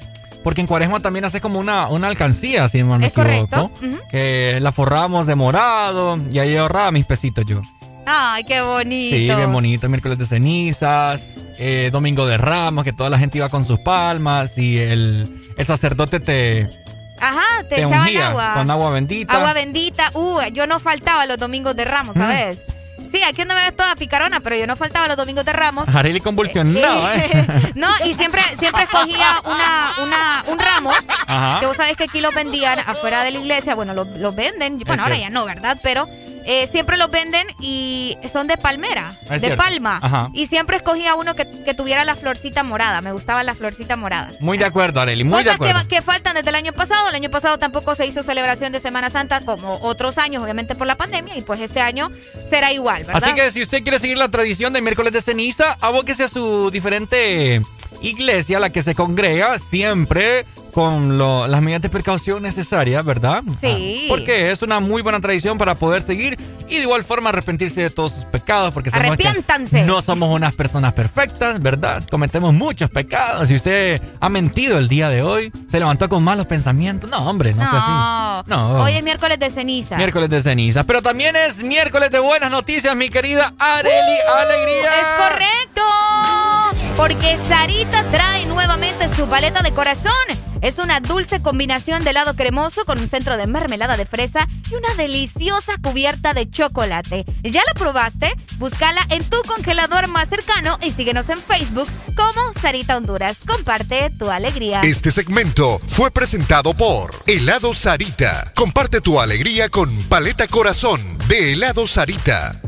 porque en Cuaresma también hace como una, una alcancía, si no me es equivoco. Que la forrábamos de morado y ahí ahorraba mis pesitos yo. Ay, qué bonito. Sí, bien bonito. Miércoles de cenizas, eh, domingo de ramos, que toda la gente iba con sus palmas y el, el sacerdote te... Ajá, te, agua. Con agua bendita. Agua bendita. Uh, yo no faltaba los domingos de ramos, ¿sabes? Sí, aquí no me ves toda picarona, pero yo no faltaba los domingos de Ramos. Arely convulsionaba, ¿eh? [LAUGHS] no, y siempre, siempre escogía una, una, un ramo, que vos sabés que aquí los vendían afuera de la iglesia. Bueno, los, venden, bueno, ahora ya no, ¿verdad? Pero eh, siempre los venden y son de palmera, de palma. Y siempre escogía uno que, tuviera la florcita morada. Me gustaba la florcita morada. Muy de acuerdo, Areli, muy de acuerdo. Que, que faltan desde el año pasado. El año pasado tampoco se hizo celebración de Semana Santa como otros años, obviamente por la pandemia. Y pues este año será igual, ¿verdad? Así que si usted quiere seguir la tradición de miércoles de ceniza, abóquese a su diferente iglesia, la que se congrega siempre con las medidas de precaución necesarias, ¿verdad? Sí. Ah, porque es una muy buena tradición para poder seguir y de igual forma arrepentirse de todos sus pecados, porque Arrepiéntanse. no somos unas personas perfectas, ¿verdad? Cometemos muchos pecados. Si usted ha mentido el día de hoy, se levantó con malos pensamientos, no, hombre, no, no. así. No. Hoy es miércoles de ceniza. Miércoles de ceniza, pero también es miércoles de buenas noticias, mi querida Areli ¡Uh! Alegría. Es correcto. Porque Sarita trae nuevamente su paleta de corazón es una dulce combinación de helado cremoso con un centro de mermelada de fresa y una deliciosa cubierta de chocolate. ¿Ya la probaste? Búscala en tu congelador más cercano y síguenos en Facebook como Sarita Honduras. Comparte tu alegría. Este segmento fue presentado por Helado Sarita. Comparte tu alegría con Paleta Corazón de Helado Sarita.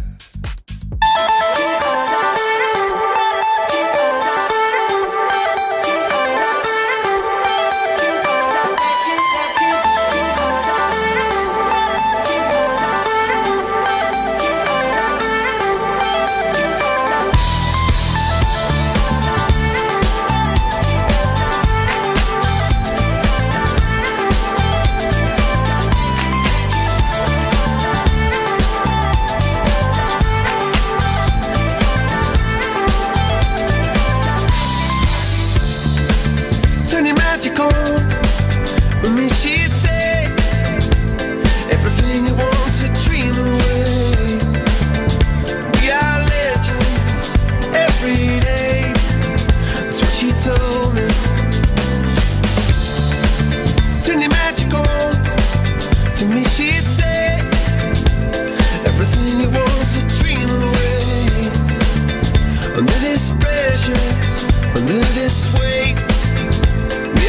To me, she'd say everything he wants to dream away. We are legends every day. That's what she told me. To me, magic on. To me, she'd say everything he wants to dream away. under this pressure, under this weight.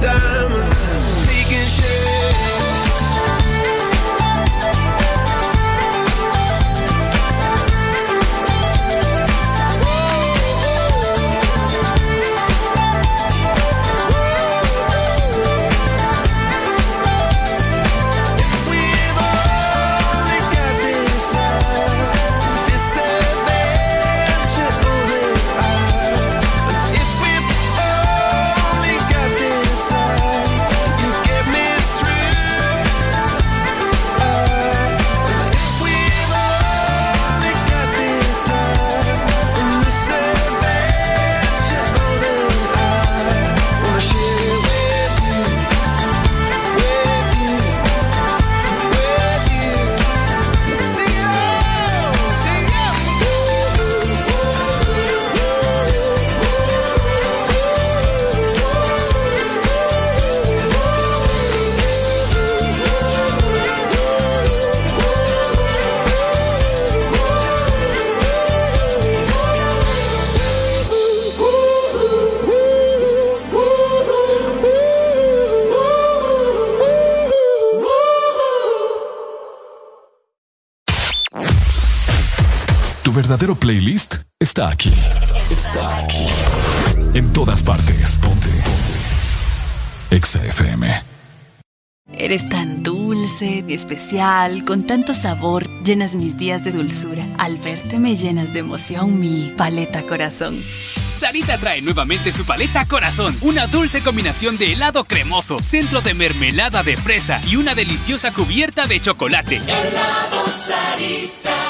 down. Verdadero playlist está aquí. Está aquí. En todas partes. Ponte. Ponte. Exa FM. Eres tan dulce, especial, con tanto sabor, llenas mis días de dulzura. Al verte me llenas de emoción mi paleta corazón. Sarita trae nuevamente su paleta corazón, una dulce combinación de helado cremoso, centro de mermelada de fresa y una deliciosa cubierta de chocolate. Helado Sarita.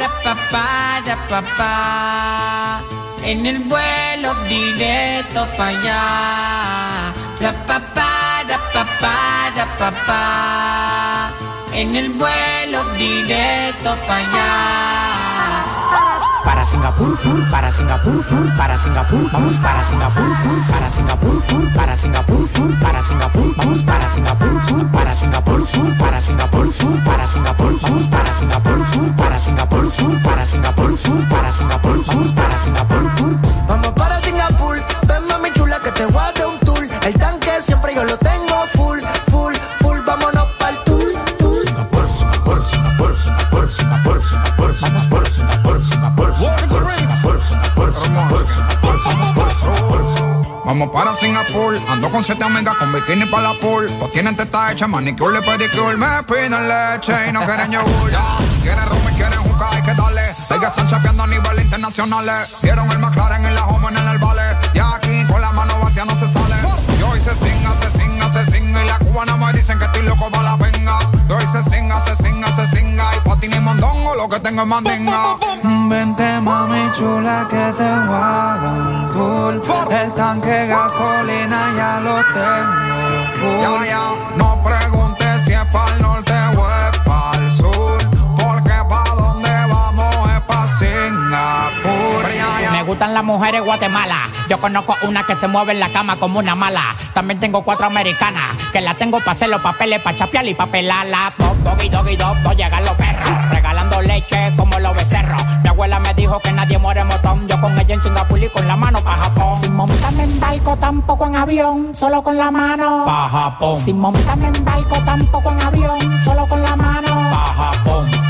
rapapá, rapapá. En el vuelo directo para allá. Rapapá, rapapá, rapapá. En el vuelo directo para allá. Para Singapur, pur, para Singapur, pur, para Singapur, vamos para Singapur, pur, para Singapur, pur, para Singapur, pur, para Singapur, vamos para Singapur, pur, para Singapur, pur, para Singapur, pur, para Singapur, vamos para Singapur, pur, para Singapur, pur, para Singapur, pur, para Singapur, vamos para Singapur, pur. Vamos para Singapur, ven mami chula que te voy a dar un tour. El tanque siempre yo lo tengo full, full, full, vámonos pa'l tour, tour. Singapur, Singapur, Singapur, Singapur, Singapur, Singapur, vamos por Singapur, vamos para Singapur, ando con siete amigas con bikini para la pool. Pues tienen teta hecha, manicure, pedicure, me piden leche y no quieren yogur. Ya, quieren rum y quieren juca, hay que darle. Ellas están chapeando a nivel internacional. Vieron el McLaren en la home en el vale. Y aquí con la mano vacía no se sale. Y hoy se singa, se singa, se singa. Y la cubana me dicen que estoy loco para la venga. Y hoy se singa, se singa, se singa. Y pa' ti ni mondongo, lo que tengo es mandinga. Vente mami chula que te voy a dar un tour. El tanque gasolina ya lo tengo Ya, full. ya, no preguntes si es para gustan las mujeres Guatemala. Yo conozco una que se mueve en la cama como una mala. También tengo cuatro americanas que la tengo para hacer los papeles, para chapear y pa' pelarla. Dog, doggy, doggy, dog, dog, llegan los perros. Regalando leche como los becerros. Mi abuela me dijo que nadie muere motón. Yo con ella en Singapur y con la mano pa' Japón. Sin montarme en barco, tampoco en avión, solo con la mano. Pa' Japón. Sin montarme en barco, tampoco en avión, solo con la mano. Pa' Japón.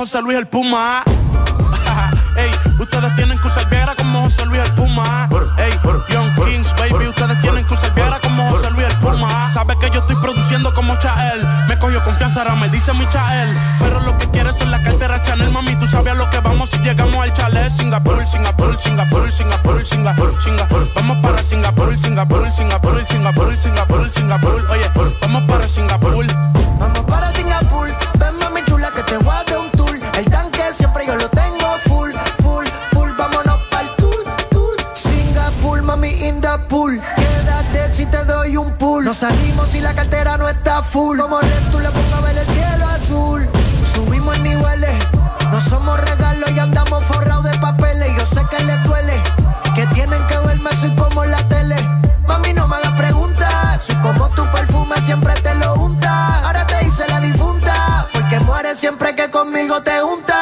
José Luis el Puma. [LAUGHS] Ey, ustedes tienen que usar Viagra como José Luis el Puma. Ey, Young Kings, baby, ustedes tienen que usar Viagra como José Luis el Puma. Sabe que yo estoy produciendo como Chael. Me cogió confianza, ahora me dice mi Chael. Pero lo que quieres es la cartera Chanel, mami. Tú sabes a lo que vamos si llegamos al chalet. Singapur, Singapur, Singapur, Singapur, Singapur, Singapur. Vamos para Singapur, Singapur, Singapur, Singapur, Singapur, Singapur. Oye, vamos para Singapur. Vamos para Singapur, ven mami chula que te voy a dar un siempre yo lo tengo full, full, full. Vámonos pa'l tour, tour. Singapur, mami, in the pool. Quédate si te doy un pull. Nos salimos si la cartera no está full. Como Red, tú le pongo a ver el cielo azul. Subimos niveles, no somos regalos y andamos forrados de papeles. Yo sé que les duele, que tienen que verme así como la tele. Mami, no me hagas preguntas, soy como tu perfume, siempre te lo unta. Ahora te hice la difunta, porque mueres siempre que conmigo te unta.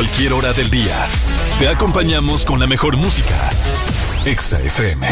cualquier hora del día. Te acompañamos con la mejor música. Exa FM.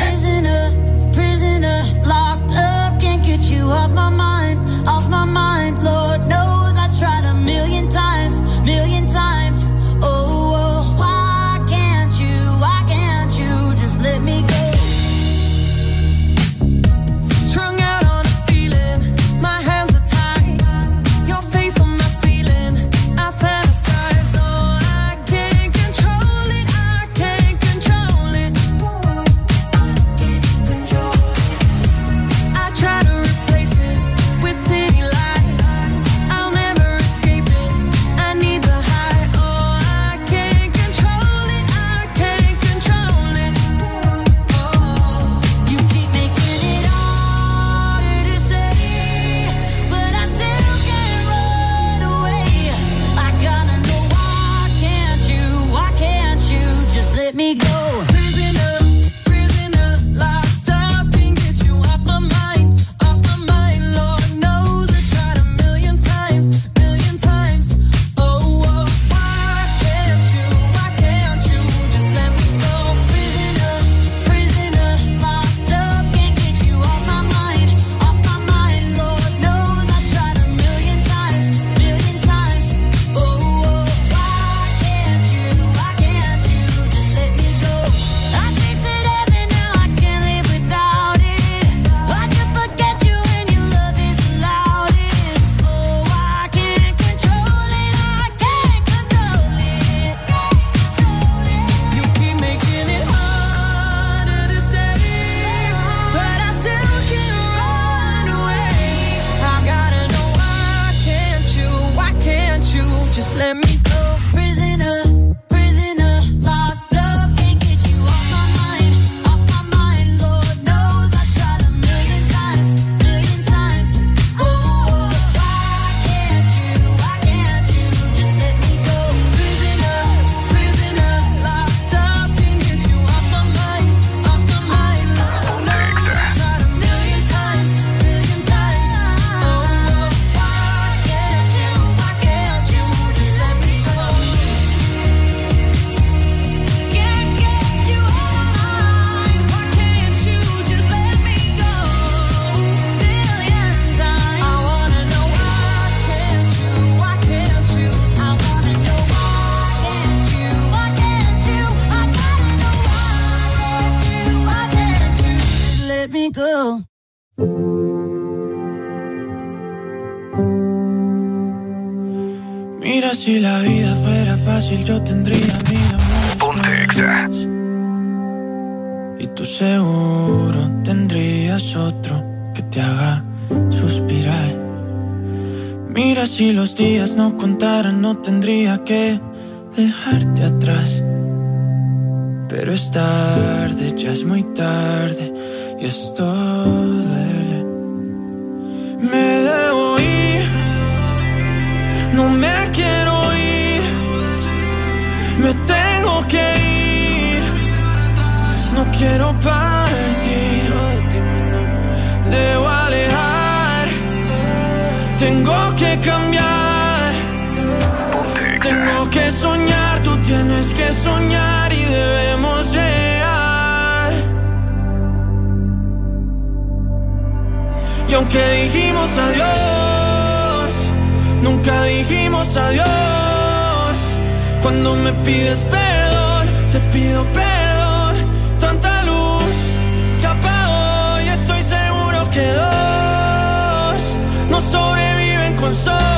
tengo que ir. No quiero partir. Debo alejar. Tengo que cambiar. Tengo que soñar. Tú tienes que soñar y debemos llegar. Y aunque dijimos adiós, nunca dijimos adiós cuando me pides perdón. Te pido perdón, tanta luz que apagó y estoy seguro que dos no sobreviven con sol.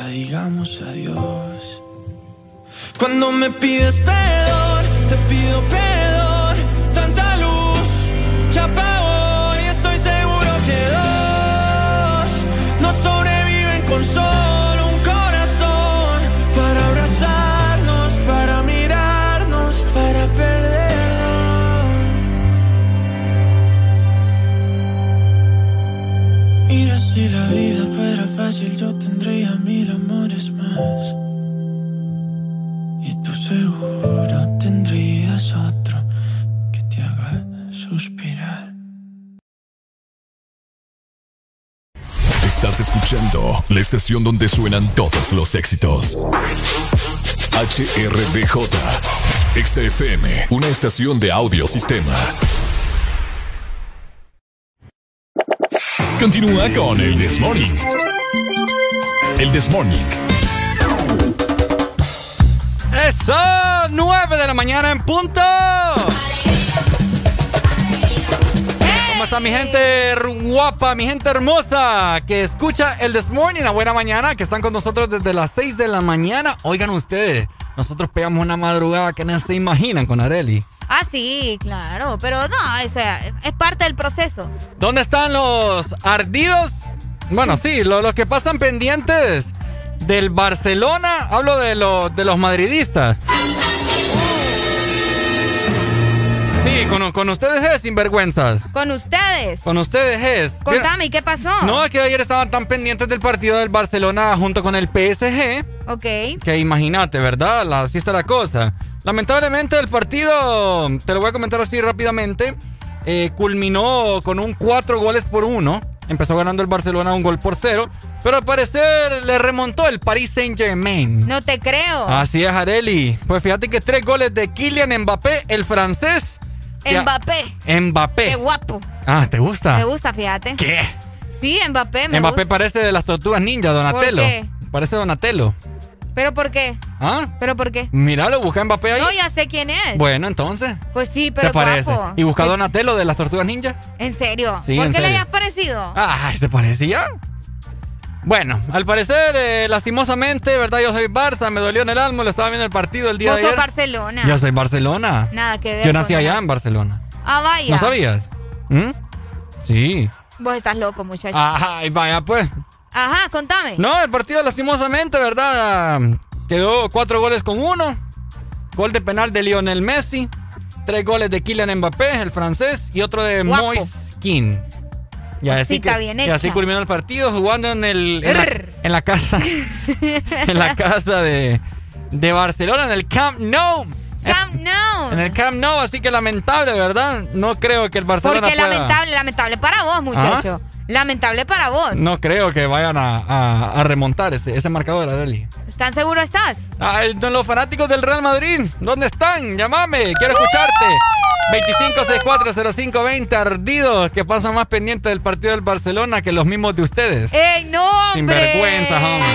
digamos adiós. Cuando me pides perdón, te pido perdón. Tanta luz que apagó y estoy seguro que dos no sobreviven con solo fácil, yo tendría mil amores más. Y tú seguro tendrías otro que te haga suspirar. Estás escuchando la estación donde suenan todos los éxitos. HRDJ, XFM, una estación de audio sistema. Continúa con el This Morning. El This Morning. ¡Eso! 9 de la mañana en punto. ¿Cómo está mi gente guapa, mi gente hermosa que escucha el This Morning, la buena mañana, que están con nosotros desde las 6 de la mañana? Oigan ustedes, nosotros pegamos una madrugada que no se imaginan con Areli. Ah, sí, claro. Pero no, o sea, es parte del proceso. ¿Dónde están los ardidos? Bueno, sí, lo- los que pasan pendientes del Barcelona. Hablo de, los de los madridistas. Sí, con, con ustedes es sinvergüenzas. Con ustedes. Con ustedes es. Contame, ¿y qué pasó? No, es que ayer estaban tan pendientes del partido del Barcelona junto con el PSG. Ok. Que imagínate, ¿verdad? La, así está la cosa. Lamentablemente el partido, te lo voy a comentar así rápidamente, eh, culminó con un 4 goles por 1. Empezó ganando el Barcelona un gol por cero. Pero al parecer le remontó el Paris Saint Germain. No te creo. Así es, Areli. Pues fíjate que tres goles de Kylian Mbappé, el francés. Mbappé. Mbappé. Qué guapo. Ah, ¿te gusta? Me gusta, fíjate. ¿Qué? Sí, Mbappé me Mbappé gusta. parece de las tortugas ninja, Donatello. ¿Por qué? Parece Donatello. ¿Pero por qué? ¿Ah? ¿Pero por qué? Míralo, busca Mbappé ahí. No, ya sé quién es. Bueno, entonces. Pues sí, pero ¿Te parece? guapo. ¿Y busca a Donatello de las tortugas ninja? ¿En serio? Sí, ¿Por en qué le hayas parecido? Ah, ¿se parecía? Bueno, al parecer, eh, lastimosamente, ¿verdad? Yo soy Barça, me dolió en el alma, lo estaba viendo el partido el día Vos de sos ayer. Barcelona. Yo soy Barcelona. Nada que ver. Yo nací allá nada. en Barcelona. Ah, vaya. ¿No sabías? ¿Mm? Sí. Vos estás loco, muchacho. Ay, vaya pues. Ajá, contame. No, el partido lastimosamente, ¿verdad? Quedó cuatro goles con uno. Gol de penal de Lionel Messi. Tres goles de Kylian Mbappé, el francés. Y otro de. Moise Kean. Y así, que- bien y así culminó el partido jugando en, el, en, la, en la casa [LAUGHS] en la casa de, de Barcelona, en el Camp Nou. Camp Nou. En el Camp Nou, así que lamentable, ¿verdad? No creo que el Barcelona Porque pueda- lamentable, lamentable para vos, muchacho. Lamentable para vos. No creo que vayan a, a- a remontar ese, ese marcador, Arely. ¿Tan seguro estás? Ay, los fanáticos del Real Madrid, ¿dónde están? Llámame, quiero escucharte. 25640520 ardidos que pasan más pendientes del partido del Barcelona que los mismos de ustedes. ¡Ey, no, hombre! Sinvergüenza, hombre.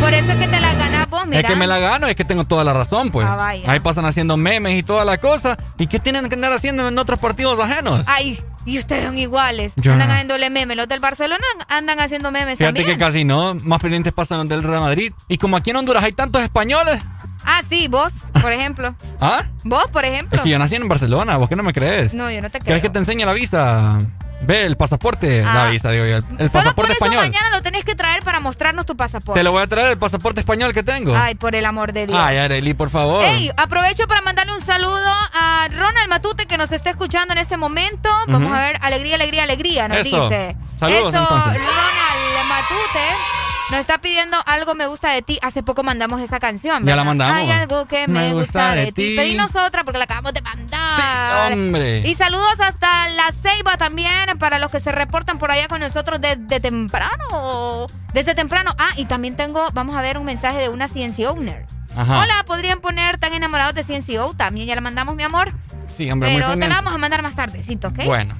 Por eso es que te la ganas vos, mira. Es que me la gano, es que tengo toda la razón, pues. Ah, vaya. Ahí pasan haciendo memes y toda la cosa. ¿Y qué tienen que andar haciendo en otros partidos ajenos? Ay, y ustedes son iguales. Andan haciéndole memes. Los del Barcelona andan haciendo memes Fíjate también. que casi no, más pendientes pasan los del Real Madrid. Y como aquí en Honduras hay tantos españoles, Ah, sí, vos, por ejemplo. [LAUGHS] ¿ah? Vos, por ejemplo. Es que yo nací en Barcelona, ¿vos qué no me crees? No, yo no te creo. ¿Quieres que te enseñe la visa? Ve, el pasaporte, Ah. la visa, digo yo, el, el Solo por pasaporte eso español. mañana lo tenés que traer para mostrarnos tu pasaporte. Te lo voy a traer, el pasaporte español que tengo. Ay, por el amor de Dios. Ay, Arely, por favor. Ey, aprovecho para mandarle un saludo a Ronald Matute que nos está escuchando en este momento. Vamos a ver, alegría, alegría, alegría, nos Eso. dice. Saludos, Eso, entonces. Ronald Matute. Nos está pidiendo algo me gusta de ti. Hace poco mandamos esa canción. Ya la mandamos. Hay algo que me, gusta, de ti. Pedinos otra porque la acabamos de mandar. hombre. Y saludos hasta la Ceiba también para los que se reportan por allá con nosotros desde temprano. Desde temprano. Ah, y también tengo, vamos a ver un mensaje de una CNC Owner. Ajá. Hola, ¿podrían poner tan enamorados de CNCO? También ya la mandamos, mi amor. Sí, hombre, muy Pero te la vamos a mandar más tardecito, ¿ok? Bueno.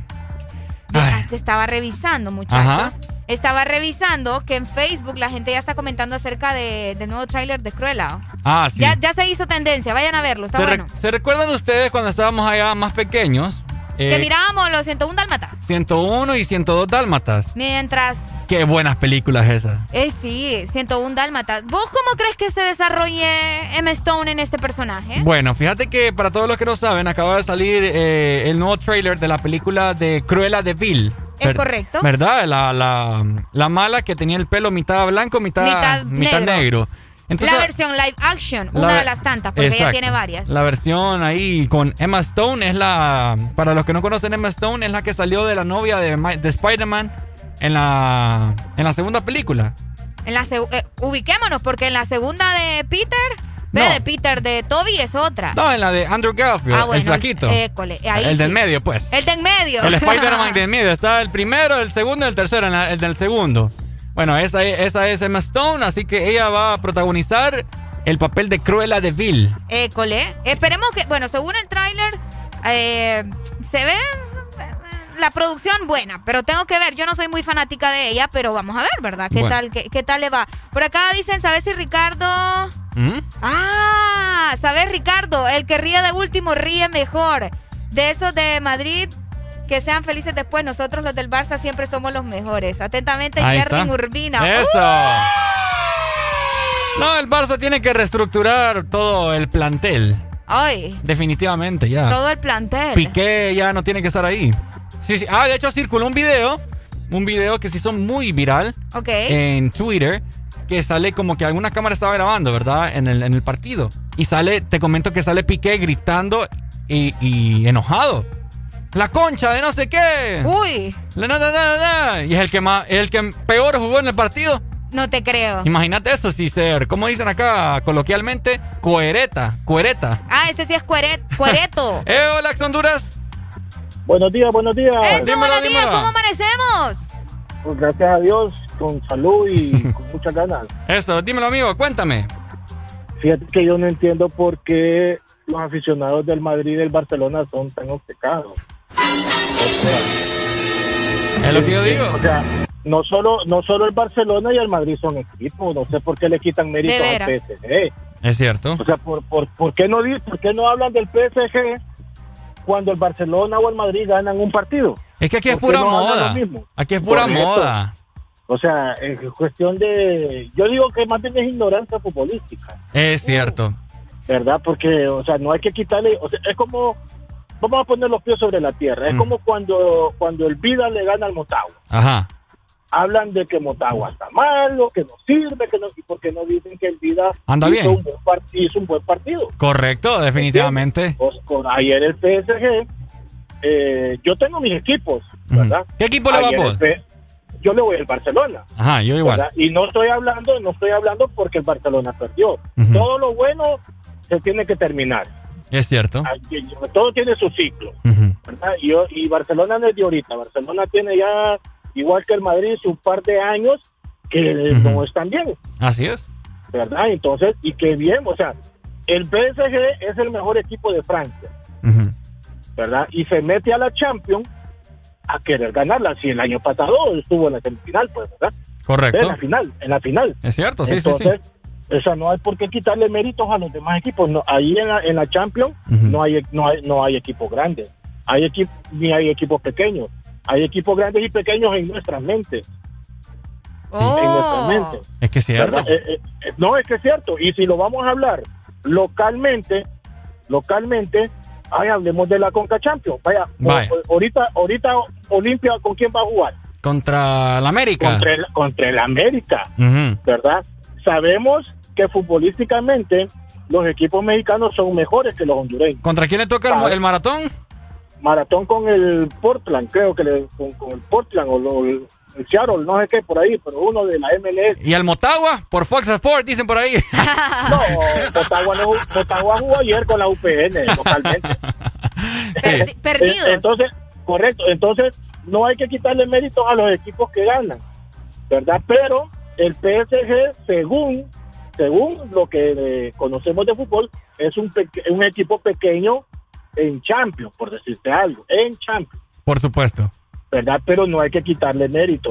Ya, te estaba revisando, muchachos. Ajá. Estaba revisando que en Facebook la gente ya está comentando acerca de, del nuevo tráiler de Cruella. Ah, sí. Ya, ya se hizo tendencia, vayan a verlo, está ¿Se, re- bueno. ¿Se recuerdan ustedes cuando estábamos allá más pequeños? Que Eh, mirábamos los 101 Dálmatas. 101 y 102 Dálmatas. Mientras, Qué buenas películas esas. eh, sí, 101 Dálmatas. ¿Vos cómo crees que se desarrolle Emma Stone en este personaje? Bueno, fíjate que para todos los que no saben, acaba de salir eh, el nuevo trailer de la película de Cruella de Vil. Es correcto. ¿Verdad? La, la, la mala que tenía el pelo mitad blanco, mitad, Mitad mitad negro. negro. Entonces, la versión live action, la una de las tantas, porque ella tiene varias. La versión ahí con Emma Stone es la. Para los que no conocen, Emma Stone es la que salió de la novia de, de Spider-Man en la, en la segunda película. En la eh, ubiquémonos, porque en la segunda de Peter, ve, No. de Peter de Toby es otra. No, en la de Andrew Garfield, Ah, bueno, el flaquito. école, ahí el sí. del medio, pues. El de en medio. El Spider-Man [LAUGHS] del medio. Está el primero, el segundo y el tercero, en la- el del segundo. Bueno, esa, es- esa es Emma Stone, así que ella va a protagonizar el papel de Cruella de Vil. École. Esperemos que, bueno, según el tráiler, eh, se ve la producción buena, pero tengo que ver. Yo no soy muy fanática de ella, pero vamos a ver, ¿verdad? ¿Qué Bueno. tal, qué, qué tal le va? Por acá dicen, ¿sabes si Ricardo? ¿Mm? Ah, ¿sabes Ricardo? El que ríe de último ríe mejor. De esos de Madrid. Que sean felices después. Nosotros los del Barça siempre somos los mejores. Atentamente, Jerry. Urbina. Eso. ¡Uh! No, el Barça tiene que reestructurar todo el plantel. Ay, Definitivamente, ya. todo el plantel. Piqué ya no tiene que estar ahí. Sí, sí. Ah, de hecho circuló un video. Un video que se hizo muy viral Ok. en Twitter. Que sale como que alguna cámara estaba grabando, ¿verdad? En el, en el partido. Y sale, te comento que sale Piqué gritando y, y enojado. La concha de no sé qué. Uy, La na, na, na, na. Y es el que más, el que peor jugó en el partido. no te creo. Imagínate eso, si ser, como dicen acá coloquialmente, coereta, coereta. Ah, este sí es cueret, cuereto. [LAUGHS] Eh, hola, Honduras. Buenos días, buenos días. Eso, dímelo, buenos días, dímelo. ¿cómo amanecemos? Pues gracias a Dios, con salud y [LAUGHS] con muchas ganas. Eso, dímelo, amigo, cuéntame. Fíjate que yo no entiendo por qué los aficionados del Madrid y del Barcelona son tan obcecados. Es lo que yo digo. O sea, no solo, no solo el Barcelona y el Madrid son equipos, no sé por qué le quitan mérito De al. PSG. Es cierto. O sea, ¿por, por, por, qué no, ¿por qué no hablan del PSG cuando el Barcelona o el Madrid ganan un partido? Es que aquí es ¿Por qué pura no moda. lo mismo? Aquí es pura Correcto. moda. O sea, es cuestión de... Yo digo que más bien es ignorancia futbolística. Es cierto. ¿verdad? Porque, o sea, no hay que quitarle, o sea, es como, vamos a poner los pies sobre la tierra, es Mm. como cuando, cuando el Vida le gana al Motagua. Ajá. Hablan de que Motagua está malo, que no sirve, que no, y porque no dicen que el Vida Anda hizo, bien. Un buen hizo un buen partido. Correcto, definitivamente. Pues, con ayer el PSG, eh, yo tengo mis equipos, ¿verdad? ¿Qué equipo le va Ayer vos? el P- Yo le voy al Barcelona. Ajá, yo igual. ¿verdad? Y no estoy hablando, no estoy hablando porque el Barcelona perdió. Todo lo bueno se tiene que terminar. Es cierto. Aquí, Todo tiene su ciclo. ¿verdad? Y, Barcelona no es de ahorita. Barcelona tiene ya, igual que el Madrid, su par de años que no están bien. Así es. ¿Verdad? Entonces, y qué bien, o sea, el PSG es el mejor equipo de Francia. ¿verdad? Y se mete a la Champions a querer ganarla. Si el año pasado estuvo en la semifinal, pues, ¿verdad? Correcto. En la final, en la final. Es cierto, sí, sí, sí. O sea, no hay por qué quitarle méritos a los demás equipos. No, ahí en la, en la Champions no hay no hay no hay equipos grandes. Hay equipos ni hay equipos pequeños. Hay equipos grandes y pequeños en nuestras mentes. En nuestras mentes. Es que es cierto. Eh, eh, eh, no, es que es cierto. Y si lo vamos a hablar localmente, localmente, ay, hablemos de la Conca Champions. Vaya, Vaya. o- ahorita, ahorita Olimpia, ¿con quién va a jugar? Contra la América. Contra el, contra el América. ¿verdad? Sabemos que futbolísticamente los equipos mexicanos son mejores que los hondureños. ¿Contra quién le toca el, maratón? maratón con el Portland, creo que le, con, con el Portland o lo- el Seattle, no sé qué, por ahí, pero uno de la MLS. ¿Y el Motagua? Por Fox Sports, dicen por ahí. [LAUGHS] No, Motagua, no, Motagua jugó ayer con la UPN localmente. [LAUGHS] perdidos. Eh, Entonces, correcto, entonces no hay que quitarle méritos a los equipos que ganan, ¿verdad? Pero el PSG, según según lo que eh, conocemos de fútbol, es un, peque- un equipo pequeño en Champions, por decirte algo, en Champions, Por supuesto. ¿verdad? Pero no hay que quitarle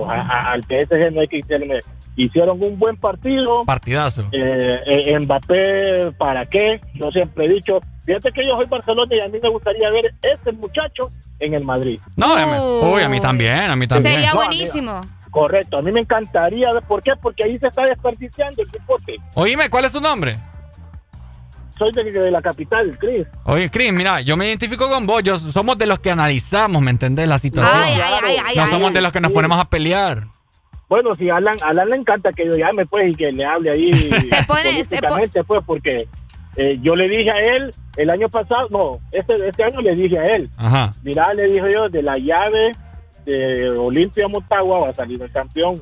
a- a- al PSG, no hay que quitarle méritos. Hicieron un buen partido, Partidazo. eh, eh, Mbappé, ¿para qué? Yo siempre he dicho, fíjate que yo soy Barcelona y a mí me gustaría ver este muchacho en el Madrid. No, uy, a mí también, a mí también. Sería No, buenísimo. Correcto, a mí me encantaría, ver- ¿por qué? Porque ahí se está desperdiciando el deporte. Oíme, ¿cuál es tu nombre? Soy de, de la capital, Chris. Oye, Chris, mira, yo me identifico con vos. Yo, somos de los que analizamos, ¿me entendés? La situación. no somos de los que nos ponemos a pelear. Bueno, si a Alan, Alan le encanta que yo llame, pues, y que le hable ahí [LAUGHS] pone- se políticamente, pues, porque eh, yo le dije a él el año pasado, no, este, este año le dije a él, Ajá. mira, le dije yo, de la llave de Olimpia Motagua va a salir el campeón.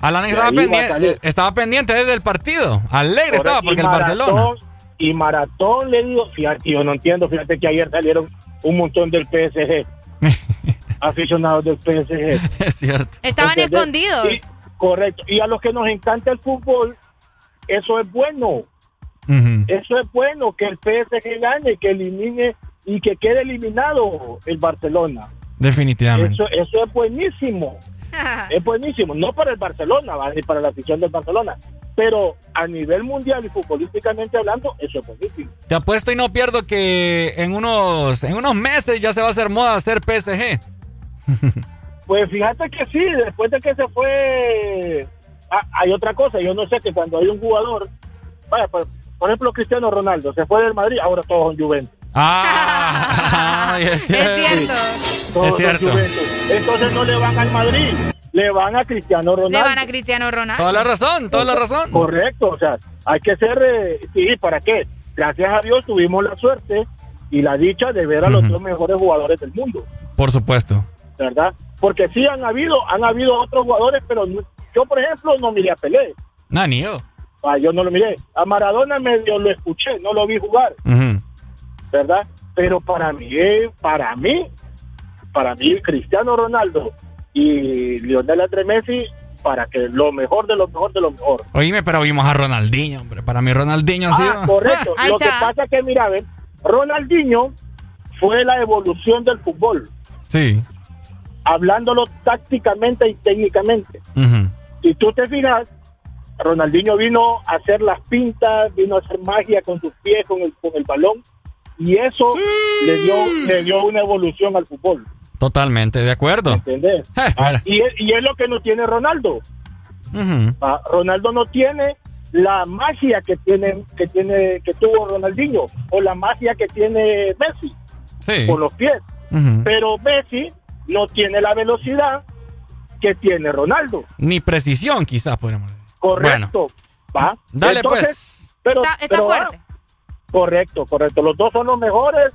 Alan De estaba pendiente, estaba pendiente desde el partido. Alegre estaba porque y el Barcelona. Maratón- Y Maratón le digo, fíjate, yo no entiendo, fíjate que ayer salieron un montón del PSG, [LAUGHS] aficionados del PSG. [LAUGHS] Es cierto. Estaban ¿Entendés? escondidos. Y- correcto. Y a los que nos encanta el fútbol, eso es bueno. Eso es bueno, que el PSG gane, que elimine y que quede eliminado el Barcelona. Definitivamente. Eso, eso es buenísimo. [LAUGHS] es buenísimo. No para el Barcelona, ¿va? ni para la afición del Barcelona. Pero a nivel mundial y futbolísticamente hablando, eso es buenísimo. Te apuesto y no pierdo que en unos, en unos meses ya se va a hacer moda hacer PSG. [LAUGHS] Pues fíjate que sí, después de que se fue, ah, hay otra cosa, yo no sé que cuando hay un jugador, vaya, por, por ejemplo Cristiano Ronaldo, se fue del Madrid, ahora todos son Juventus. Ah, [LAUGHS] es cierto. Es cierto. Entonces no le van al Madrid, le van a Cristiano Ronaldo. Le van a Cristiano Ronaldo. Toda la razón, toda la razón. Correcto, o sea, hay que ser, eh, sí, ¿para qué? Gracias a Dios tuvimos la suerte y la dicha de ver a los dos mejores jugadores del mundo, Por supuesto. ¿verdad? Porque sí han habido, han habido otros jugadores, pero no- yo, por ejemplo, no miré a Pelé. Nah, ni yo. Ah, yo no lo miré. A Maradona medio lo escuché, no lo vi jugar. ¿Verdad? Pero para mí, eh, para mí, para mí, Cristiano Ronaldo y Lionel Andrés Messi, para que lo mejor de lo mejor de lo mejor. Oíme, pero vimos a Ronaldinho, hombre. Para mí Ronaldinho. Ah, correcto. [LAUGHS] Ahí lo que pasa que, mira, ven, Ronaldinho fue la evolución del fútbol, Sí. hablándolo tácticamente y técnicamente. Ujú. Si tú te fijas, Ronaldinho vino a hacer las pintas, vino a hacer magia con sus pies, con el, con el balón, y eso le dio le dio una evolución al fútbol, Totalmente, de acuerdo. ¿entendés? Ah, y, es, y es lo que no tiene Ronaldo. Ah, Ronaldo no tiene la magia que tiene que tiene que tuvo Ronaldinho o la magia que tiene Messi Sí. con los pies. Pero Messi no tiene la velocidad que tiene Ronaldo. Ni precisión, quizás, decir. Correcto. ¿Va? Dale, Entonces, pues. Pero, Está- está pero fuerte. Correcto, correcto. Los dos son los mejores.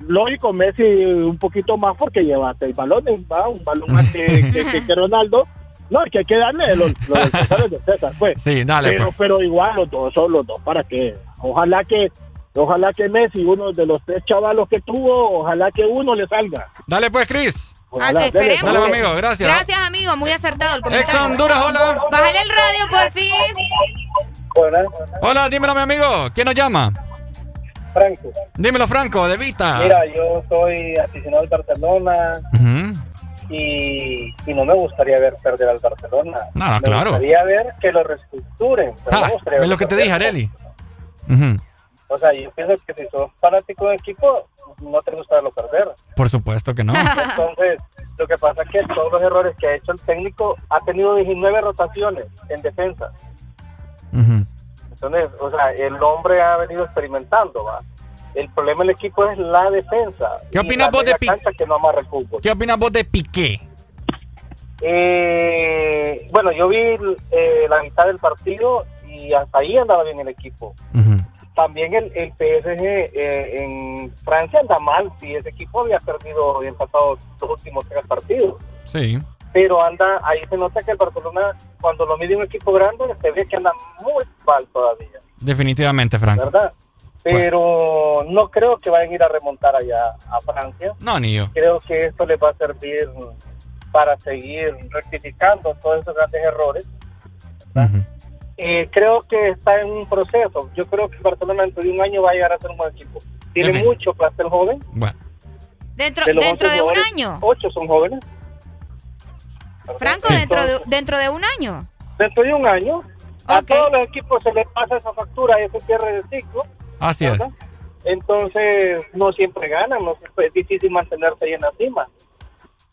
Lógico, Messi un poquito más porque lleva seis balones, va, un balón más que, [LAUGHS] que- que- que Ronaldo. No, es que hay que darle los, los [LAUGHS] del César pues. Sí, dale, pero, pues. pero igual los dos son los dos, ¿para qué? Ojalá que ojalá que Messi, uno de los tres chavalos que tuvo, ojalá que uno le salga. Dale, pues, Chris. Ojalá, Ah, esperemos. Dale, amigo, gracias. Gracias, amigo. Muy acertado el comentario. Ex Honduras, hola. Bájale el radio, por fin. Hola, dímelo, mi amigo. ¿Quién nos llama? Franco. Dímelo, Franco, de Vita. Mira, yo soy aficionado al Barcelona y, y no me gustaría ver perder al Barcelona. No, me claro. gustaría ver que lo reestructuren. no Ah, me es lo que te dije, Areli. O sea, yo pienso que si sos fanático de equipo, no te gusta verlo perder. Por supuesto que no. Entonces, lo que pasa es que todos los errores que ha hecho el técnico ha tenido 19 rotaciones en defensa. Ujú. Entonces, o sea, el hombre ha venido experimentando, ¿va? El problema del equipo es la defensa. ¿Qué opinas vos de media Pi- cancha que no amarra el fútbol. ¿Qué opinas vos de Piqué? Eh, bueno, yo vi eh, la mitad del partido y hasta ahí andaba bien el equipo. También el, el PSG eh, en Francia anda mal, si ese equipo había perdido y empatado los últimos tres partidos. Sí. Pero anda, ahí se nota que el Barcelona, cuando lo mide un equipo grande, se ve que anda muy mal todavía, Definitivamente, Franco. ¿verdad? Pero no creo que vayan a ir a remontar allá a Francia. No, ni yo. Creo que esto les va a servir para seguir rectificando todos esos grandes errores. Eh, creo que está en un proceso. Yo creo que Barcelona dentro de un año va a llegar a ser un buen equipo. Tiene mucho plantel joven. Bueno. Dentro, De dentro 11 de un año. Ocho son jóvenes. Franco, dentro de, dentro de un año. Dentro de un año, a todos los equipos se les pasa esa factura y ese cierre de ciclo. Así es. Entonces, no siempre ganan, no es difícil mantenerse ahí en la cima.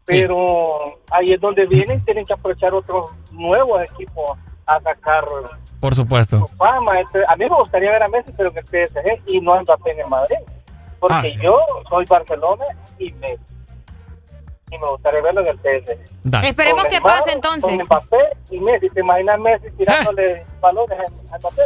Pero ahí es donde vienen, tienen que aprovechar otros nuevos equipos a sacar Por supuesto. fama. Este, a mí me gustaría ver a Messi, pero en el PSG y no a Mbappé en Madrid. Porque Ah, sí. yo soy Barcelona y Messi. Y me gustaría verlo en el PSG. Dale. Esperemos Con que Neymar, pase entonces. Con Mbappé y Messi. ¿Te imaginas Messi tirándole balones a Mbappé?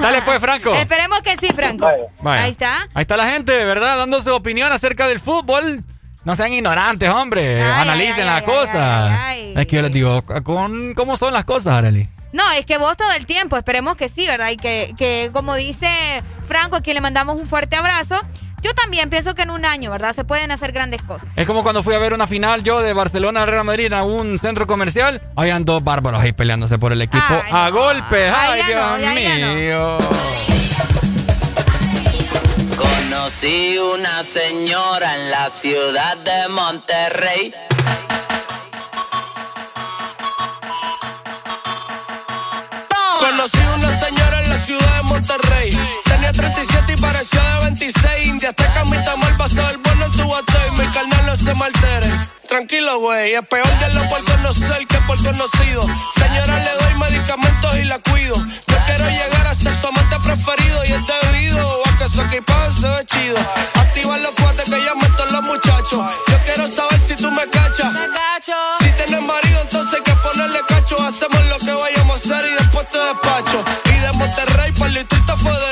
Dale pues, Franco. [LAUGHS] Esperemos que sí, Franco. Vaya. Ahí está. Ahí está la gente, ¿verdad? Dando su opinión acerca del fútbol. No sean ignorantes, hombre. Analicen las cosas. Es que yo les digo, con, ¿cómo son las cosas, Arely? No, es que vos todo el tiempo, esperemos que sí, ¿verdad? Y que, que como dice Franco, a quien le mandamos un fuerte abrazo, yo también pienso que en un año, ¿verdad? Se pueden hacer grandes cosas. Es como cuando fui a ver una final yo de Barcelona al Real Madrid a un centro comercial. Habían dos bárbaros ahí peleándose por el equipo a golpes. Ahí ¡Ay, Dios no, no. mío! Conocí una señora en la ciudad de Monterrey. Conocí una señora en la ciudad de Monterrey. Tenía 37 y parecía de 26. India hasta camita mal pasado el bueno en tu bate. Mi carnal no se maltere. Tranquilo, güey. Es peor de lo por conocer que por conocido. Señora, le doy medicamentos y la cuido. Yo quiero llegar a ser su amante preferido. Y es debido a que su equipaje se ve chido. Activa los cuates que ya meto los muchachos. Yo quiero saber si tú me cachas. Si tienes marido, entonces hay que ponerle cacho. Hacemos lo que vayamos a hacer y después te despacho. Y de Monterrey para el Distrito Federal.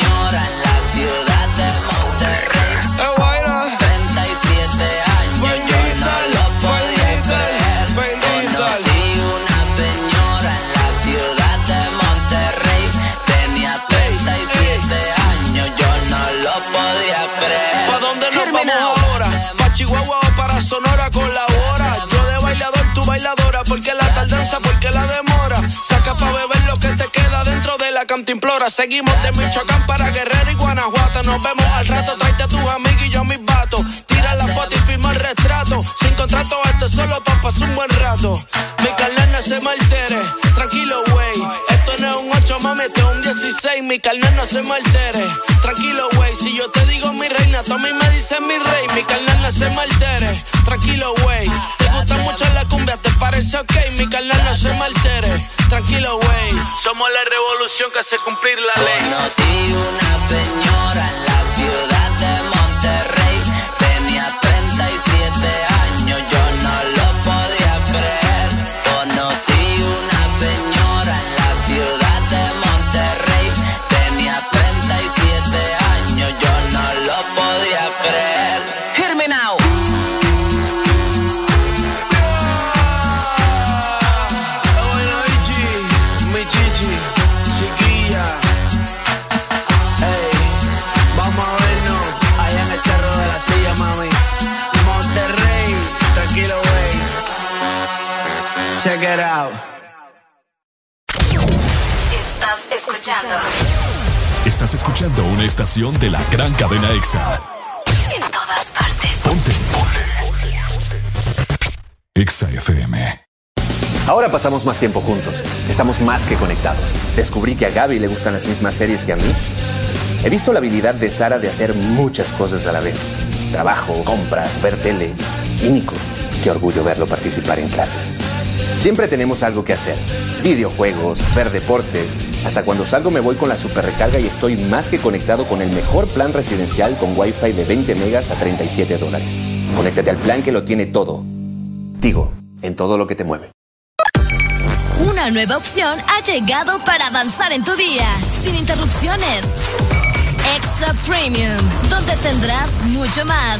la cantimplora. Seguimos de Michoacán para Guerrero y Guanajuato. Nos vemos al rato, tráete a tus amigos y yo a mis vatos. Tira la foto y firma el retrato. Sin contrato, esto es solo pa' pasar un buen rato. Mi carnal no se me altere. Tranquilo, güey. Esto no es un 8, mami, esto es un 16. Mi carnal no se me altere. Tranquilo, güey. Si yo te digo mi reina, tú a mí me dices mi rey. Mi carnal no se me altere. Tranquilo, güey. Te gusta mucho la cumbia, te parece ok. Mi carnal no se me altere. Tranquilo, güey. Somos la revolución que hace cumplir la ley. Conocí una señora en la Estás escuchando una estación de la gran cadena EXA. en todas partes. Ponte. EXA FM. Ahora pasamos más tiempo juntos. Estamos más que conectados. Descubrí que a Gaby le gustan las mismas series que a mí. He visto la habilidad de Sara de hacer muchas cosas a la vez. Trabajo, compras, ver tele. Y Nico, qué orgullo verlo participar en clase. Siempre tenemos algo que hacer. Videojuegos, ver deportes. Hasta cuando salgo me voy con la super recarga y estoy más que conectado con el mejor plan residencial con Wi-Fi de 20 megas a 37 dólares. Conéctate al plan que lo tiene todo. Digo, en todo lo que te mueve. Una nueva opción ha llegado para avanzar en tu día, sin interrupciones. Extra Premium, donde tendrás mucho más,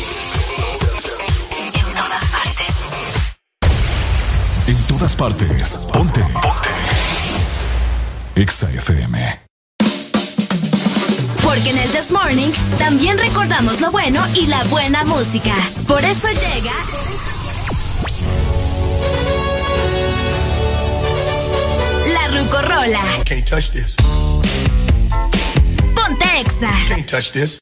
Todas partes. Ponte. Exa FM. Porque en el This Morning también recordamos lo bueno y la buena música. Por eso llega. La Rucorola. Can't touch this. Ponte Exa. Can't touch this.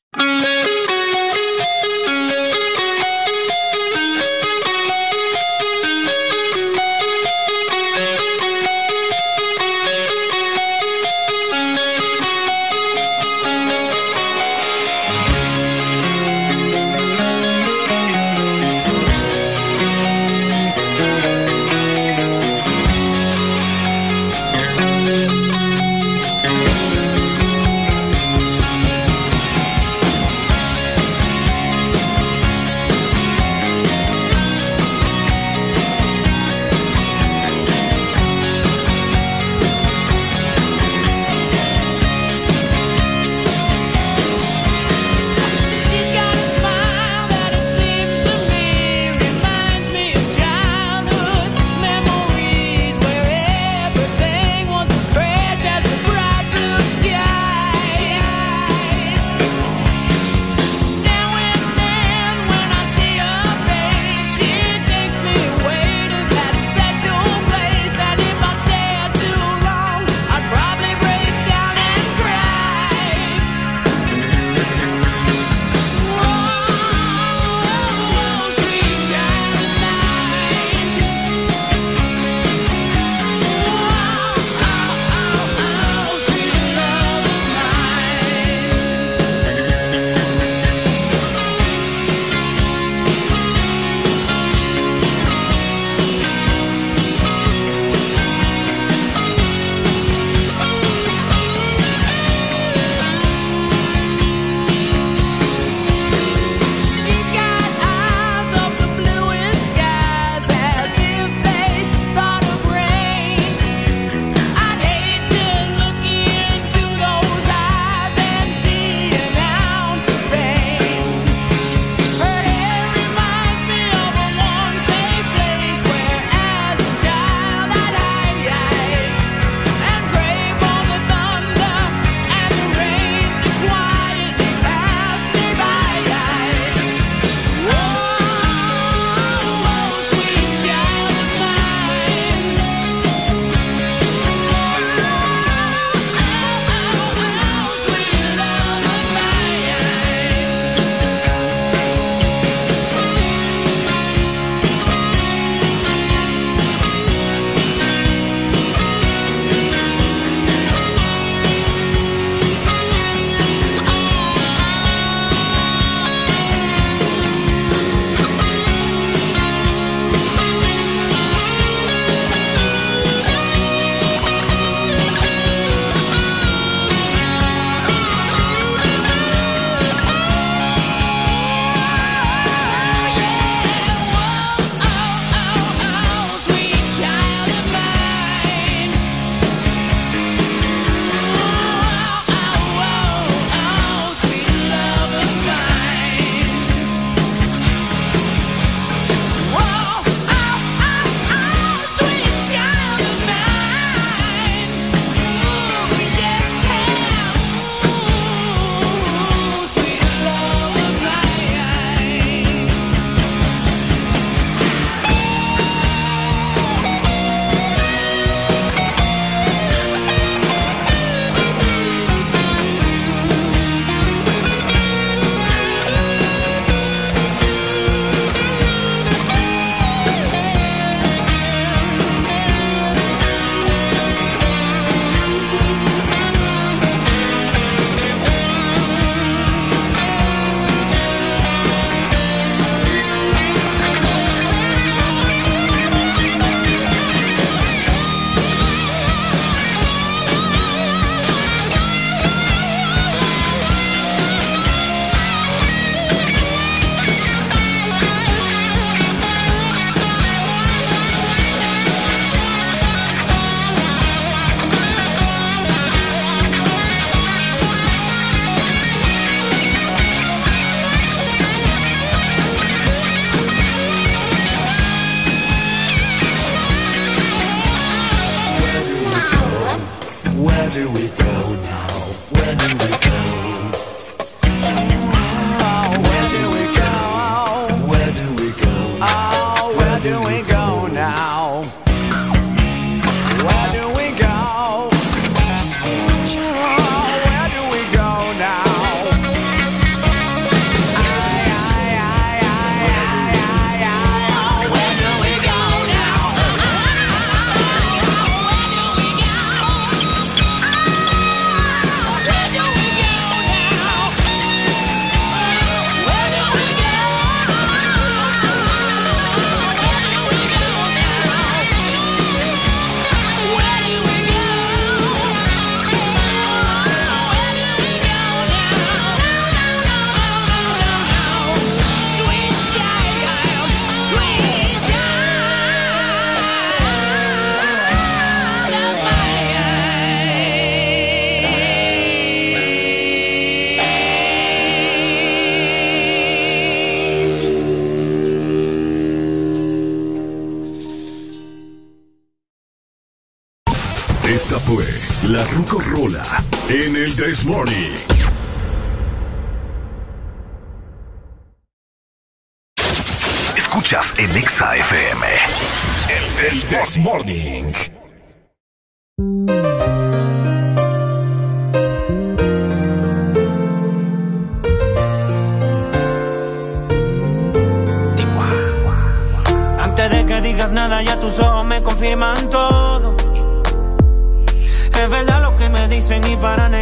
Morning.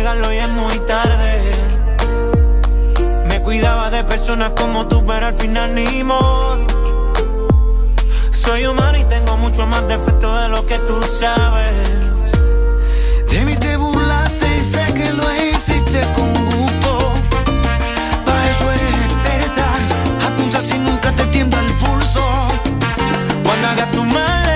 y es muy tarde. Me cuidaba de personas como tú, pero al final ni modo. Soy humano y tengo mucho más defecto de lo que tú sabes. De mí te burlaste y sé que lo hiciste con gusto. Para eso eres experta. Apunta si nunca te tiembla el pulso. Cuando hagas tu mal.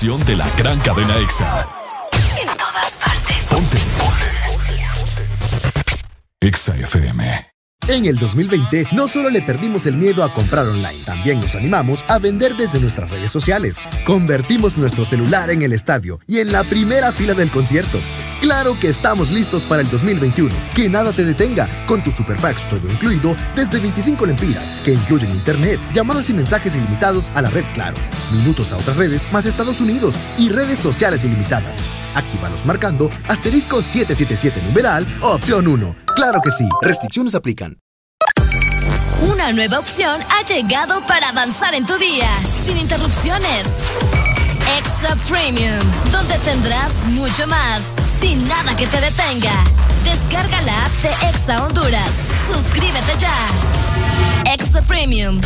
Estación de la gran cadena EXA. en todas partes. Ponte. EXA FM. En el 2020 no solo le perdimos el miedo a comprar online, también nos animamos a vender desde nuestras redes sociales. Convertimos nuestro celular en el estadio y en la primera fila del concierto. Claro que estamos listos para el 2021. Que nada te detenga con tus super packs todo incluido desde 25 lempiras, que incluyen internet, llamadas y mensajes ilimitados a la red Claro, minutos a otras redes más Estados Unidos y redes sociales ilimitadas. Actívalos marcando asterisco 777 numeral opción 1. Claro que sí, restricciones aplican. Una nueva opción ha llegado para avanzar en tu día, sin interrupciones. Extra Premium, donde tendrás mucho más, sin nada que te detenga. Descarga la app de Exa Honduras. Suscríbete ya. Extra Premium.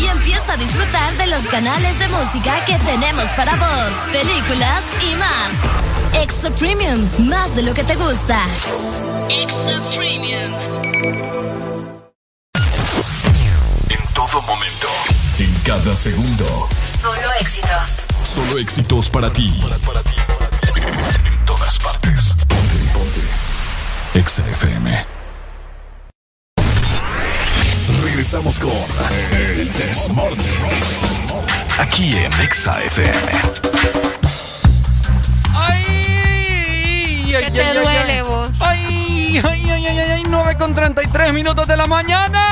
Y empieza a disfrutar de los canales de música que tenemos para vos, películas y más. Extra Premium, más de lo que te gusta. Extra Premium. En todo momento. En cada segundo. Solo éxitos. Solo éxitos para ti. En todas partes. Ponte, ponte. EXA FM. Regresamos con el Morning. Aquí en EXA FM. ¡Ay! ay, ¿Qué te ay, ay, duele, ay. vos? ¡Ay! ¡Ay, ay, ay, ay! 9 con 33 minutos de la mañana.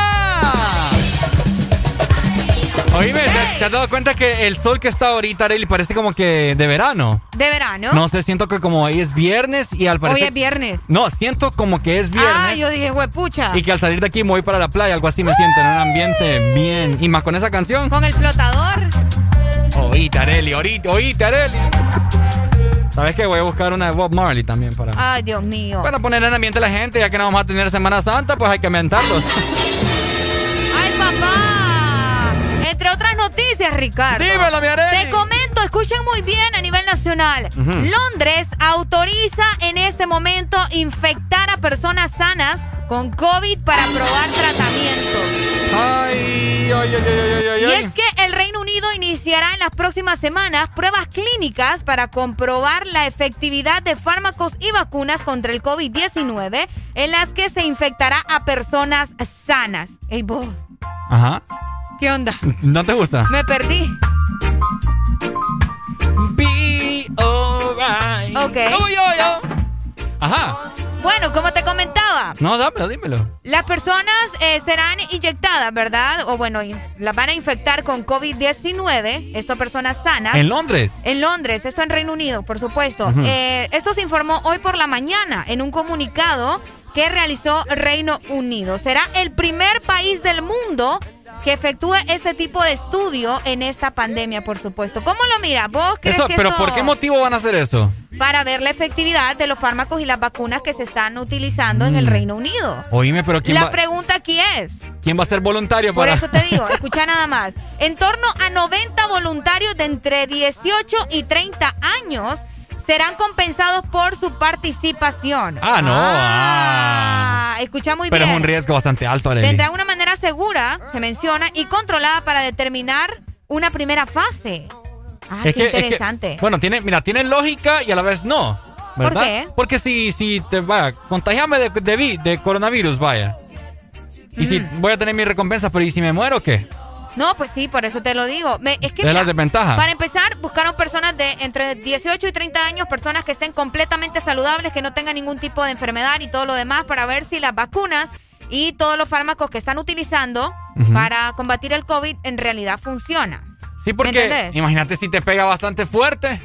Oíme, ¿te, te has dado cuenta que el sol que está ahorita, Arely, parece como que de verano? De verano. No sé, siento que como hoy es viernes y al Hoy parecer... es viernes. No, siento como que es viernes. Ah, yo dije, huepucha. Y que al salir de aquí me voy para la playa, algo así me siento en un ambiente bien. Y más con esa canción. Con el flotador. Oíste, Areli, oíste, oíste, Areli. ¿Sabes qué? Voy a buscar una de Bob Marley también para, Ay, Dios mío. para poner en ambiente a la gente, ya que no vamos a tener Semana Santa, pues hay que mentarlos. Ay, papá. Entre otras noticias, Ricardo. Dímelo, mi Arely. Te comento, escuchen muy bien a nivel nacional. Londres autoriza en este momento infectar a personas sanas con COVID para probar tratamientos. Ay, ay, ay, ay, ay, ay, Y es que el Reino Unido iniciará en las próximas semanas pruebas clínicas para comprobar la efectividad de fármacos y vacunas contra el COVID-19 en las que se infectará a personas sanas. Ey, vos, Ajá. ¿Qué onda? ¿No te gusta? Me perdí. Be alright. Ok. Yo, yo. Ajá. Bueno, como te comentaba, No, dámelo, dímelo. las personas eh, serán inyectadas, ¿verdad? O bueno, las van a infectar con COVID-19. Estas personas sanas. ¿En Londres? En Londres, esto en Reino Unido, por supuesto. Eh, esto se informó hoy por la mañana en un comunicado que realizó Reino Unido. Será el primer país del mundo que efectúe ese tipo de estudio en esta pandemia, por supuesto. ¿Cómo lo mira? ¿Vos crees que ¿Pero esto- por qué motivo van a hacer eso? Para ver la efectividad de los fármacos y las vacunas que se están utilizando en el Mm. Reino Unido. Oíme, pero ¿quién, La va, pregunta aquí es, ¿quién va a ser voluntario por para...? eso te digo, escucha nada más. En torno a 90 voluntarios de entre 18 y 30 años serán compensados por su participación. Ah, no. Ah. Ah, escucha muy Pero es bien. un riesgo bastante alto, Arely. Tendrán una manera segura, se menciona, y controlada para determinar una primera fase. Ah, Es qué que- es que, interesante. bueno, tiene, mira, tiene lógica y a la vez no. ¿Por ¿Verdad? qué? Porque si, si te vaya, contagiame de, de, vi- de coronavirus, vaya. Y si voy a tener mi recompensa, pero ¿y si me muero qué? No, pues sí, por eso te lo digo. Me- es que Es mira, la desventaja. Para empezar, buscaron personas de entre 18 y 30 años, personas que estén completamente saludables, que no tengan ningún tipo de enfermedad y todo lo demás, para ver si las vacunas y todos los fármacos que están utilizando para combatir el COVID en realidad funcionan. Sí, ¿Me porque imagínate si te pega bastante fuerte.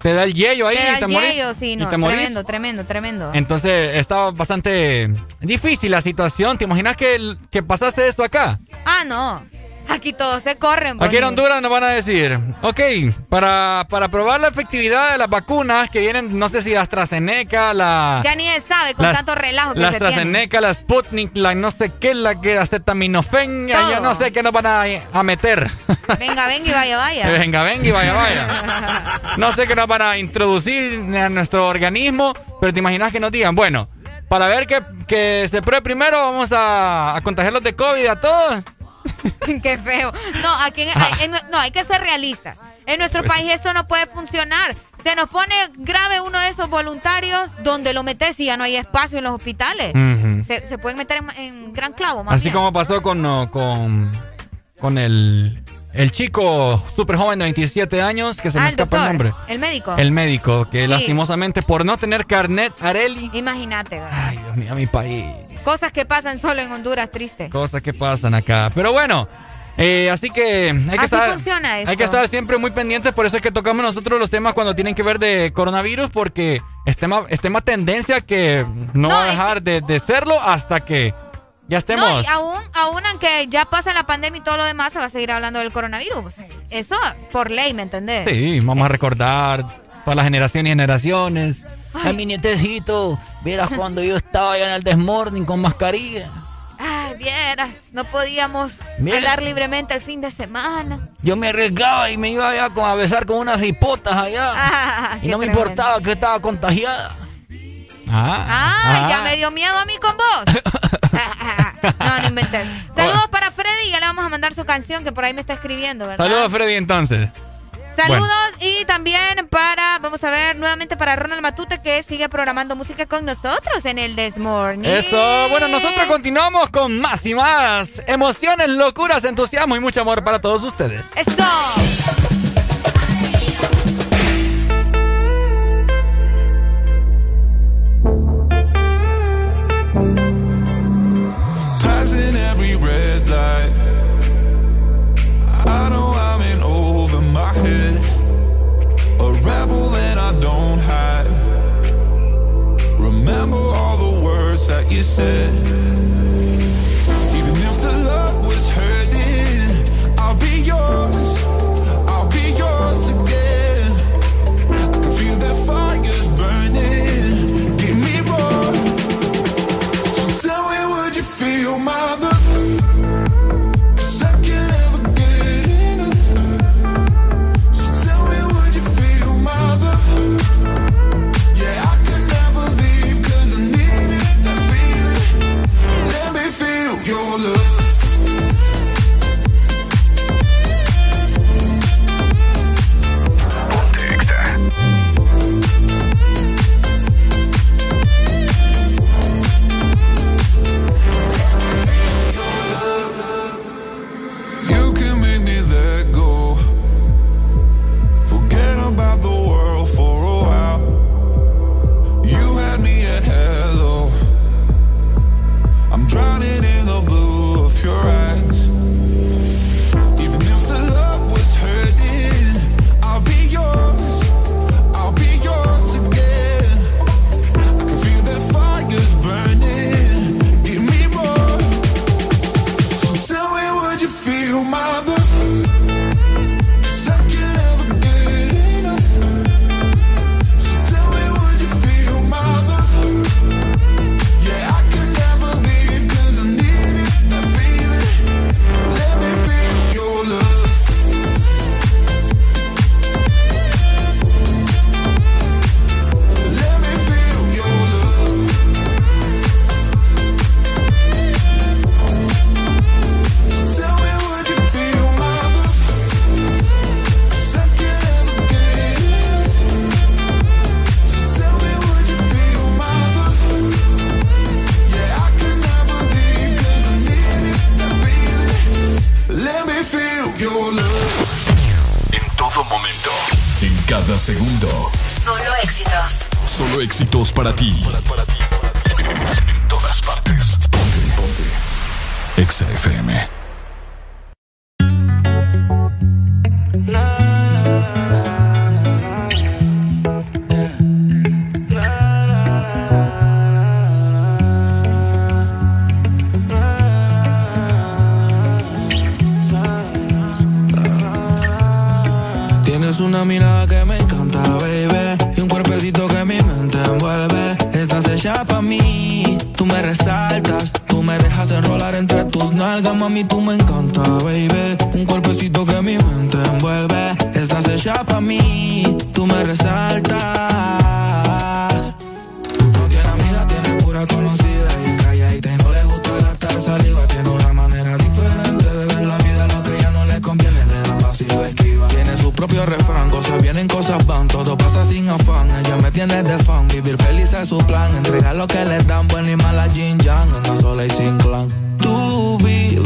Te da el yello ahí Te da y te el morís. yello, sí, y no, morís. tremendo, tremendo, tremendo. Entonces está bastante difícil la situación. ¿Te imaginas que, que pasase esto acá? Ah, no. Aquí todos se corren. pues, Aquí en. Honduras nos van a decir, ok, para, para probar la efectividad de las vacunas que vienen, no sé si AstraZeneca, la... Ya ni se sabe con las- tanto relajo que la se tiene. AstraZeneca, la Sputnik, la no sé qué, la que acetaminofén, ya, no sé qué nos van a, a meter. Venga, venga y vaya, vaya. [LAUGHS] venga, venga y vaya, vaya. [LAUGHS] No sé qué nos van a introducir a nuestro organismo, pero te imaginas que nos digan, bueno, para ver que, que se pruebe primero, vamos a, a contagiarlos de COVID a todos. [LAUGHS] Qué feo. No, aquí en- Ah. en- no, hay que ser realistas. En nuestro Pues país esto no puede funcionar. Se nos pone grave uno de esos voluntarios donde lo metes y ya no hay espacio en los hospitales. Se, se pueden meter en, en gran clavo, más Así bien. como pasó con, no, con, con el, el chico súper joven de 27 años, que se me Ah, el escapa el nombre. el médico. El médico, que Sí. lastimosamente por no tener carnet, Areli. Imagínate. Ay, Dios mío, mi país. Cosas que pasan solo en Honduras, triste. Cosas que pasan acá. Pero bueno, eh, así que hay que, Así estar, hay que estar siempre muy pendientes. Por eso es que tocamos nosotros los temas cuando tienen que ver de coronavirus, porque es tema, es tema tendencia que no, va a dejar de, de serlo hasta que ya estemos. No, y aún, aún aunque ya pasa la pandemia y todo lo demás, se va a seguir hablando del coronavirus. Eso por ley, ¿me entendés? Sí, vamos a recordar para las generaciones y generaciones. Ay. A mi nietecito, vieras [LAUGHS] cuando yo estaba allá en el desmorning con mascarilla. Ay, vieras, no podíamos Mira. andar libremente el fin de semana. Yo me arriesgaba y me iba allá con- a besar con unas hipotas allá. [LAUGHS] Ah, y no me tremendo. importaba que estaba contagiada. Ah, Ah, ya me dio miedo a mí con vos. [LAUGHS] no, no inventé. Saludos para Freddy, ya le vamos a mandar su canción que por ahí me está escribiendo, ¿verdad? Saludos, Freddy, entonces. Saludos y también para, vamos a ver, nuevamente para Ronald Matute que sigue programando música con nosotros en el Desmorning. Eso, bueno, nosotros continuamos con más y más emociones, locuras, entusiasmo y mucho amor para todos ustedes. Eso. Don't hide. Remember all the words that you said. Cada segundo. Solo éxitos. Solo éxitos para ti. En todas partes. Ponte, ponte. Exa FM. Tus nalgas, mami. Tú me encanta, baby. Un cuerpecito que mi mente envuelve. Estás hecha pa' mí. Tú me resaltas. No tiene amiga, tiene pura conocida. Y calladita y no le gusta gastar saliva. Tiene una manera diferente de ver la vida. Lo que ya no le conviene le da pasivo esquiva. Tiene su propio refrán, cosas vienen, cosas van. Todo pasa sin afán. Ella me tiene de fan. Vivir feliz es su plan. Entregar lo que le dan, buena y mala Jin Yang. Anda sola y sin clan.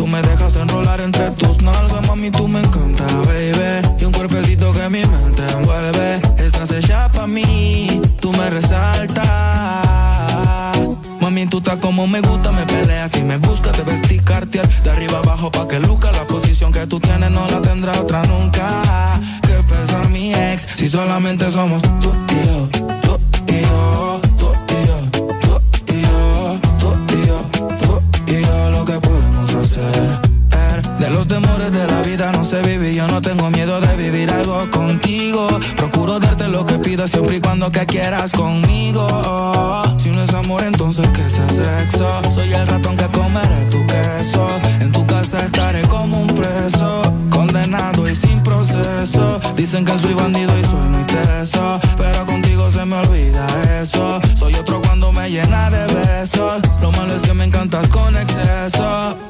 Tú me dejas enrolar entre tus nalgas, mami, tú me encanta, baby. Y un cuerpecito que mi mente envuelve. Estás hecha pa' mí, tú me resaltas. Mami, tú estás como me gusta, me peleas y me buscas, te ves cartier de arriba abajo pa' que luca. La posición que tú tienes no la tendrá otra nunca. Que pesa mi ex, si solamente somos tú y yo, tú y yo, Los temores de la vida no sé vivir, yo no tengo miedo de vivir algo contigo. Procuro darte lo que pidas siempre y cuando que quieras conmigo. Si no es amor, entonces que sea sexo. Soy el ratón que comeré tu queso. En tu casa estaré como un preso, condenado y sin proceso. Dicen que soy bandido y soy muy teso, pero contigo se me olvida eso. Soy otro cuando me llena de besos. Lo malo es que me encantas con exceso.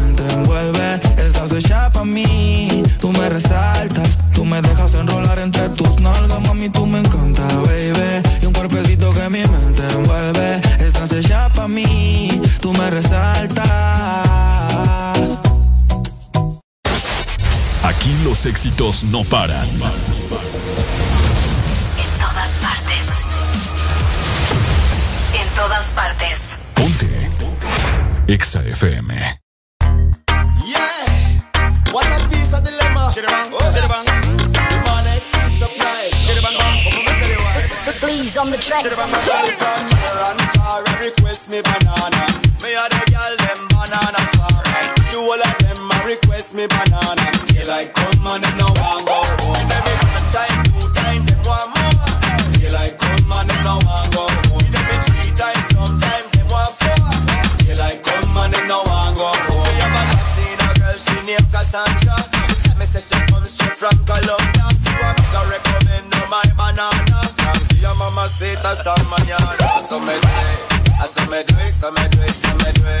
Estás hecha pa' mí, tú me resaltas. Tú me dejas enrolar entre tus nalgas, mami, tú me encanta, baby. Y un cuerpecito que mi mente envuelve. Estás hecha pa' mí, tú me resaltas. Aquí los éxitos no paran. En todas partes. En todas partes. Ponte. Exa FM. Yeah, what a piece of dilemma. Chiribang, oh, chiribang. The money is supply. Chiribang, bang, como me sale wa. Please on the track. Chiribang, my girl from near and far a request me banana. Me a the girl them banana far. The whole of them a request me banana. Daylight come and them no want go home. Every one time, two time, them want more. Daylight come and them no want go Cassandra. Me say she come straight from Colombia. So I her recommend her my banana. Tranquila mama say hasta mañana. So me do it, me do it, me do it, me do.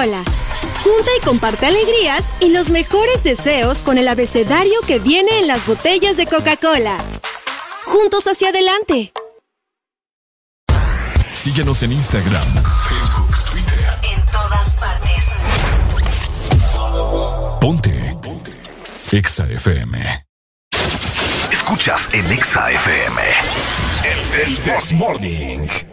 Junta y comparte alegrías y los mejores deseos con el abecedario que viene en las botellas de Coca-Cola. Juntos hacia adelante. Síguenos en Instagram, Facebook, Twitter. En todas partes. Ponte. Ponte. Exa FM. Escuchas en Exa FM. El This Morning.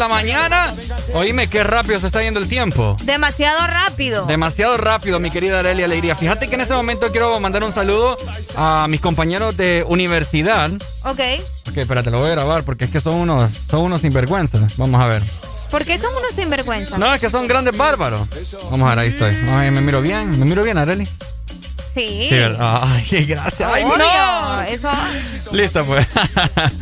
La mañana. Oíme, qué rápido se está yendo el tiempo. Demasiado rápido. Demasiado rápido, mi querida Arelia Alegría. Fíjate que en este momento quiero mandar un saludo a mis compañeros de universidad. ok. Ok, espérate, lo voy a grabar porque es que son unos, son unos sinvergüenzas. Vamos a ver. ¿Por qué son unos sinvergüenzas? No, es que son grandes bárbaros. Vamos a ver, ahí estoy. Ay, me miro bien. ¿Me miro bien, Areli? Sí. Sí. Ay, gracias. ¡Ay, Obvio, no! Eso. Listo, pues. [LAUGHS]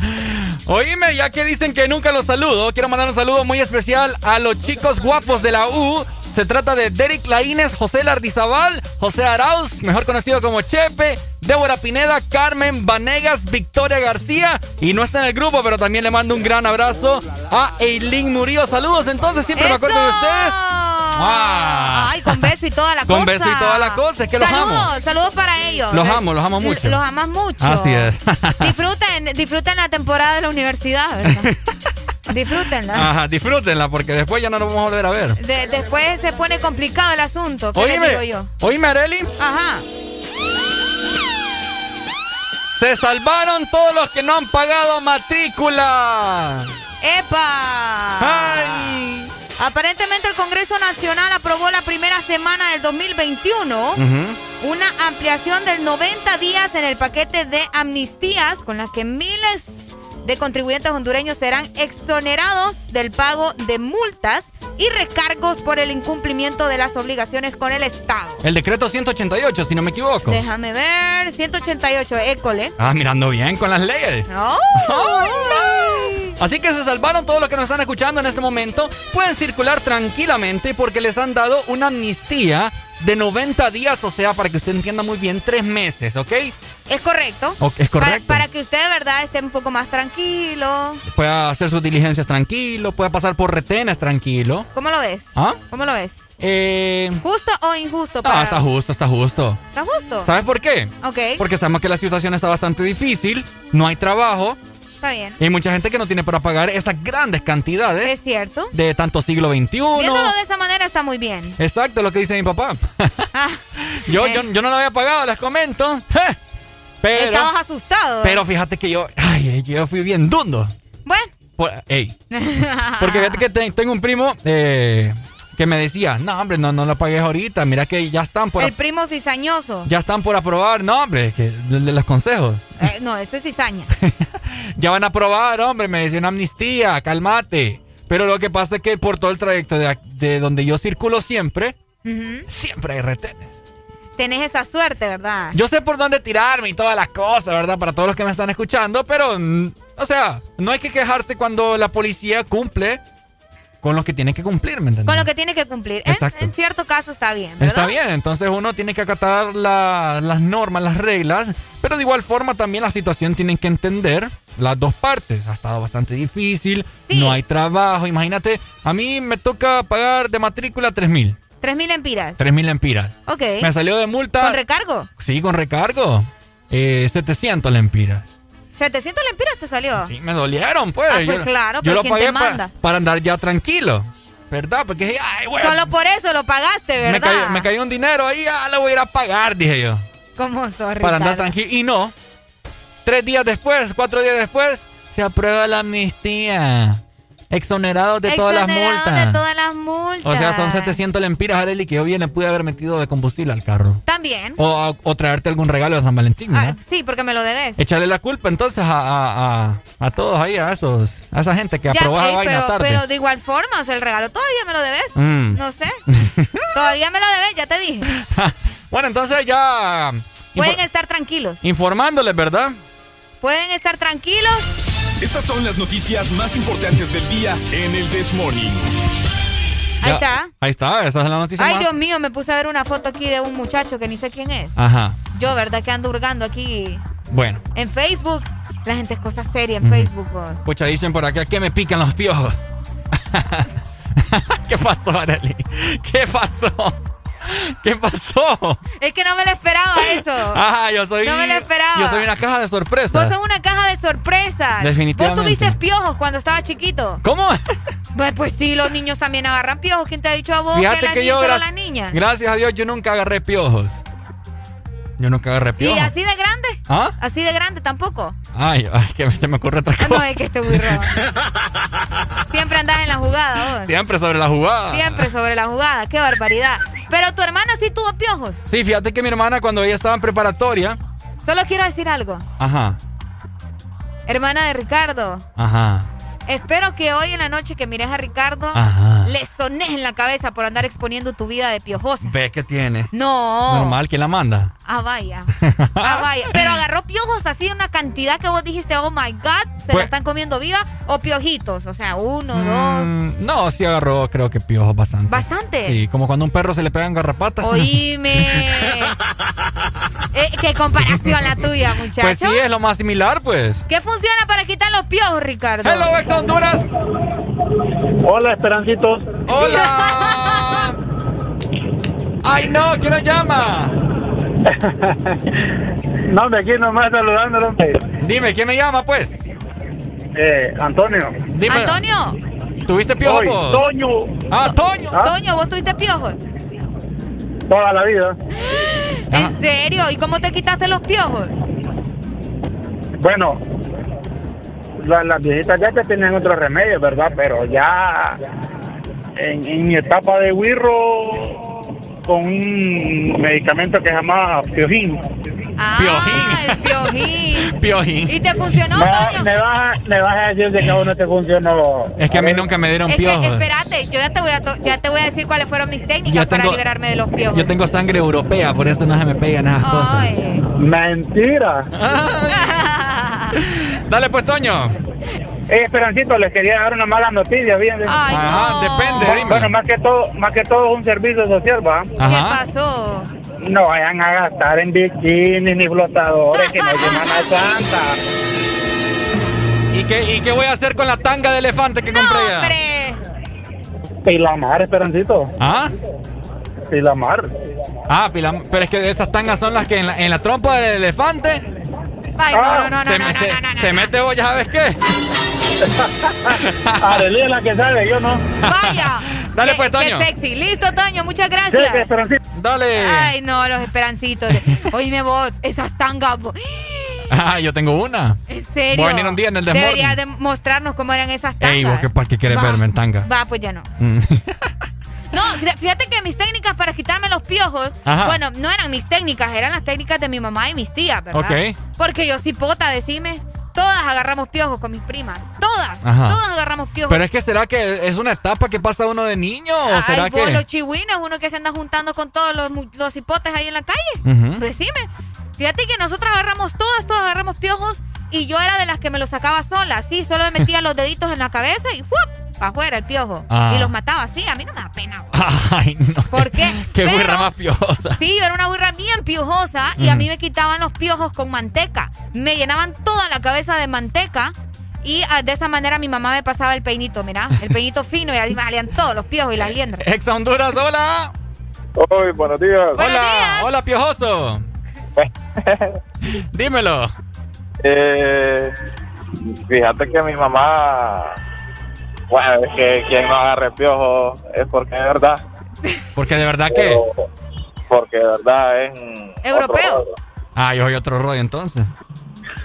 Oíme, ya que dicen que nunca los saludo, quiero mandar un saludo muy especial a los chicos guapos de la U. Se trata de Derek Laínez, José Lardizabal, José Arauz, mejor conocido como Chepe, Débora Pineda, Carmen Vanegas, Victoria García. Y no está en el grupo, pero también le mando un gran abrazo a Eileen Murillo. Saludos, entonces siempre me acuerdo de ustedes. Ah. Ay, con beso y toda la Con cosa. beso y toda la cosa, es que los amo. Saludos para ellos. Los amo, los amo mucho. Los amas mucho. Así es. Disfruten, disfruten la temporada de la universidad, ¿verdad? [LAUGHS] Disfrútenla. Ajá, disfrútenla porque después ya no nos vamos a volver a ver. De- después se pone complicado el asunto. ¿Qué les digo Oíme, yo? oíme, Areli. Ajá. Se salvaron todos los que no han pagado matrícula. ¡Epa! ¡Ay! Aparentemente el Congreso Nacional aprobó la primera semana del 2021 una ampliación del 90 días en el paquete de amnistías con las que miles de contribuyentes hondureños serán exonerados del pago de multas y recargos por el incumplimiento de las obligaciones con el Estado. El decreto 188, si no me equivoco. Déjame ver, 188, école. Ah, mirando bien con las leyes. ¡Ay! Así que se salvaron todos los que nos están escuchando en este momento. Pueden circular tranquilamente porque les han dado una amnistía de 90 días, o sea, para que usted entienda muy bien, tres meses, ¿ok? Es correcto. Ok, es correcto. para que usted de verdad esté un poco más tranquilo. Puede hacer sus diligencias tranquilo, puede pasar por retenes tranquilo. ¿Cómo lo ves? ¿Ah? ¿Cómo lo ves? Eh... ¿Justo o injusto? Para... Ah, está justo, está justo. ¿Está justo? ¿Sabes por qué? Ok. Porque sabemos que la situación está bastante difícil, no hay trabajo Está bien. y hay mucha gente que no tiene para pagar esas grandes cantidades Es cierto. de tanto siglo XXI. Viéndolo de esa manera está muy bien. Exacto, lo que dice mi papá. Ah, [LAUGHS] Yo, eh, yo, yo no lo había pagado, les comento. [LAUGHS] Pero, Estabas asustado. ¿eh? pero fíjate que yo, ay, yo fui bien dundo. Bueno. Ey, [LAUGHS] porque fíjate que te- tengo un primo eh, que me decía, no, hombre, no, no lo pagues ahorita, mira que ya están por, El primo cizañoso. ya están por aprobar, no, hombre, que de, los consejos. Eh, no, eso es cizaña. [LAUGHS] Ya van a aprobar, hombre, me decía una amnistía, cálmate. Pero lo que pasa es que por todo el trayecto de, de donde yo circulo siempre, Ujú. siempre hay retenes. Tenés esa suerte, ¿verdad? Yo sé por dónde tirarme y todas las cosas, ¿verdad? Para todos los que me están escuchando, pero, mm, o sea, no hay que quejarse cuando la policía cumple con lo que tiene que cumplir, ¿me entiendes? Con lo que tiene que cumplir. En- Exacto. En, cierto caso está bien, ¿verdad? Está bien, entonces uno tiene que acatar la- las normas, las reglas, pero de igual forma también la situación tienen que entender las dos partes. Ha estado bastante difícil, no hay trabajo, imagínate, a mí me toca pagar de matrícula 3 mil, Tres mil empiras. 3 mil empiras. Ok. Me salió de multa... ¿Con recargo? Sí, con recargo. Eh, 700 lempiras. 700 lempiras te salió. Sí, me dolieron, pues. Ah, pues claro, yo lo ¿quién pagué te pa- manda? para andar ya tranquilo. ¿Verdad? Porque dije, ay, güey. Solo por eso lo pagaste, ¿verdad? Me cayó, me cayó un dinero ahí, ah, lo voy a ir a pagar, dije yo. ¿Cómo sos, Para andar tranquilo. Y no. Tres días después, cuatro días después, se aprueba la amnistía. Exonerados de todas las Exonerados multas. de todas las multas. O sea, son 700 lempiras, Areli, que yo bien le pude haber metido de combustible al carro. También. O, o traerte algún regalo de San Valentín, ¿no? Ah, sí, porque me lo debes. Echarle la culpa entonces a, a, a, a todos ahí, a esos, a esa gente que Ya, aprobó esa ey, vaina pero, tarde. pero de igual forma, o sea, el regalo todavía me lo debes. Mm. No sé. [LAUGHS] todavía me lo debes, ya te dije. [LAUGHS] Bueno, entonces ya Pueden estar tranquilos. informándoles, ¿verdad? Pueden estar tranquilos. Estas son las noticias más importantes del día en el This Morning. Ahí está. Ahí está, esa es la noticia Ay, más- Dios mío, me puse a ver una foto aquí de un muchacho que ni sé quién es. Ajá. Yo, ¿verdad? Que ando hurgando aquí Bueno, en Facebook. La gente es cosa seria en Facebook, vos. pucha, dicen por acá que me pican los piojos. [LAUGHS] ¿Qué pasó, Arely? ¿Qué pasó? ¿Qué pasó? Es que no me lo esperaba eso. Ah, yo soy. No me lo esperaba. Yo soy una caja de Vos sorpresas. sos una caja de sorpresas. Definitivamente. Vos tuviste piojos cuando estabas chiquito. ¿Cómo? Pues, pues sí, los niños también agarran piojos. ¿Quién te ha dicho a vos que Fíjate las que niñas yo, gra- las niñas? gracias a Dios, yo nunca agarré piojos. Yo nunca agarré ¿Y piojos. así de grande? ¿Ah? ¿Así de grande tampoco? Ay, ay, que se me ocurre otra Ah, cosa. no, es que este burro. [LAUGHS] Siempre andas en la jugada, vos. Siempre sobre la jugada. Siempre sobre la jugada. Qué barbaridad. Pero tu hermana sí tuvo piojos. Sí, fíjate que mi hermana cuando ella estaba en preparatoria. Solo quiero decir algo. Ajá, Hermana de Ricardo. ajá. Espero que hoy en la noche que mires a Ricardo Ajá. le sones en la cabeza por andar exponiendo tu vida de piojosa. Ve que tiene. No. Normal, ¿quién la manda? Ah, vaya. [LAUGHS] Ah, vaya. Pero agarró piojos así una cantidad que vos dijiste, oh my God, se la Pues- están comiendo viva. O piojitos, o sea, uno, dos. Mm, no, sí agarró, creo que piojos bastante. Bastante. Sí, como cuando a un perro se le pegan garrapatas. Oíme. [LAUGHS] Eh, qué comparación la tuya, muchacho. Pues sí, es lo más similar, pues. ¿Qué funciona para quitar los piojos, Ricardo? Hello, Honduras. Hola, Esperancitos. Hola. Ay, no, ¿quién nos llama? [LAUGHS] No, de aquí nomás saludándolo. Dime, ¿quién me llama, pues? Eh, Antonio. Dime. Antonio. ¿Tuviste piojos? Soy vos? Toño. Ah, Toño. Toño, ¿vos tuviste piojos? Toda la vida. ¿En serio? ¿Y cómo te quitaste los piojos? Bueno, la- las viejitas ya que tenían otro remedio, ¿verdad? Pero ya en, en mi etapa de wirro con un medicamento que se llama Piojín. Ah, el piojín. [LAUGHS] Piojín. ¿Y te funcionó, Me, Toño? me vas, a- me vas a decir de que a uno te funcionó. Es que a mí nunca me dieron Es que, piojos. espérate, yo ya te, voy a to- ya te voy a decir cuáles fueron mis técnicas Yo para tengo- liberarme de los piojos. Yo tengo sangre europea, por eso no se me pegan esas cosas. Ay. Mentira. [LAUGHS] Dale pues, Toño. Eh, Esperancito, les quería dar una mala noticia, bien. Ay, Ajá, no. depende, Bueno, dime. bueno, más que todo, más que todo es un servicio social, ¿va? ¿Qué Ajá. pasó? No vayan a gastar en bikinis ni flotadores, que no hay Semana [LAUGHS] Santa. ¿Y qué, ¿Y qué voy a hacer con la tanga de elefante que compré ya? ¡Hombre! Pilamar, Esperancito. ¿Ah? Pilamar. Ah, pila- pero es que esas tangas son las que en la, en la trompa del elefante Ay, no, no, no, no, se, no, me- no, se- no, no, se no. mete vos, ya sabes qué. [LAUGHS] Arely es la que sabe, yo no. Vaya. [LAUGHS] Dale, Qué- pues, Toño. Qué sexy. Listo, Toño, muchas gracias. Esperancito. Dale. Ay, no, los esperancitos. [LAUGHS] Oíme vos, esas tangas. Vos. Ah, yo tengo una. En serio. Voy a venir un día en el This Deberías de mostrarnos cómo eran esas tangas. Ey, vos qué par que quieres Va. verme en tanga. Va, pues ya no. Mm. [LAUGHS] No, fíjate que mis técnicas para quitarme los piojos, Ajá. bueno, no eran mis técnicas, eran las técnicas de mi mamá y mis tías, ¿verdad? Ok. Porque yo sí pota, decime, todas agarramos piojos con mis primas, todas, Ajá. todas agarramos piojos. Pero es que será que es una etapa que pasa uno de niño o será Ay, vos, que los chihuines, uno que se anda juntando con todos los, los hipotes ahí en la calle. Decime. Fíjate que nosotros agarramos todas, todas agarramos piojos y yo era de las que me los sacaba sola. Sí, solo me metía los deditos en la cabeza y ¡fuap! para afuera el piojo. Ah. Y los mataba así. A mí no me da pena. Ay, no. ¿Por qué? [LAUGHS] Qué Pero- burra más piojosa. Sí, yo era una burra bien piojosa y a mí me quitaban los piojos con manteca. Me llenaban toda la cabeza de manteca y ah, de esa manera mi mamá me pasaba el peinito, mira, el peinito [LAUGHS] fino y ahí me salían todos los piojos y las liendras. Ex Honduras, hola. Hoy, buenos días. Buenos hola, días. hola, piojoso. [LAUGHS] Dímelo. Eh, fíjate que mi mamá, bueno, es que quien no agarre piojo es porque es verdad. Porque de verdad que. Porque de verdad es. Europeo. Ah, yo soy otro rollo entonces.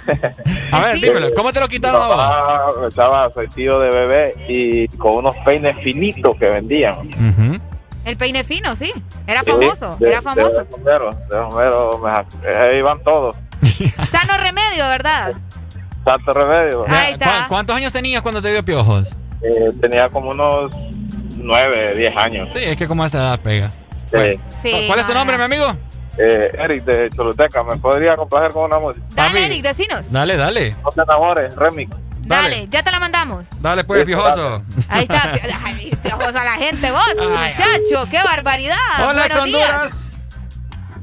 [LAUGHS] A ver, dímelo, ¿cómo te lo quitaron a vos? Papá estaba vestido de bebé y con unos peines finitos que vendían. El peine fino, sí. Era Sí, famoso, de- era famoso. De Romero, de Romero, me- ahí van todos. [LAUGHS] Sano remedio, ¿verdad? Santo remedio. Ahí está. ¿Cu- ¿Cuántos años tenías cuando te dio piojos? Eh, tenía como unos 9, 10 años. Sí, es que como a esa edad pega. Sí. Sí, ¿Cuál es tu no, nombre, no. mi amigo? Eh, Eric de Choluteca, ¿me podría complacer con una música? Dale, Eric, decinos. Dale, dale. No te enamores, remix. Dale, ya te la mandamos. Dale, pues, piojoso. Ahí está. [LAUGHS] Ay, piojosa la gente, vos, muchacho. ¡Qué barbaridad! Hola, Buenos días. Honduras.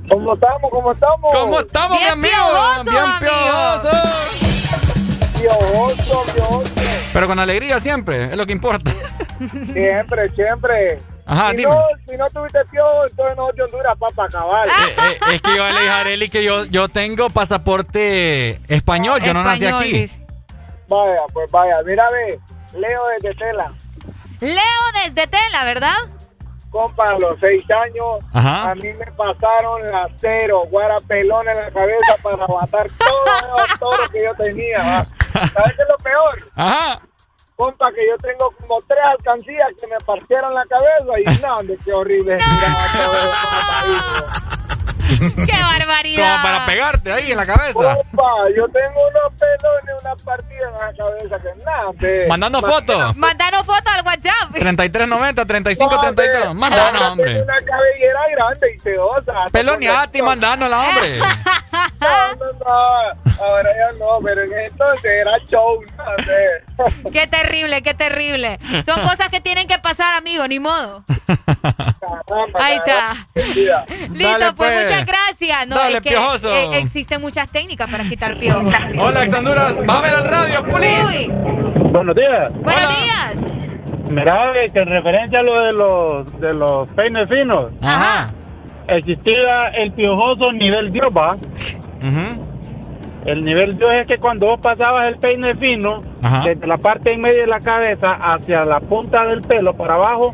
¿Cómo estamos? ¿Cómo estamos? ¿Cómo estamos, Bien mi amigo? piojoso, Bien amigo. piojoso. Piojoso, piojoso. Pero con alegría siempre, es lo que importa. Siempre, siempre. Ajá, si dime. No, si no tuviste piojo, entonces no te Honduras para acabar. Eh, eh, es que yo le dije a Areli que yo, yo tengo pasaporte español, yo no nací aquí. dice. Vaya, pues vaya, mira, ve, Leo desde Tela. Leo desde Tela, ¿verdad? Compa, a los seis años, Ajá. a mí me pasaron la cero, guarapelón en la cabeza para matar todo, todo lo que yo tenía. ¿va? ¿Sabes qué es lo peor? Ajá. Compa, que yo tengo como tres alcancías que me partieron la cabeza y no, qué horrible. Mira, todo eso, [LAUGHS] ¡Qué barbaridad! Como para pegarte ahí en la cabeza. Compa, yo tengo unos pelones, una partida en la cabeza que nada. Mandando fotos. Mandanos fotos al WhatsApp. 3390, 3532. Ahora Mandanos, hombre. Una cabellera grande y sedosa. Peloneate y mandánosla, hombre. [LAUGHS] No, no, no. Ahora ya no, pero en entonces era show. [LAUGHS] Qué terrible, qué terrible. Son cosas que tienen que pasar, amigo, ni modo. Ahí está. Listo, Dale, pues, pues. muchas gracias. No, Dale, es que piojoso. eh, existen muchas técnicas para quitar piojos. Hola, ex Honduras. Bájame al radio, please. Buenos días. buenos días. Mira, que en referencia a lo de los, de los peines finos, Ajá. existía el piojoso nivel Dios, ¿va? El nivel Dios es que cuando vos pasabas el peine fino, Ajá. desde la parte en medio de la cabeza hacia la punta del pelo para abajo,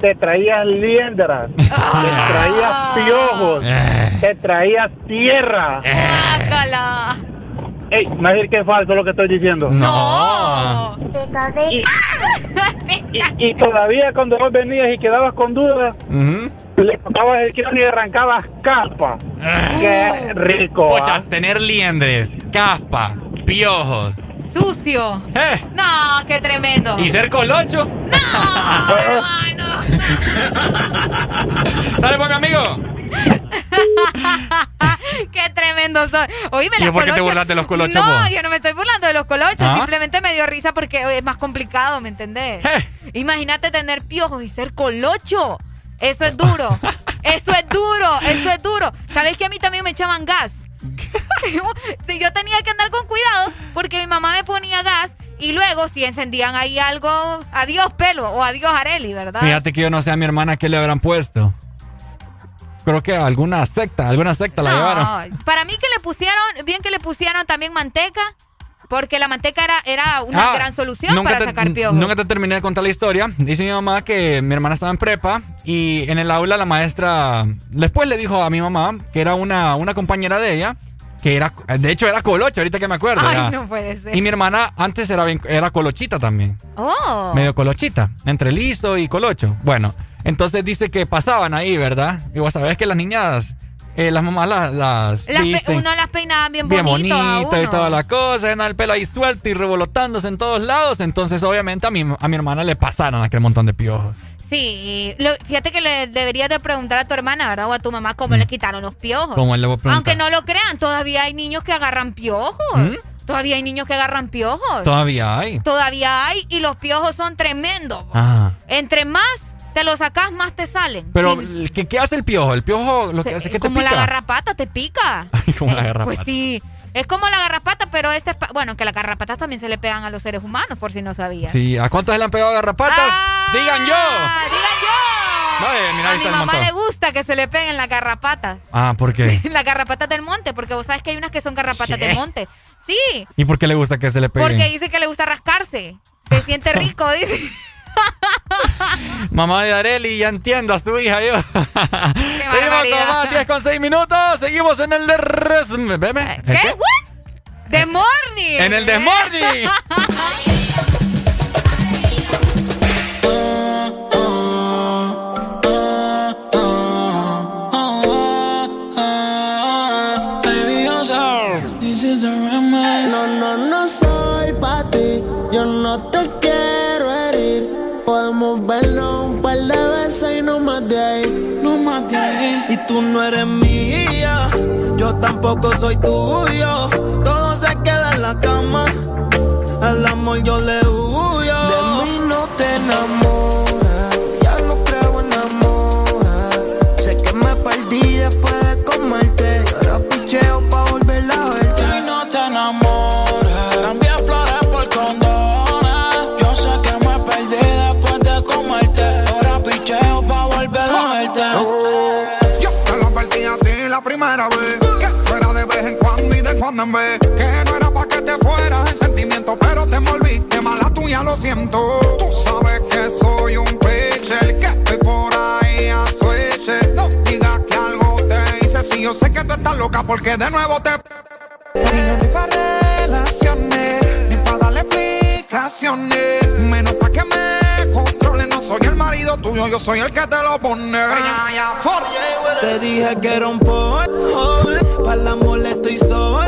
te traías liendras, te traías piojos, Eh. te traías tierra. Bácala. Ey, me decir que es falso lo que estoy diciendo. No. Y, y todavía cuando vos venías y quedabas con dudas, Ujú. le tocabas el kiosco y arrancabas capa. Qué rico. Pocha, ¿ah? tener liendres, caspa, piojos. Sucio. Eh. No, qué tremendo. ¿Y ser colocho? [LAUGHS] Dale, pues, mi amigo. [LAUGHS] Qué tremendo soy. Oíme, ¿Y por qué te burlas de los colochos, No, vos? yo no me estoy burlando de los colochos. ¿Ah? Simplemente me dio risa porque es más complicado, ¿me entendés? Eh. Imagínate tener piojos y ser colocho. Eso es duro. [LAUGHS] Eso es duro. Eso es duro. ¿Sabes que a mí también me echaban gas? [LAUGHS] Sí, yo tenía que andar con cuidado porque mi mamá me ponía gas y luego si encendían ahí algo, adiós pelo o adiós Areli, ¿verdad? Fíjate que yo no sé a mi hermana qué le habrán puesto. Creo que alguna secta, alguna secta la llevaron. Para mí que le pusieron, bien que le pusieron también manteca, porque la manteca era, era una Ah, gran solución para te- sacar piojos. Nunca te terminé de contar la historia. Dice mi mamá que mi hermana estaba en prepa y en el aula la maestra después le dijo a mi mamá que era una, una compañera de ella que era, de hecho era colocha, ahorita que me acuerdo. Ay, era- no puede ser. Y mi hermana antes era, bien- era colochita también. Oh. Medio colochita, entre liso y colocho. Bueno, entonces dice que pasaban ahí, ¿verdad? Y vos sabés que las niñas, eh, las mamás las, las Las visten uno las peinaba bien, bien bonito. y uno. toda la cosa, el pelo ahí suelto y revolotándose en todos lados. Entonces, obviamente, a mi, a mi hermana le pasaron aquel montón de piojos. Sí, lo- fíjate que le deberías de preguntar a tu hermana, ¿verdad? O a tu mamá cómo le quitaron los piojos. Mm. ¿Cómo le voy a? Aunque no lo crean, todavía hay niños que agarran piojos. ¿Mm? Todavía hay niños que agarran piojos. Todavía hay. Todavía hay y los piojos son tremendos. Ah. Entre más te lo sacas, más te salen. Pero, Sí, ¿qué, qué hace el piojo? El piojo lo que hace es que te como pica. la garrapata te pica. [LAUGHS] como la garrapata. Pues sí, es como la garrapata, pero este bueno, que las garrapatas también se le pegan a los seres humanos, por si no sabías. Sí, ¿a cuántos le han pegado garrapatas? ¡Digan yo! Ah, digan yo. Mira, a mi mamá le gusta que se le peguen las garrapatas. Ah, ¿por qué? [LAUGHS] las garrapatas del monte, porque vos sabes que hay unas que son garrapatas ¿Qué? del monte. Sí, ¿Y por qué le gusta que se le peguen? porque dice que le gusta rascarse. Se siente [LAUGHS] rico, dice. [LAUGHS] Mamá de Areli, ya entiendo a su hija yo. [LAUGHS] Seguimos con más, 10 con 6 minutos. Seguimos en el de res- Veme. ¿El ¿Qué? ¿What? The Morning. En el The Morning. [LAUGHS] No, no, no soy pa' ti. Yo no te quiero Y tú no eres mía. Yo tampoco soy tuyo. Todo se queda en la cama. El amor yo le Que no era pa' que te fueras en sentimiento, pero te envolviste mala tuya, lo siento. Tú sabes que soy un pitcher, que estoy por ahí a switch. No digas que algo te hice, si yo sé que tú estás loca porque de nuevo te. Ni para relaciones, ni para darle explicaciones. Menos pa' que me controle, no soy el marido tuyo, yo soy el que te lo pone. Te dije que era un polvo, para el amor estoy sordo.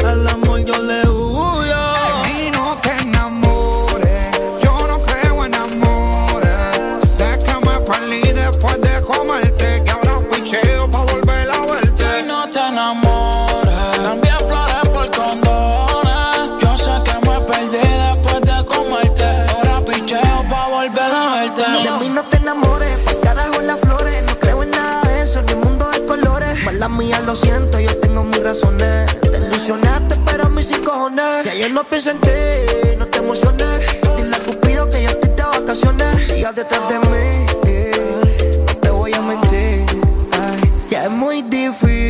El amor yo le huyo. Y no te enamores, yo no creo en amores. Sé que me perdí después de comerte, que ahora picheo pa' volver a verte. Y no te enamores. Cambié flores por condones. Yo sé que me perdí después de comerte. Ahora picheo pa' volver a verte. De mí no te enamores, pa' carajo las flores. No creo en nada de eso, ni mundo de colores. Mala mía, lo siento, yo tengo mis razones. Mí sin cojones. Si ayer no pienso en ti, no te emociones. Dile a Cupido que yo estoy de vacaciones. Sigas detrás de mí, no te voy a mentir. Ay, ya es muy difícil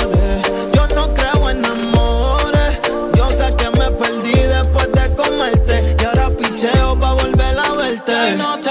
no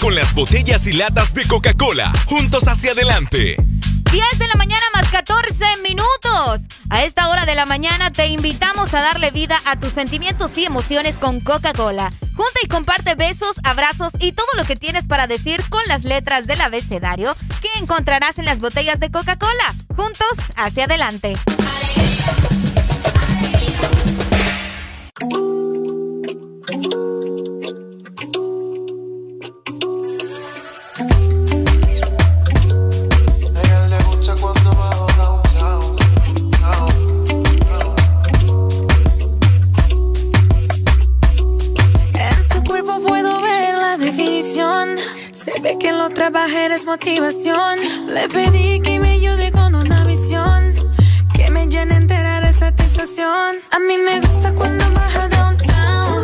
con las botellas y latas de Coca-Cola. Juntos hacia adelante. 10 de la mañana más 14 minutos. A esta hora de la mañana te invitamos a darle vida a tus sentimientos y emociones con Coca-Cola. Junta y comparte besos, abrazos y todo lo que tienes para decir con las letras del abecedario que encontrarás en las botellas de Coca-Cola. Juntos hacia adelante. salvaje eres motivación. Le pedí que me ayude con una visión, que me llene entera de satisfacción. A mí me gusta cuando baja downtown.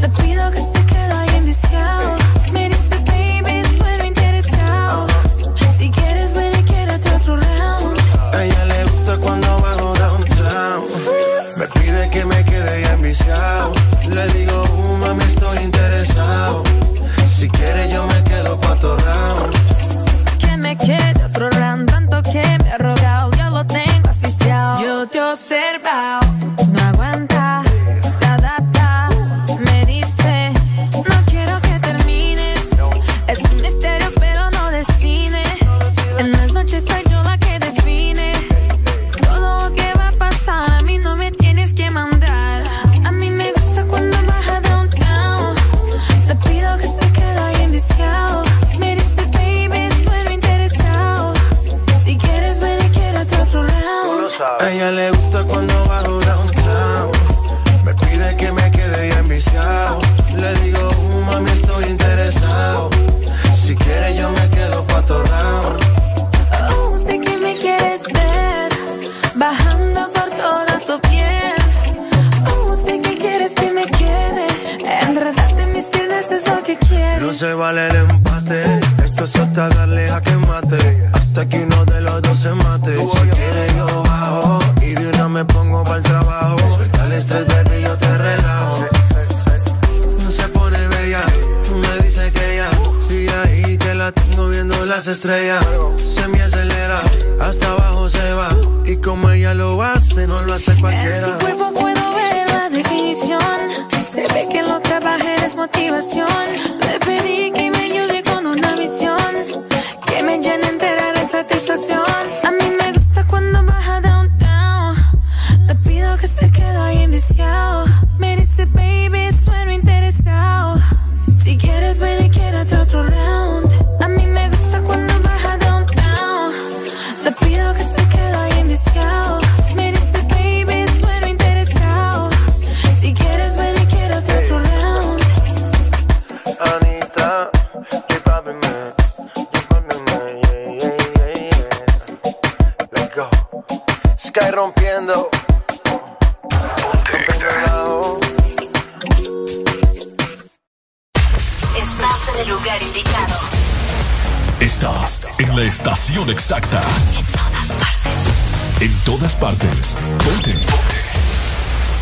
Le pido que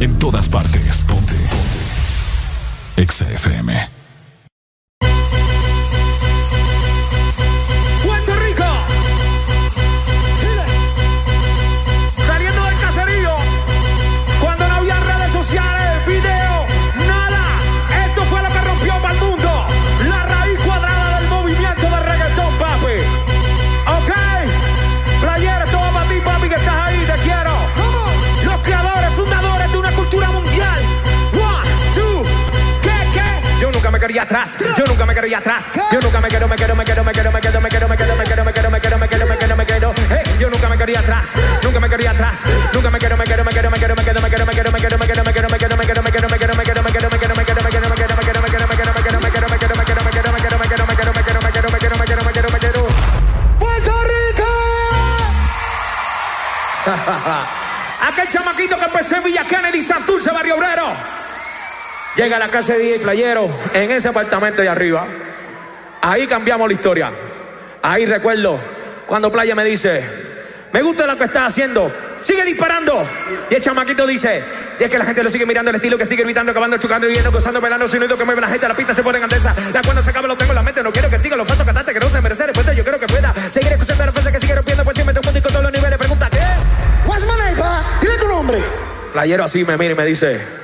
En todas partes. Ponte. Ponte. Exa FM. Atrás. Yo nunca me quería atrás. Yo nunca me quedo, me quedo, me quedo, Llega a la casa de DJ Playero, en ese apartamento de arriba. Ahí cambiamos la historia. Ahí recuerdo cuando Playa me dice, me gusta lo que estás haciendo, sigue disparando. Y el chamaquito dice, y es que la gente lo sigue mirando, el estilo que sigue gritando, acabando, chocando, viendo, gozando, bailando, sonido que mueve la gente, la pista se pone en andesa. Ya cuando se acaba lo tengo en la mente, no quiero que siga los falsos cantantes que no se merecen respuesta, yo creo que pueda seguir escuchando la frase que sigue rompiendo, pues si me tomo todos los niveles, pregunta, ¿qué? What's my name, pa? Dile tu nombre. Playero así me mira y me dice,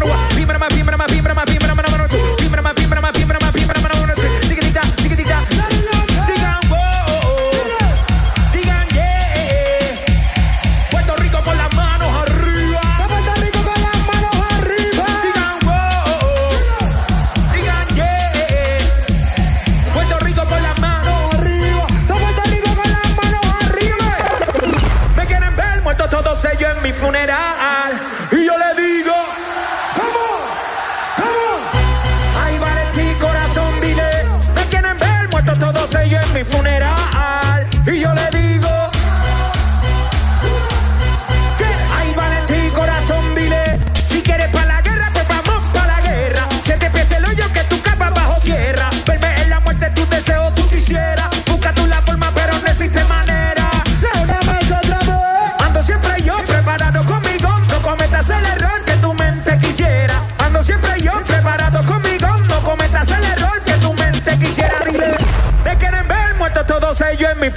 number one, beam number, beam number, beam number, beam number, two.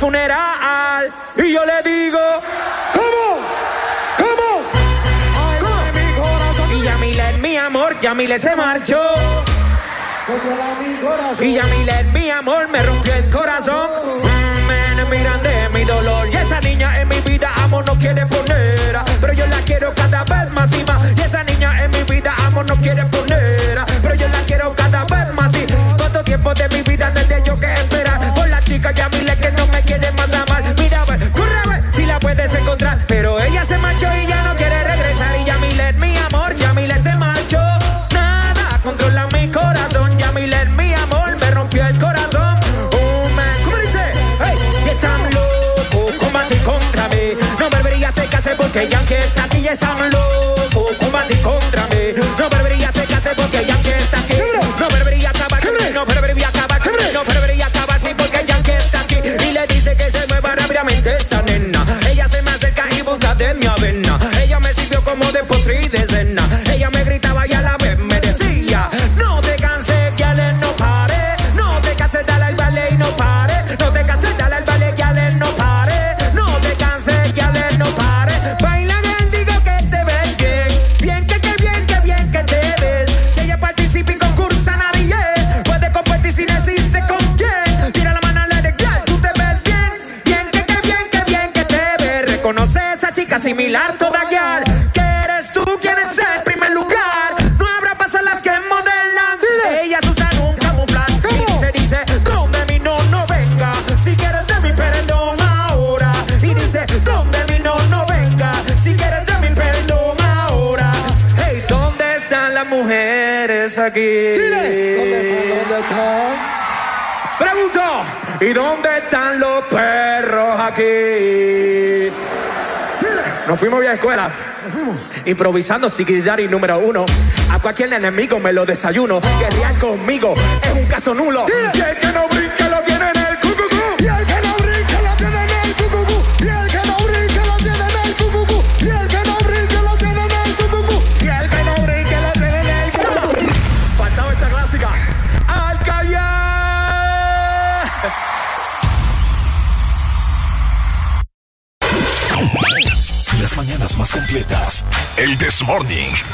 funeral. Y yo le digo, ¿cómo? ¿Cómo? ¿Cómo? Y Yamilet, mi amor, Yamilet se marchó. Y Yamilet, mi amor, me rompió el corazón. Miran de mi dolor. Y esa niña en mi vida, amor, no quiere poner. Pero yo la quiero cada vez más y más. Y esa niña en mi vida, amor, no quiere poner. Pero yo la quiero cada vez más y más. que esta es contra aquí. Pregunto, ¿y dónde están los perros aquí? Nos fuimos bien a escuela. Fuimos. Improvisando Sigidari número uno. A cualquier enemigo me lo desayuno. Guerrían conmigo, es un caso nulo. Morning.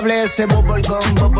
Masticable ese bubblegum, bubblegum, bubblegum,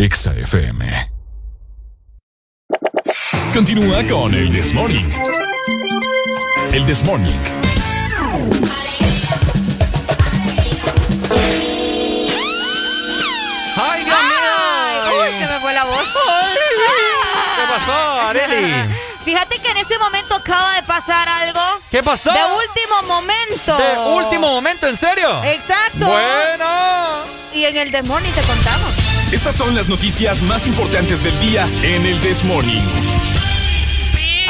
Exa FM. Continúa con el This Morning. El This Morning. ¡Ay, Dios mío! ¡Uy, se me fue la voz! ¿Qué pasó, Areli? [LAUGHS] Fíjate que en este momento acaba de pasar algo. ¿Qué pasó? De último momento. ¿De último momento, en serio? Exacto. Bueno. Y en el Desmorning te contamos. Estas son las noticias más importantes del día en el This Morning.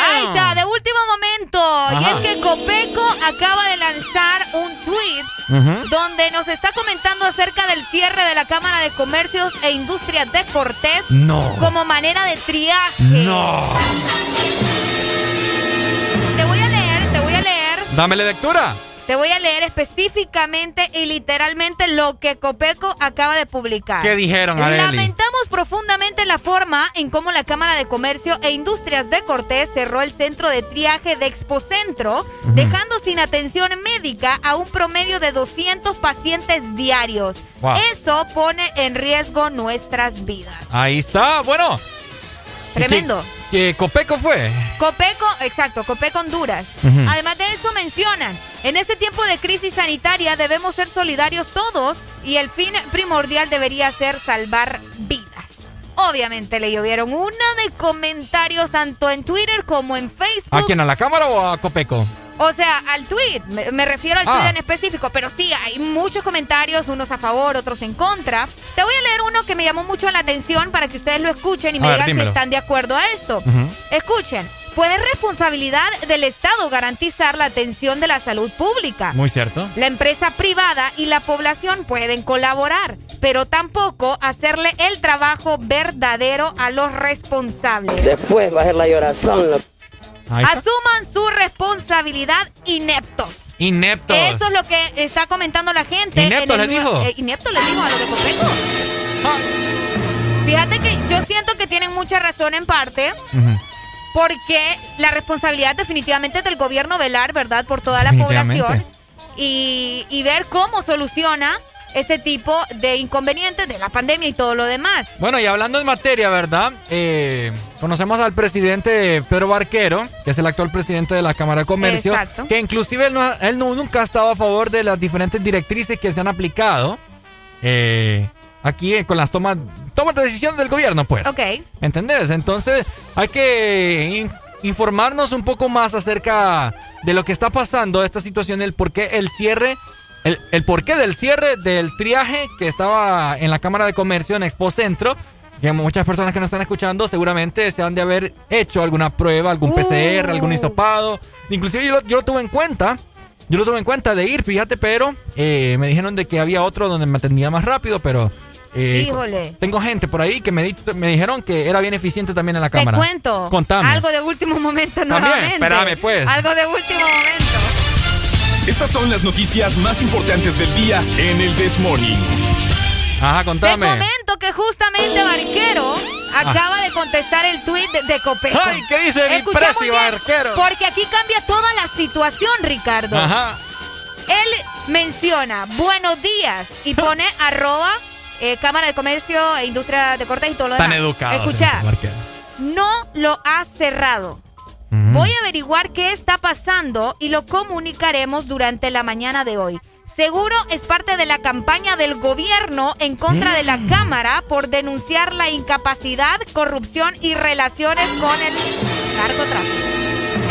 Ahí está, de último momento. Y es que Copeco acaba de lanzar un tweet donde nos está comentando acerca del cierre de la Cámara de Comercios e Industrias de Cortés No. como manera de triaje. No. Te voy a leer, te voy a leer, Dámele lectura. Te voy a leer específicamente y literalmente lo que Copeco acaba de publicar. ¿Qué dijeron, Areli? Lamentamos profundamente la forma en cómo la Cámara de Comercio e Industrias de Cortés cerró el centro de triaje de Expocentro, dejando sin atención médica a un promedio de 200 pacientes diarios. Wow. Eso pone en riesgo nuestras vidas. Ahí está. Bueno. Tremendo. ¿Qué, qué Copeco fue? Copeco, exacto, Copeco Honduras. Además de eso mencionan, en este tiempo de crisis sanitaria debemos ser solidarios todos y el fin primordial debería ser salvar vidas. Obviamente le llovieron una de comentarios tanto en Twitter como en Facebook. ¿A quién? ¿A la cámara o a Copeco? O sea, al tweet, me, me refiero al Ah. tweet en específico, pero sí, hay muchos comentarios, unos a favor, otros en contra. Te voy a leer uno que me llamó mucho la atención para que ustedes lo escuchen y A me ver, digan si están de acuerdo a esto. Escuchen, pues es responsabilidad del Estado garantizar la atención de la salud pública. Muy cierto. La empresa privada y la población pueden colaborar, pero tampoco hacerle el trabajo verdadero a los responsables. Después va a ser la llorazón. Asuman su responsabilidad ineptos. Ineptos. Eso es lo que está comentando la gente. Ineptos en el le dijo. eh, ineptos le dijo a los de Copeco. Fíjate que yo siento que tienen mucha razón en parte. Porque la responsabilidad definitivamente es del gobierno velar, ¿verdad? Por toda la población. Y, y ver cómo soluciona este tipo de inconvenientes de la pandemia y todo lo demás. Bueno, y hablando en materia, ¿verdad? Eh, conocemos al presidente Pedro Barquero, que es el actual presidente de la Cámara de Comercio, Exacto. que inclusive él, no- él no- nunca ha estado a favor de las diferentes directrices que se han aplicado eh, aquí eh, con las tomas, tomas de decisión del gobierno, pues. Ok. ¿Entendés? Entonces hay que in- informarnos un poco más acerca de lo que está pasando, esta situación, el por qué el cierre, el, el porqué del cierre del triaje que estaba en la Cámara de Comercio en Expo Centro. Que muchas personas que nos están escuchando seguramente se han de haber hecho alguna prueba, algún PCR, algún hisopado. Inclusive yo, lo- yo lo tuve en cuenta. Yo lo tuve en cuenta de ir, fíjate, pero eh, me dijeron de que había otro donde me atendía más rápido, pero... eh, Híjole. tengo gente por ahí que me, di- me dijeron que era bien eficiente también en la cámara. Te cuento. Contame. Algo de último momento También, nuevamente. espérame, pues. Algo de último momento. Estas son las noticias más importantes del día en el This Morning. Ajá, Te comento que justamente Barquero Ah. acaba de contestar el tweet de, de Copeco. Ay, ¿qué dice presi, bien, Barquero? Porque aquí cambia toda la situación, Ricardo. Ajá. Él menciona buenos días y pone [LAUGHS] arroba eh, Cámara de Comercio e Industria de Cortes y todo lo Tan demás. educado. Escucha, no lo ha cerrado. Mm. Voy a averiguar qué está pasando y lo comunicaremos durante la mañana de hoy. Seguro es parte de la campaña del gobierno en contra de la Mm. Cámara por denunciar la incapacidad, corrupción y relaciones con el narcotráfico.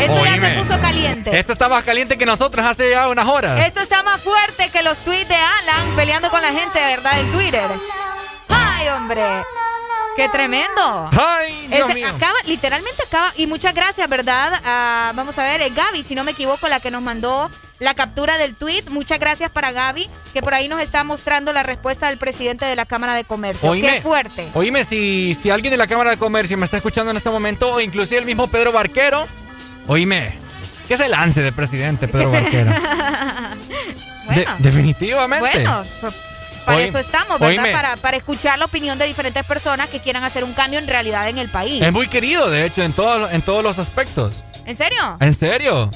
Esto ya se puso caliente. Esto está más caliente que nosotros hace ya unas horas. Esto está más fuerte que los tweets de Alan peleando con la gente, ¿verdad? En Twitter. ¡Ay, hombre! ¡Qué tremendo! ¡Ay, Dios mío! acaba, literalmente acaba. Y muchas gracias, ¿verdad? A- vamos a ver, eh, Gaby, si no me equivoco, la que nos mandó la captura del tweet. Muchas gracias para Gaby, que por ahí nos está mostrando la respuesta del presidente de la Cámara de Comercio. Oíme, ¡Qué fuerte! Oíme, si, si alguien de la Cámara de Comercio me está escuchando en este momento, o inclusive el mismo Pedro Barquero, oíme, que se lance de presidente, Pedro Barquero. [LAUGHS] De- bueno, definitivamente. bueno, pues, para eso estamos, ¿verdad? Para, para escuchar la opinión de diferentes personas que quieran hacer un cambio en realidad en el país. Es muy querido, de hecho, en, todo- en todos los aspectos. ¿En serio? ¿En serio?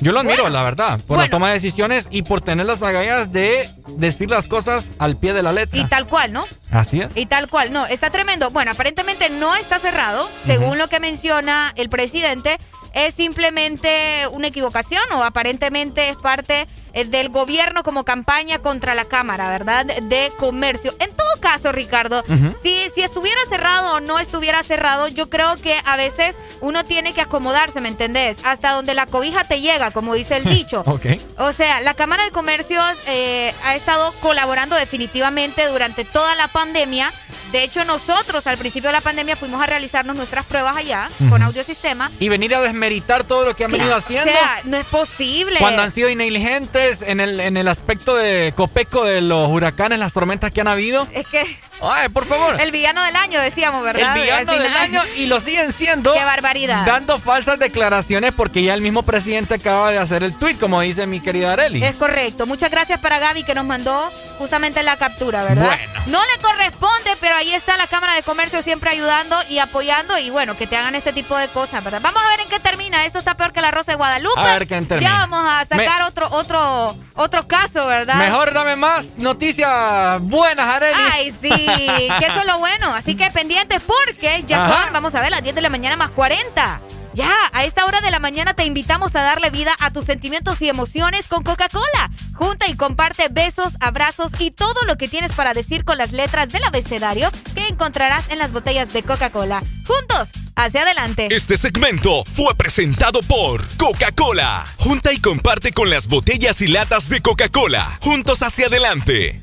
Yo lo admiro, Bueno. la verdad, por la toma de decisiones y por tener las agallas de decir las cosas al pie de la letra. Y tal cual, ¿no? Así es. Y tal cual, no, está tremendo. Bueno, aparentemente no está cerrado, según lo que menciona el presidente, es simplemente una equivocación o aparentemente es parte del gobierno como campaña contra la Cámara, ¿verdad? De Comercio. En todo caso, Ricardo, si, si estuviera cerrado o no estuviera cerrado, yo creo que a veces uno tiene que acomodarse, ¿me entendés? Hasta donde la cobija te llega, como dice el [LAUGHS] dicho. Ok. O sea, la Cámara de Comercio eh, ha estado colaborando definitivamente durante toda la pandemia De hecho, nosotros al principio de la pandemia fuimos a realizarnos nuestras pruebas allá con audiosistema. Y venir a desmeritar todo lo que han venido haciendo. O sea, no es posible. Cuando han sido negligentes en el, en el aspecto de copeco de los huracanes, las tormentas que han habido. Es que. Ay, por favor. El villano del año, decíamos, ¿verdad? El villano del año y lo siguen siendo. Qué barbaridad. Dando falsas declaraciones porque ya el mismo presidente acaba de hacer el tweet, como dice mi querida Areli. Es correcto. Muchas gracias para Gaby que nos mandó justamente la captura, ¿verdad? Bueno. No le corresponde, pero ahí está la Cámara de Comercio siempre ayudando y apoyando y bueno, que te hagan este tipo de cosas, ¿verdad? Vamos a ver en qué termina. Esto está peor que la Rosa de Guadalupe. A ver qué termina. Ya vamos a sacar otro, otro, otro caso, ¿verdad? Mejor dame más noticias buenas, Areli. Ay, sí, que eso es lo bueno. Así que pendientes porque ya son, vamos a ver, las 10 de la mañana más 40. Ya, a esta hora de la mañana te invitamos a darle vida a tus sentimientos y emociones con Coca-Cola. Junta y comparte besos, abrazos y todo lo que tienes para decir con las letras del abecedario que encontrarás en las botellas de Coca-Cola. Juntos, hacia adelante. Este segmento fue presentado por Coca-Cola. Junta y comparte con las botellas y latas de Coca-Cola. Juntos hacia adelante.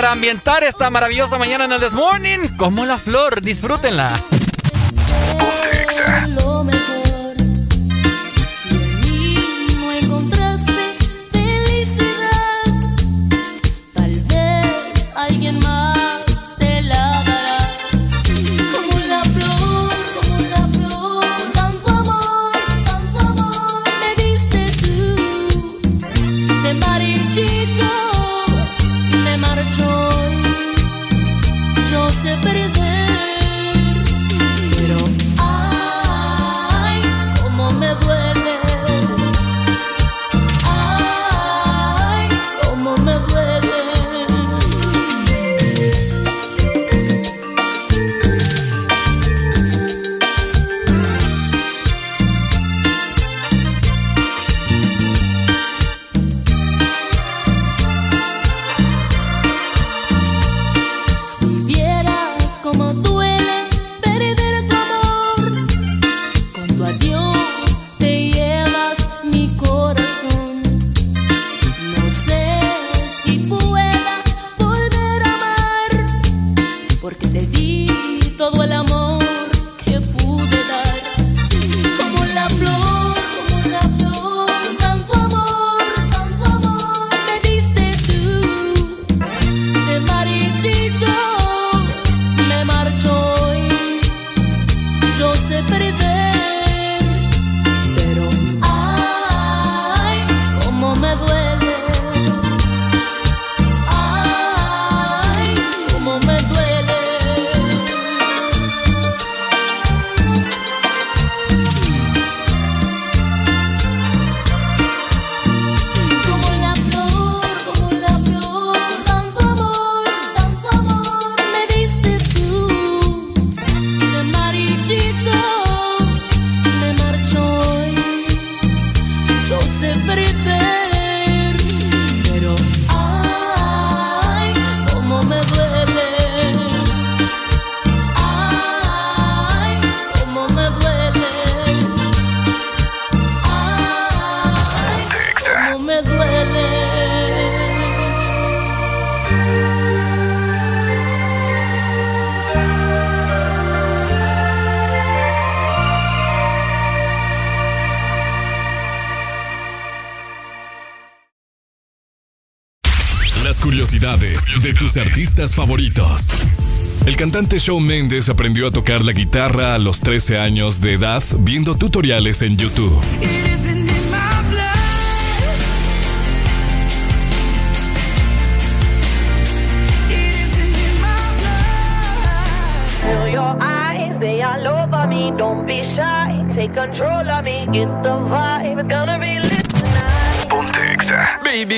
Para ambientar esta maravillosa mañana en el This Morning. Como la flor, disfrútenla. de tus artistas favoritos. El cantante Shawn Mendes aprendió a tocar la guitarra a los 13 años de edad viendo tutoriales en YouTube.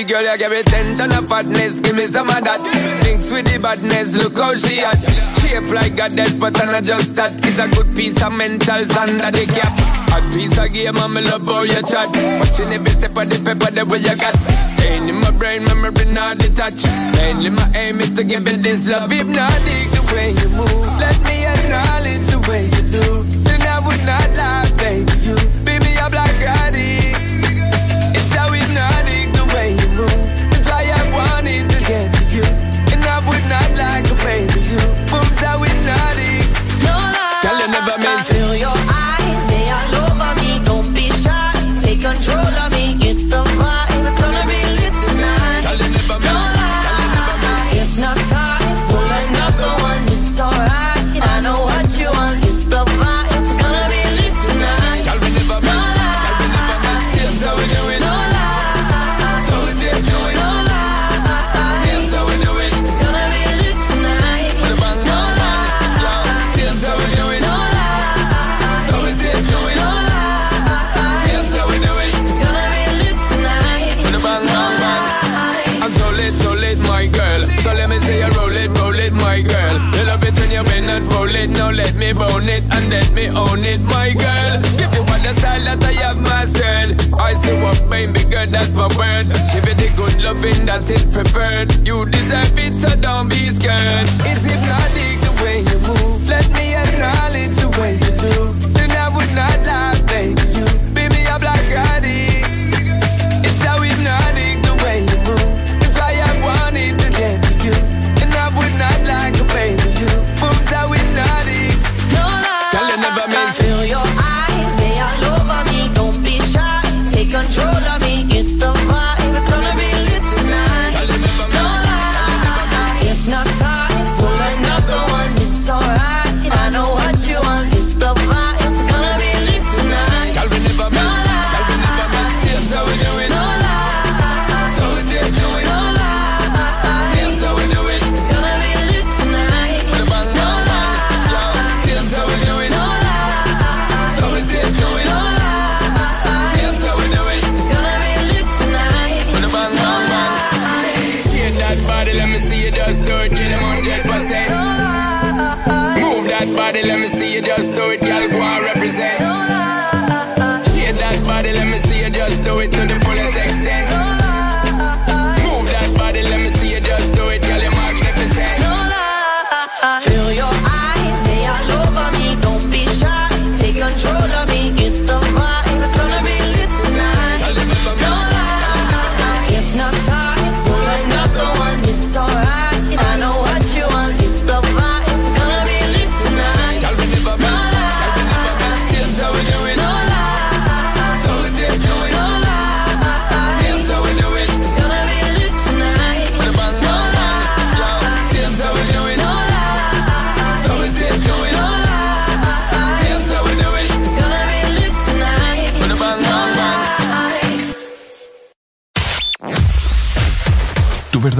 girl, you give me ten ton of fatness. Give me some of that. Thinks with the badness, look how she at. Shape like goddess, but I'm not just that. It's a good piece of mental sand that they cap. A piece of game, I'm love how you chat. Watching every step of the paper, the way you got. Staying in my brain, memory not detached. Mainly my aim is to give you this love. If not, dig the way you move. Let me acknowledge the way you do. me own it, my girl. Give you all the style that I have myself. I see what made me good, that's my word. Give you the good loving that is preferred. You deserve it, so don't be scared. It's hypnotic the way you move. Let me acknowledge the way you do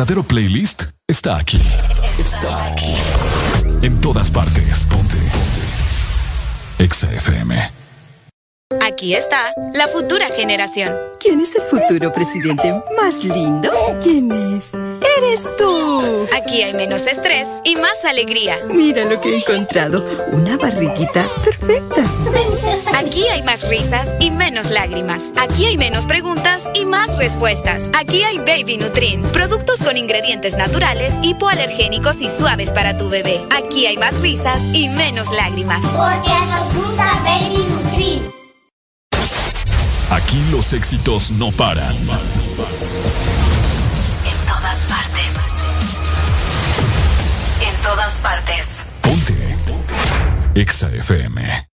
verdadero playlist está aquí. Está aquí. En todas partes. Ponte. Ponte. Exa FM. Aquí está la futura generación. ¿Quién es el futuro presidente más lindo? ¿Quién es? ¡Eres tú! Aquí hay menos estrés y más alegría. Mira lo que he encontrado. Una barriguita perfecta risas y menos lágrimas. Aquí hay menos preguntas y más respuestas. Aquí hay Baby Nutrin, productos con ingredientes naturales, hipoalergénicos y suaves para tu bebé. Aquí hay más risas y menos lágrimas. Porque nos gusta Baby Nutrin. Aquí los éxitos no paran. En todas partes. En todas partes. Ponte. Exa FM.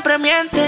Siempre miente.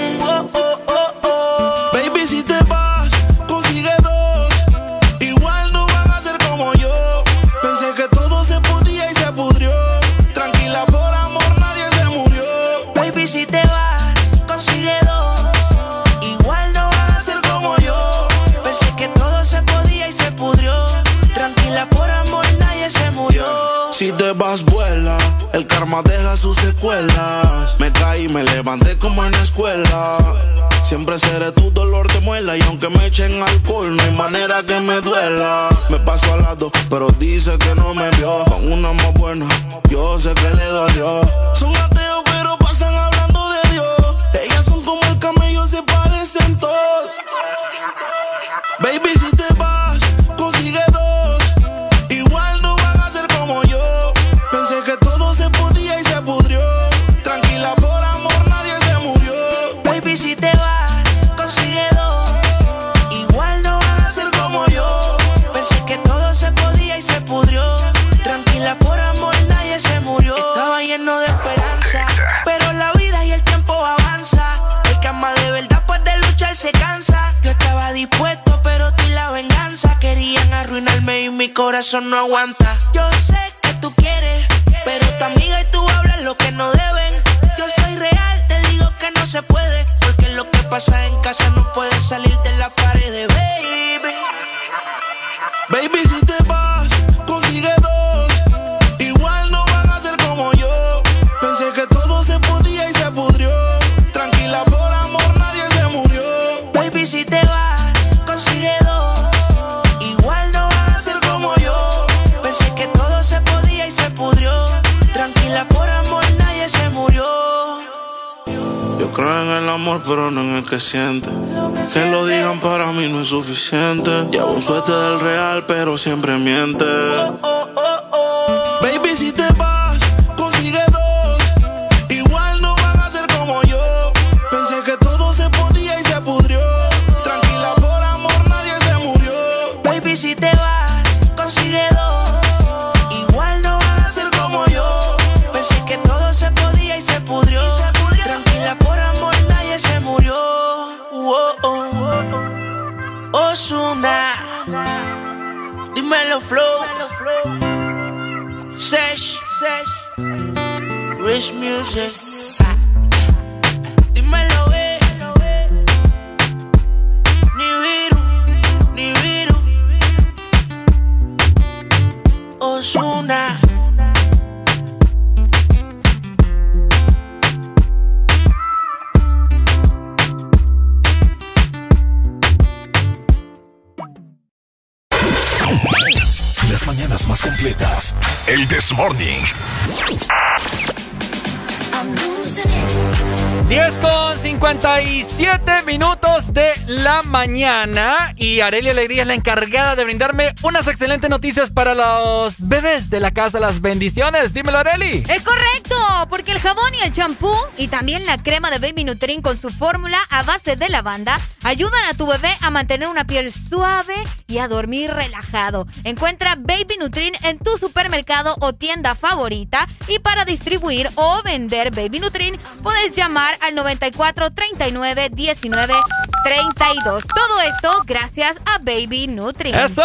Arelia Alegría es la encargada de brindarme unas excelentes noticias para los bebés de la casa Las Bendiciones. Dímelo, Areli. Es correcto, porque el jabón y el champú y también la crema de Baby Nutrin con su fórmula a base de lavanda ayudan a tu bebé a mantener una piel suave y a dormir relajado. Encuentra Baby Nutrin en tu supermercado o tienda favorita y para distribuir o vender Baby Nutrin puedes llamar al 94 39 19 32. Todo esto gracias a Baby Nutrin. ¡Eso!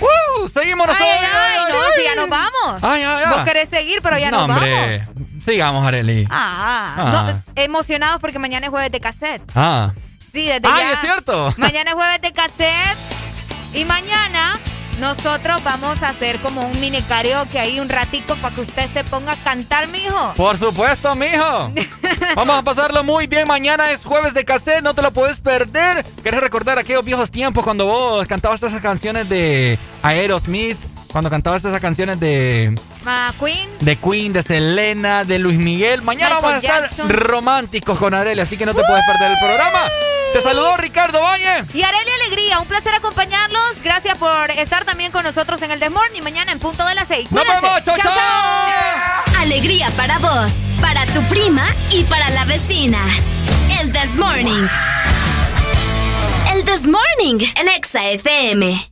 ¡Uh! Seguimos nosotros. ay, ay, no, si ya nos vamos. Ay, ay, ay. Vos querés seguir, pero ya no, nos hombre. vamos. Sigamos, Areli. Ah, Ah. no, emocionados porque mañana es jueves de cassette. Ah. Sí, desde Ay, ya. es cierto. Mañana es jueves de cassette. Y mañana nosotros vamos a hacer como un mini karaoke ahí un ratico para que usted se ponga a cantar, mijo. Por supuesto, mijo. [LAUGHS] Vamos a pasarlo muy bien. Mañana es jueves de cassette, no te lo puedes perder. ¿Quieres recordar aquellos viejos tiempos cuando vos cantabas esas canciones de Aerosmith? Cuando cantabas esas canciones de, Ah, Queen. de Queen, de Selena, de Luis Miguel. Mañana Michael vamos a estar Jackson. románticos con Arely, así que no te puedes perder el programa. Te saludó Ricardo Valle. Y Arelia Alegría, un placer acompañarlos. Gracias por estar también con nosotros en el The Morning. Mañana en punto de las seis. ¡Nos Cuídense. vemos! ¡Chao, chao! chao! Alegría para vos, para tu prima y para la vecina. El This Morning. El This Morning, el Exa FM.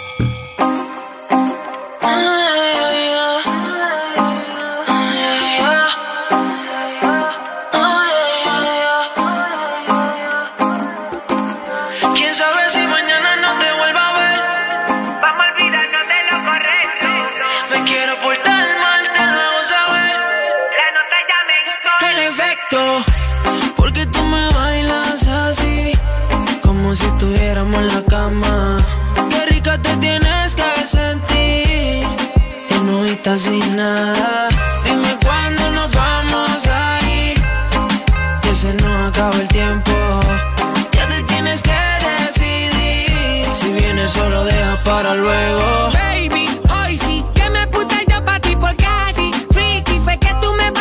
Estás sin nada. Dime cuándo nos vamos a ir, que se nos acaba el tiempo. Ya te tienes que decidir. Si vienes solo deja para luego.